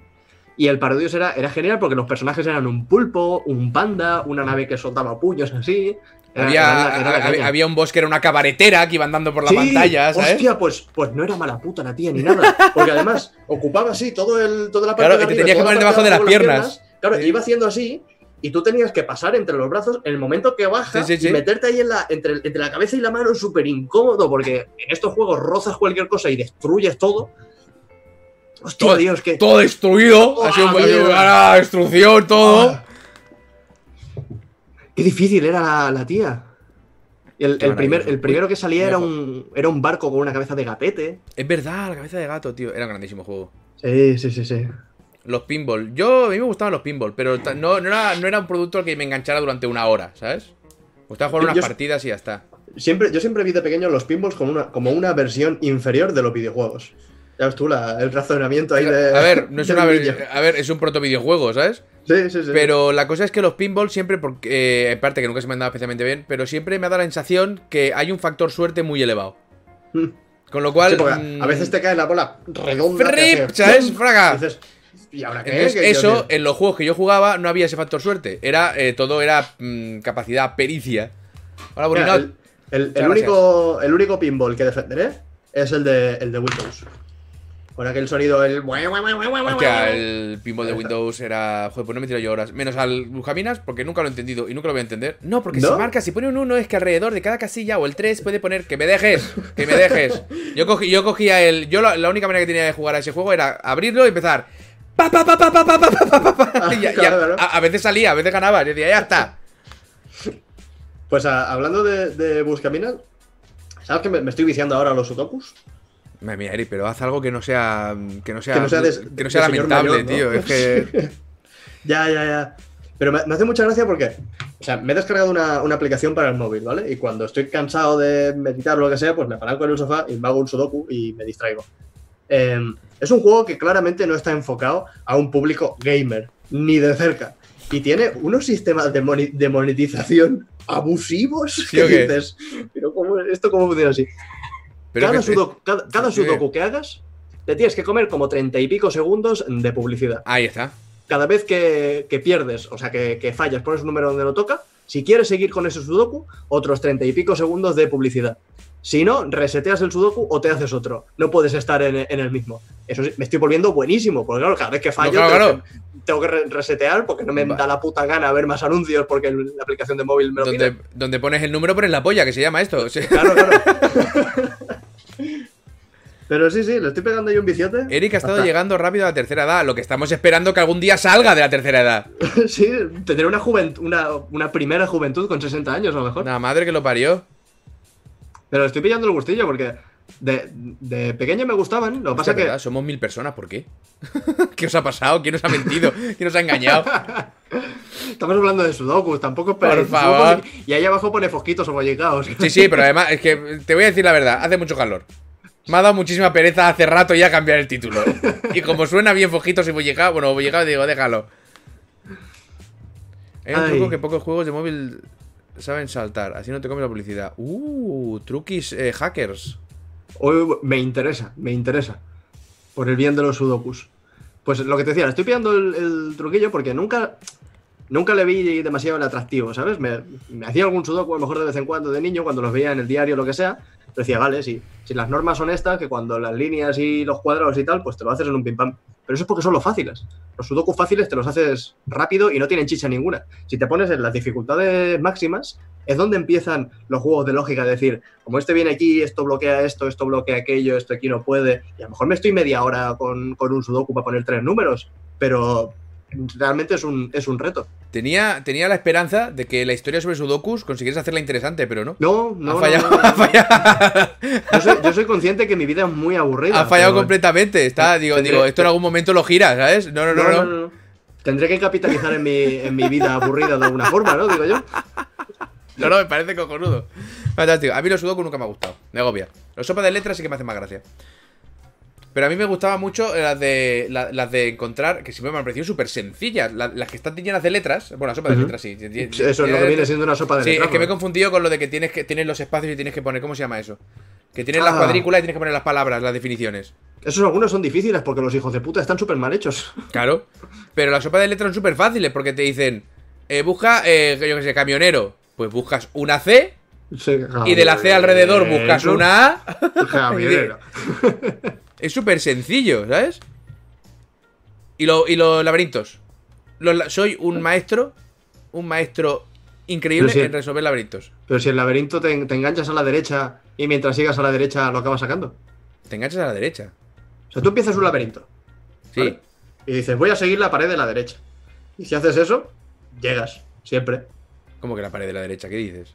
Y el Parodius era, era genial porque los personajes eran un pulpo, un panda, una nave que soltaba puños así. Era- Había, era era había, un boss que era una cabaretera que iba andando por la Sí, pantalla, ¿sabes? Hostia, pues, pues no era mala puta la tía ni nada. Porque además ocupaba así todo el, toda la parte Claro, de te tenías que poner debajo de las piernas. Claro, Sí. iba haciendo así y tú tenías que pasar entre los brazos en el momento que baja Sí, sí, sí. y meterte ahí en la, entre, entre la cabeza y la mano súper incómodo porque en estos juegos rozas cualquier cosa y destruyes todo. Hostia, Todo- Dios, que... Todo destruido. ¡Oh, ha sido ah, destrucción, todo. Ah. Qué difícil era la, la tía. Y El, primer, el primero que salía Uy, era un, era un barco con una cabeza de gatete. Es verdad, la cabeza de gato, tío. Era un grandísimo juego. Sí, sí, sí, sí. Los pinball. Yo, a mí me gustaban los pinball, pero no, no, era, no era un producto al que me enganchara durante una hora, ¿sabes? Me gustaba jugar Yo- unas yo- partidas y ya está. Siempre, yo siempre vi de pequeño los pinballs como una, como una versión inferior de los videojuegos. Ya ves tú la- el razonamiento ahí de. A ver, no es una. A ver, es un proto videojuego, ¿sabes? Sí, sí, sí. Pero la cosa es que los pinball siempre, porque, eh, en parte que nunca se me han dado especialmente bien, pero siempre me ha dado la sensación que hay un factor suerte muy elevado. Mm. Con lo cual. Sí, porque mm, a veces te cae la bola redonda. ¡Frip! ¿Sabes? Fraga. Y dices, ¿y ahora qué? Entonces, eso, en los juegos que yo jugaba, no había ese factor suerte. Era, eh, todo era mm, capacidad, pericia. Hola, Mira, el, el- el único, el único pinball que defenderé es el de, el de Windows. Con aquel sonido, el. Hostia, el pinball de. Windows era. Joder, pues no me tiro yo horas. Menos al Buscaminas, porque nunca lo he entendido y nunca lo voy a entender. No, porque ¿No? si marca, si pone un 1, es que alrededor de cada casilla o el 3 puede poner que me dejes, que me dejes. Yo, cogí, yo cogía el. Yo la, la única manera que tenía de jugar a ese juego era abrirlo y empezar. Pa, pa, pa, pa, pa, pa, pa, pa, pa, pa. Y ya- Claro, claro. a, a veces salía, a veces ganaba. Y decía, ya está. Pues a- hablando de, de Buscaminas, ¿sabes que me, me estoy viciando ahora a los sudokus? Madre mía, Eri, pero haz algo que no sea. Que no sea, Que no sea de- que no sea de señor lamentable, mayor, ¿no? tío. Es que. Ya, ya, ya. Pero me, me hace mucha gracia porque, o sea, me he descargado una, una aplicación para el móvil, ¿vale? Y cuando estoy cansado de meditar o lo que sea, pues me paranco en el sofá y me hago un sudoku y me distraigo. Eh, es un juego que claramente no está enfocado a un público gamer, ni de cerca. Y tiene unos sistemas de, moni- de monetización abusivos ¿Sí que dices, pero ¿cómo, ¿esto cómo funciona así? Pero cada, sudoku, cada, sudoku que hagas, te tienes que comer como treinta y pico segundos de publicidad Ahí está. cada vez que, que pierdes, o sea, que, que fallas, pones un número donde no toca, si quieres seguir con ese sudoku, otros treinta y pico segundos de publicidad. Si no, reseteas el sudoku o te haces otro. No puedes estar en, en el mismo. Eso sí, me estoy volviendo buenísimo, porque claro, cada vez que fallo No, claro, tengo, claro. Que, tengo que re- resetear porque no me da la puta gana ver más anuncios porque la aplicación de móvil me lo Donde, pide. donde pones el número, pones la polla, que se llama esto. Claro, claro. Pero sí, sí, le estoy pegando ahí un viciote. Eric ha estado Hasta- llegando rápido a la tercera edad. Lo que estamos esperando que algún día salga de la tercera edad. sí, tendré una, una, una primera juventud con 60 años a lo mejor. La madre que lo parió. Pero estoy pillando el gustillo porque de, de pequeño me gustaban. Lo que pasa que. Somos mil personas, ¿por qué? ¿Qué os ha pasado? ¿Quién os ha mentido? ¿Quién os ha engañado? Estamos hablando de sudokus, tampoco Por favor. Y ahí abajo pone fosquitos o bollicaos. Sí, sí, pero además, es que te voy a decir la verdad, hace mucho calor. Me ha dado muchísima pereza hace rato ya cambiar el título. Y como suena bien fojitos y bollicao, bueno, bollicao digo, déjalo. Hay un Ay. truco que pocos juegos de móvil saben saltar, así no te comes la publicidad. Uh, truquis eh, hackers. Uy, me interesa, me interesa. Por el bien de los sudokus. Pues lo que te decía, le estoy pillando el, el truquillo porque nunca. Nunca le vi demasiado el atractivo, ¿sabes? Me, me hacía algún sudoku a lo mejor de vez en cuando de niño, cuando los veía en el diario o lo que sea. Decía, vale, sí, si las normas son estas, que cuando las líneas y los cuadrados y tal, pues te lo haces en un pim pam. Pero eso es porque son los fáciles. Los sudokus fáciles te los haces rápido y no tienen chicha ninguna. Si te pones en las dificultades máximas, es donde empiezan los juegos de lógica, de decir, como este viene aquí, esto bloquea esto, esto bloquea aquello, esto aquí no puede. Y a lo mejor me estoy media hora con, con un sudoku para poner tres números, pero realmente es un, es un reto. Tenía, tenía la esperanza de que la historia sobre Sudokus consiguieras hacerla interesante, pero no. No, no, ha fallado, no, no, ha fallado, Yo soy, yo soy consciente que mi vida es muy aburrida. ha fallado pero- completamente. Está, digo, Tendré- digo, esto en algún momento lo gira, ¿sabes? No, no, no, no. no. Tendré que capitalizar en mi, en mi vida aburrida de alguna forma, ¿no? Digo yo. No, no, me parece cojonudo. Fantástico. A mí los Sudoku nunca me ha gustado. Me agobia. Los sopas de letras sí que me hacen más gracia. Pero a mí me gustaba mucho las de la- las de encontrar, que siempre me han parecido súper sencillas. La- las que están llenas de letras. Bueno, las sopas de letras sí. Eso es lo que viene siendo una sopa de Sí, letras, es que me he confundido con lo de que tienes que tienes los espacios y tienes que poner. ¿Cómo se llama eso? Que tienes las Ah. cuadrículas y tienes que poner las palabras, las definiciones. Esos algunos son difíciles porque los hijos de puta están súper mal hechos. Claro. Pero las sopas de letras son súper fáciles porque te dicen, eh, busca, eh, yo qué sé, camionero. Pues buscas una C Sí, y de la C alrededor buscas una A. Es súper sencillo, ¿sabes? Y, lo- y los laberintos. Los soy un maestro, un maestro increíble en resolver laberintos. Pero si el laberinto te, te enganchas a la derecha y mientras sigas a la derecha lo acabas sacando. Te enganchas a la derecha. O sea, tú empiezas un laberinto Sí. ¿Vale? y dices, voy a seguir la pared de la derecha. Y si haces eso, llegas, siempre. ¿Cómo que la pared de la derecha? ¿Qué dices?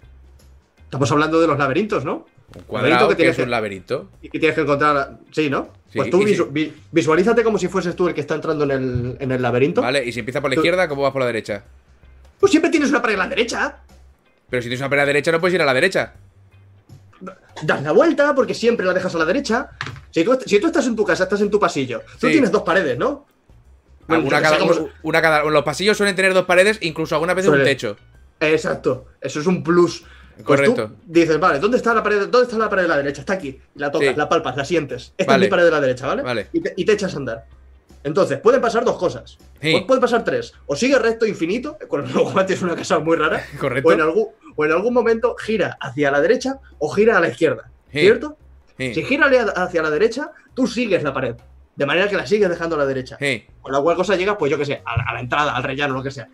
Estamos hablando de los laberintos, ¿no? Un cuadrado que que, es que- un laberinto. Y que tienes que encontrar. Sí, ¿no? Sí, pues tú visu- vi- visualízate como si fueses tú el que está entrando en el, en el laberinto. ¿Vale? Y si empieza por la Tú- izquierda, ¿cómo vas por la derecha? Pues siempre tienes una pared a la derecha. Pero si tienes una pared a la derecha, no puedes ir a la derecha. Das la vuelta porque siempre la dejas a la derecha. Si tú, si tú estás en tu casa, estás en tu pasillo. Tú Sí. tienes dos paredes, ¿no? Bueno, Alguna cada, una cada- los pasillos suelen tener dos paredes, incluso algunas veces un techo. Exacto, eso es un plus. Pues Correcto. tú dices, vale, ¿dónde está la pared? ¿Dónde está la pared de la derecha? Está aquí. La tocas, Sí. la palpas, la sientes. Esta Vale. es mi pared de la derecha, ¿vale? Vale. Y, te, y te echas a andar. Entonces, pueden pasar dos cosas. Sí. Pueden pasar tres. O sigue recto infinito, con lo cual tienes una casa muy rara. Correcto. O en, algún, o en algún momento gira hacia la derecha o gira a la izquierda. Sí. ¿Cierto? Si gira hacia la derecha, tú sigues la pared. De manera que la sigues dejando a la derecha. Con la cual cosa llegas, pues yo que sé, a la, a la entrada, al rellano, lo que sea.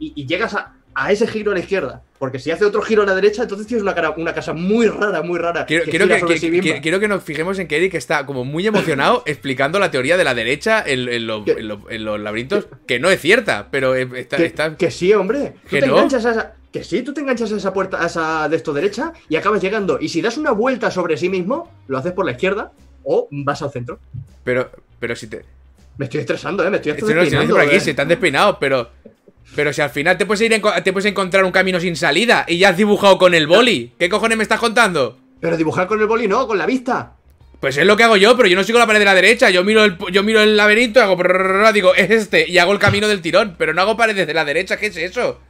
Sí. Y, y llegas a, a ese giro a la izquierda. Porque si hace otro giro a la derecha, entonces tienes una, cara- una casa muy rara, muy rara. Quiero, que quiero que, sí quiero nos fijemos en que Eric está como muy emocionado explicando la teoría de la derecha en, los laberintos, que no es cierta, pero está, que, está- que sí, hombre. Tú ¿Que te no? enganchas a esa. Que sí, tú te enganchas a esa puerta, a esa de esto derecha y acabas llegando. Y si das una vuelta sobre sí mismo, lo haces por la izquierda o vas al centro. Pero, pero si te. Me estoy estresando, ¿eh? Me estoy Si no, si no por aquí, ¿eh? si están despeinados, pero. Pero si al final te puedes ir en- te puedes encontrar un camino sin salida y ya has dibujado con el boli. ¿Qué cojones me estás contando? Pero dibujar con el boli no, con la vista. Pues es lo que hago yo, pero yo no sigo la pared de la derecha. Yo miro el, yo miro el laberinto, hago digo, es este, y hago el camino del tirón. Pero no hago paredes de la derecha, ¿qué es eso?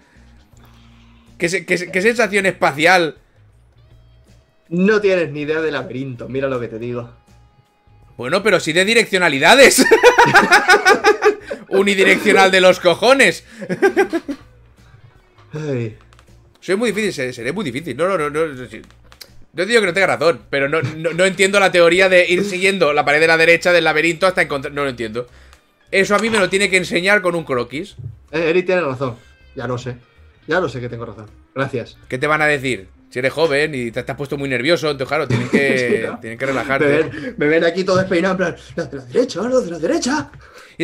¿Qué, se- qué se- qué sensación espacial? No tienes ni idea de laberinto, mira lo que te digo. Bueno, pero sí de direccionalidades. Unidireccional de los cojones. Ay. Soy muy difícil, seré, seré muy difícil. No, no, no, no. no, digo que no tenga razón, pero no, no, no entiendo la teoría de ir siguiendo la pared de la derecha del laberinto hasta encontrar. No lo entiendo. Eso a mí me lo tiene que enseñar con un croquis. Eh, Eric tiene razón. Ya lo sé. Ya lo sé que tengo razón. Gracias. ¿Qué te van a decir? Si eres joven y te, te has puesto muy nervioso, entonces claro, tienen que, tienen que Me relajarte. ven, me ven aquí todo despeinado, en plan, la de la derecha, la de la derecha.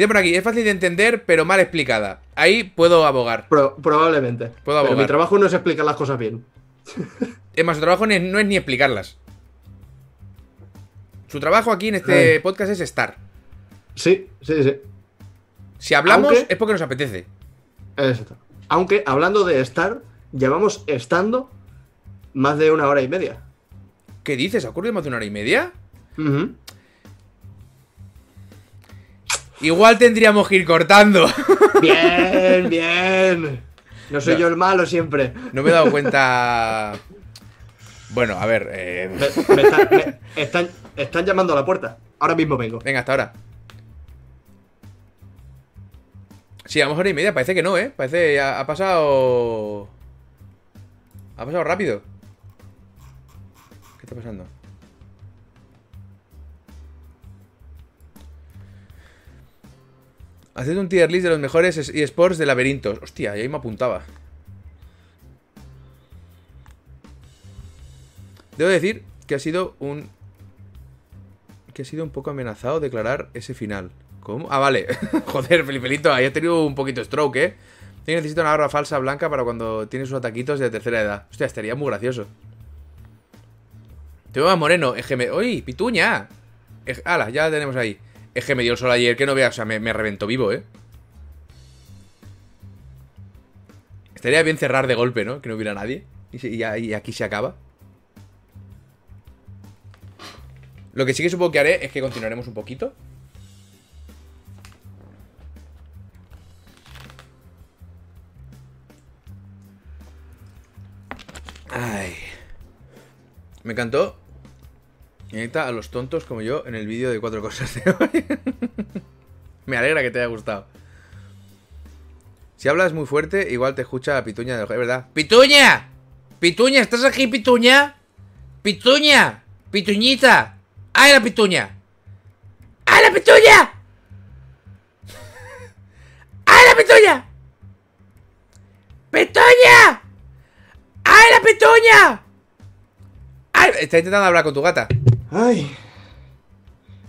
De por aquí, es fácil de entender, pero mal explicada. Ahí puedo abogar. Pro- probablemente. Puedo Pero abogar. mi trabajo no es explicar las cosas bien. Es más, su trabajo no es ni explicarlas. Su trabajo aquí en este podcast es estar. Sí, sí, sí. Si hablamos Aunque- es porque nos apetece. Exacto. Aunque, hablando de estar, llevamos estando más de una hora y media. ¿Qué dices? ¿Ha ocurrido más de una hora y media? Ujú. Igual tendríamos que ir cortando. Bien, bien. No soy No. yo el malo siempre. No me he dado cuenta. Bueno, a ver. eh, Me- me están, me- están, están llamando a la puerta. Ahora mismo vengo. Venga, hasta ahora. Sí, vamos hora y media. Parece que no, ¿eh? Parece. Ha, ha pasado. Ha pasado rápido. ¿Qué está pasando? Haced un tier list de los mejores es- eSports de laberintos. Hostia, ahí me apuntaba. Debo decir que ha sido un. Que ha sido un poco amenazado declarar ese final. ¿Cómo? Ah, vale. Joder, Felipelito, ahí has tenido un poquito stroke, ¿eh? Necesito una garra falsa blanca para cuando tienes sus ataquitos de tercera edad. Hostia, estaría muy gracioso. Te veo más moreno, EGM. ¡Uy, pituña! ¡Hala! Ya la tenemos ahí. Es que me dio el sol ayer, que no veas, o sea, me, reventó vivo, ¿eh? Estaría bien cerrar de golpe, ¿no? Que no hubiera nadie. Y, y aquí se acaba. Lo que sí que supongo que haré es que continuaremos un poquito. Ay. Me encantó. Ahorita a los tontos como yo en el vídeo de cuatro cosas de hoy. Me alegra que te haya gustado. Si hablas muy fuerte, igual te escucha la pituña de es verdad. ¡Pituña! ¡Pituña! ¿Estás aquí, pituña? ¡Pituña! ¡Pituñita! ¡Ay, la pituña! ¡Ay, la pituña! ¡Ay, la pituña! ¡Pituña! ¡Ay, la pituña! ¡Ay! Está intentando hablar con tu gata. Ay.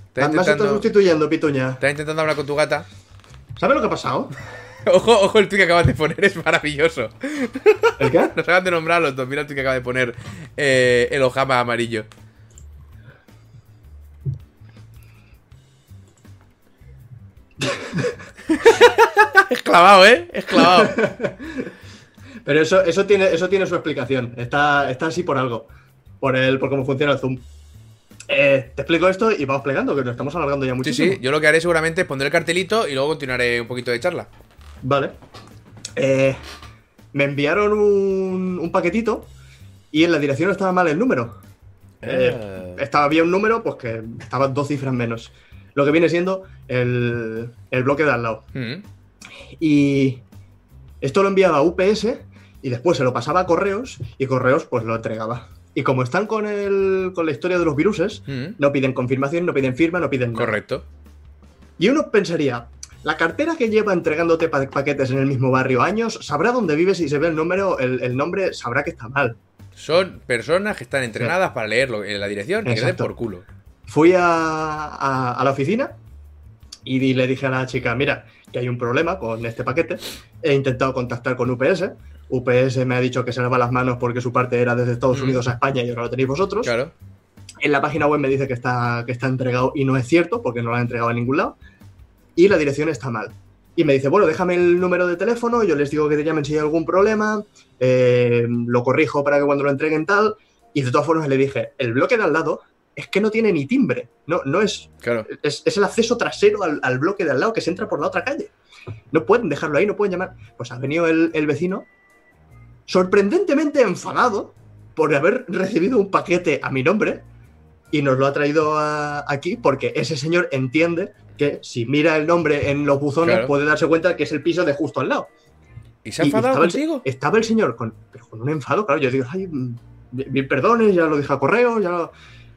Está estado intentando, sustituyendo, pituña. está intentando hablar con tu gata. ¿Sabes lo que ha pasado? Ojo, ojo, el tweet que acabas de poner es maravilloso. ¿El qué? Nos acaban de nombrar los dos. Mira el tweet que acaba de poner eh, el Ojama amarillo. es clavado, ¿eh? Es clavado. Pero eso, eso, tiene, eso tiene su explicación. Está, está así por algo. Por el, por cómo funciona el Zoom. Eh, te explico esto y vamos plegando, que nos estamos alargando ya Sí, muchísimo. sí, yo lo que haré seguramente es pondré el cartelito y luego continuaré un poquito de charla. Vale. Eh, me enviaron un, un paquetito y en la dirección estaba mal el número. Eh, estaba había un número, pues que estaba dos cifras menos. Lo que viene siendo el, el bloque de al lado. Mm. Y esto lo enviaba a UPS y después se lo pasaba a correos y correos pues lo entregaba. Y como están con, el, con la historia de los viruses, Mm. no piden confirmación, no piden firma, no piden nada. Correcto. Y uno pensaría, la cartera que lleva entregándote pa- paquetes en el mismo barrio años, sabrá dónde vives y se ve el número, el, el nombre, sabrá que está mal. Son personas que están entrenadas para leerlo en la dirección y que den por culo. Fui a, a- a la oficina y di- le dije a la chica, mira, que hay un problema con este paquete. He intentado contactar con UPS. UPS me ha dicho que se lava las manos porque su parte era desde Estados Mm. Unidos a España y ahora lo tenéis vosotros. Claro. En la página web me dice que está, que está entregado y no es cierto porque no lo han entregado en ningún lado. Y la dirección está mal. Y me dice, bueno, déjame el número de teléfono, yo les digo que te llamen si hay algún problema, eh, lo corrijo para que cuando lo entreguen tal. Y de todas formas le dije, el bloque de al lado es que no tiene ni timbre, no, no es, Claro. es, es el acceso trasero al, al bloque de al lado que se entra por la otra calle. No pueden dejarlo ahí, no pueden llamar. Pues ha venido el, el vecino sorprendentemente enfadado por haber recibido un paquete a mi nombre y nos lo ha traído a- aquí porque ese señor entiende que si mira el nombre en los buzones Claro. puede darse cuenta que es el piso de justo al lado. ¿Y se ha enfadado estaba el- contigo? Estaba el señor con, pero con un enfado, claro. Yo digo, ay, mil perdones, ya lo dije a correo, ya lo,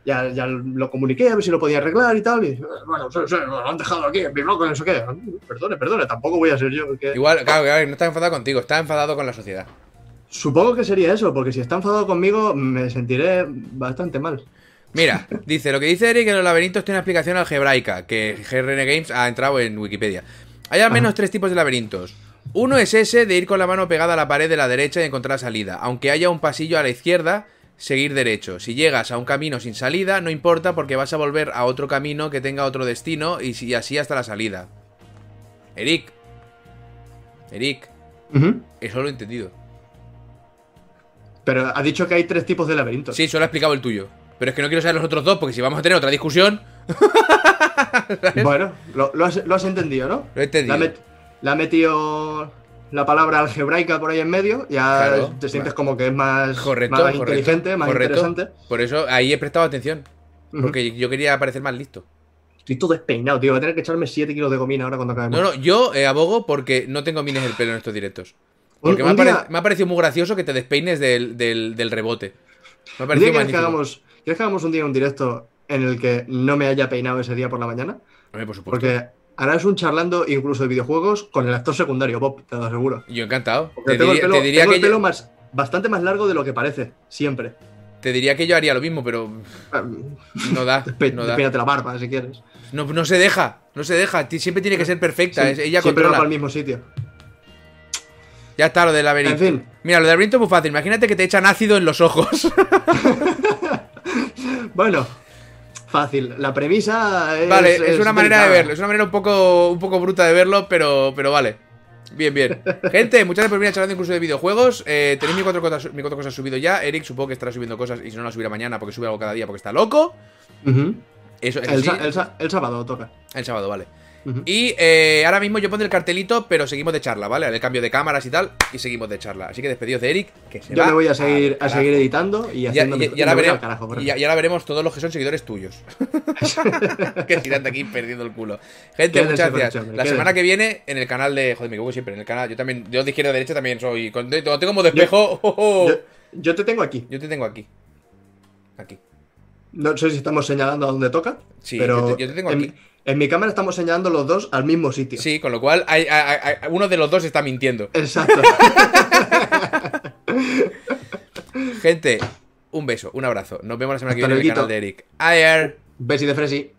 ya, ya lo comuniqué, a ver si lo podía arreglar y tal. Y bueno, sí, sí, lo han dejado aquí en mi bloque, no sé qué. Perdone, perdone, tampoco voy a ser yo. el que- Igual, claro, claro, no está enfadado contigo, está enfadado con la sociedad. Supongo que sería eso, porque si está enfadado conmigo me sentiré bastante mal. Mira, dice, lo que dice Eric en los laberintos tiene una explicación algebraica, que GRN Games ha entrado en Wikipedia. Hay al menos tres tipos de laberintos. Uno es ese de ir con la mano pegada a la pared de la derecha y encontrar salida. Aunque haya un pasillo a la izquierda, seguir derecho. Si llegas a un camino sin salida, no importa porque vas a volver a otro camino que tenga otro destino y, así hasta la salida. Eric. Eric, eso lo he entendido. Pero ha dicho que hay tres tipos de laberintos. Sí, solo ha explicado el tuyo. Pero es que no quiero saber los otros dos porque si vamos a tener otra discusión... Bueno, lo, lo has, lo has entendido, ¿no? Lo he entendido. Le ha, met- le ha metido la palabra algebraica por ahí en medio, ya Claro. te sientes como que es más, Correcto, más correcto, inteligente, más correcto. interesante. Por eso ahí he prestado atención. Porque yo quería parecer más listo. Estoy todo despeinado, tío. Voy a tener que echarme 7 kilos de gomina ahora cuando acabemos. No, no, yo eh, abogo porque no tengo mines el pelo en estos directos. Porque Un- me, ha un pare- día- me ha parecido muy gracioso que te despeines del, del- del rebote. Me ha ¿Un día parecido quieres que, hagamos, ¿Quieres que hagamos un día un directo en el que no me haya peinado ese día por la mañana? Hombre, por supuesto. Porque harás un charlando incluso de videojuegos con el actor secundario, Bob, te lo aseguro. Yo encantado. Porque Te tengo diría, el pelo, te diría tengo que el pelo yo, más, bastante más largo de lo que parece, siempre. te diría que yo haría lo mismo, pero Ah, no da. No, da. La barba si quieres. no, no se deja. No se deja. Siempre tiene que ser perfecta. Sí, ella siempre va controla. para el mismo sitio. Ya está lo del laberinto. En fin. Mira, lo del laberinto es muy fácil. Imagínate que te echan ácido en los ojos. Bueno, fácil. La premisa es. Vale, es, una manera de verlo, es una manera un poco, un poco bruta de verlo, pero, pero vale. Bien, bien. Gente, muchas gracias por venir charlando incluso de videojuegos. Eh, tenéis mi cuatro, cosas, mi cuatro cosas subido ya. Eric supongo que estará subiendo cosas y si no la subirá mañana porque sube algo cada día porque está loco. Ujú. Eso es el sábado toca. El sábado, vale. Y eh, ahora mismo yo pondré el cartelito, pero seguimos de charla, ¿vale? El cambio de cámaras y tal, y seguimos de charla. Así que despedidos de Eric, que se Yo va me voy a seguir, a seguir editando y haciendo. la me voy al veremos, carajo, veremos todos los que son seguidores tuyos. que tiran de aquí perdiendo el culo. Gente, Quédense muchas con gracias. La quédense. semana que viene, en el canal de. Joder, me equivoco siempre. En el canal. Yo también. Yo de izquierda a derecha también soy. Con, tengo como despejo. Yo, yo te tengo aquí. Yo te tengo aquí. Aquí. No sé si estamos señalando a dónde toca. Sí, pero yo te- yo te tengo en, aquí. en mi cámara estamos señalando los dos al mismo sitio. Sí, con lo cual hay, hay- hay- uno de los dos está mintiendo. Exacto. Gente, un beso, un abrazo. Nos vemos la semana que viene en el canal de Eric. Adiós. Besi de Fresi.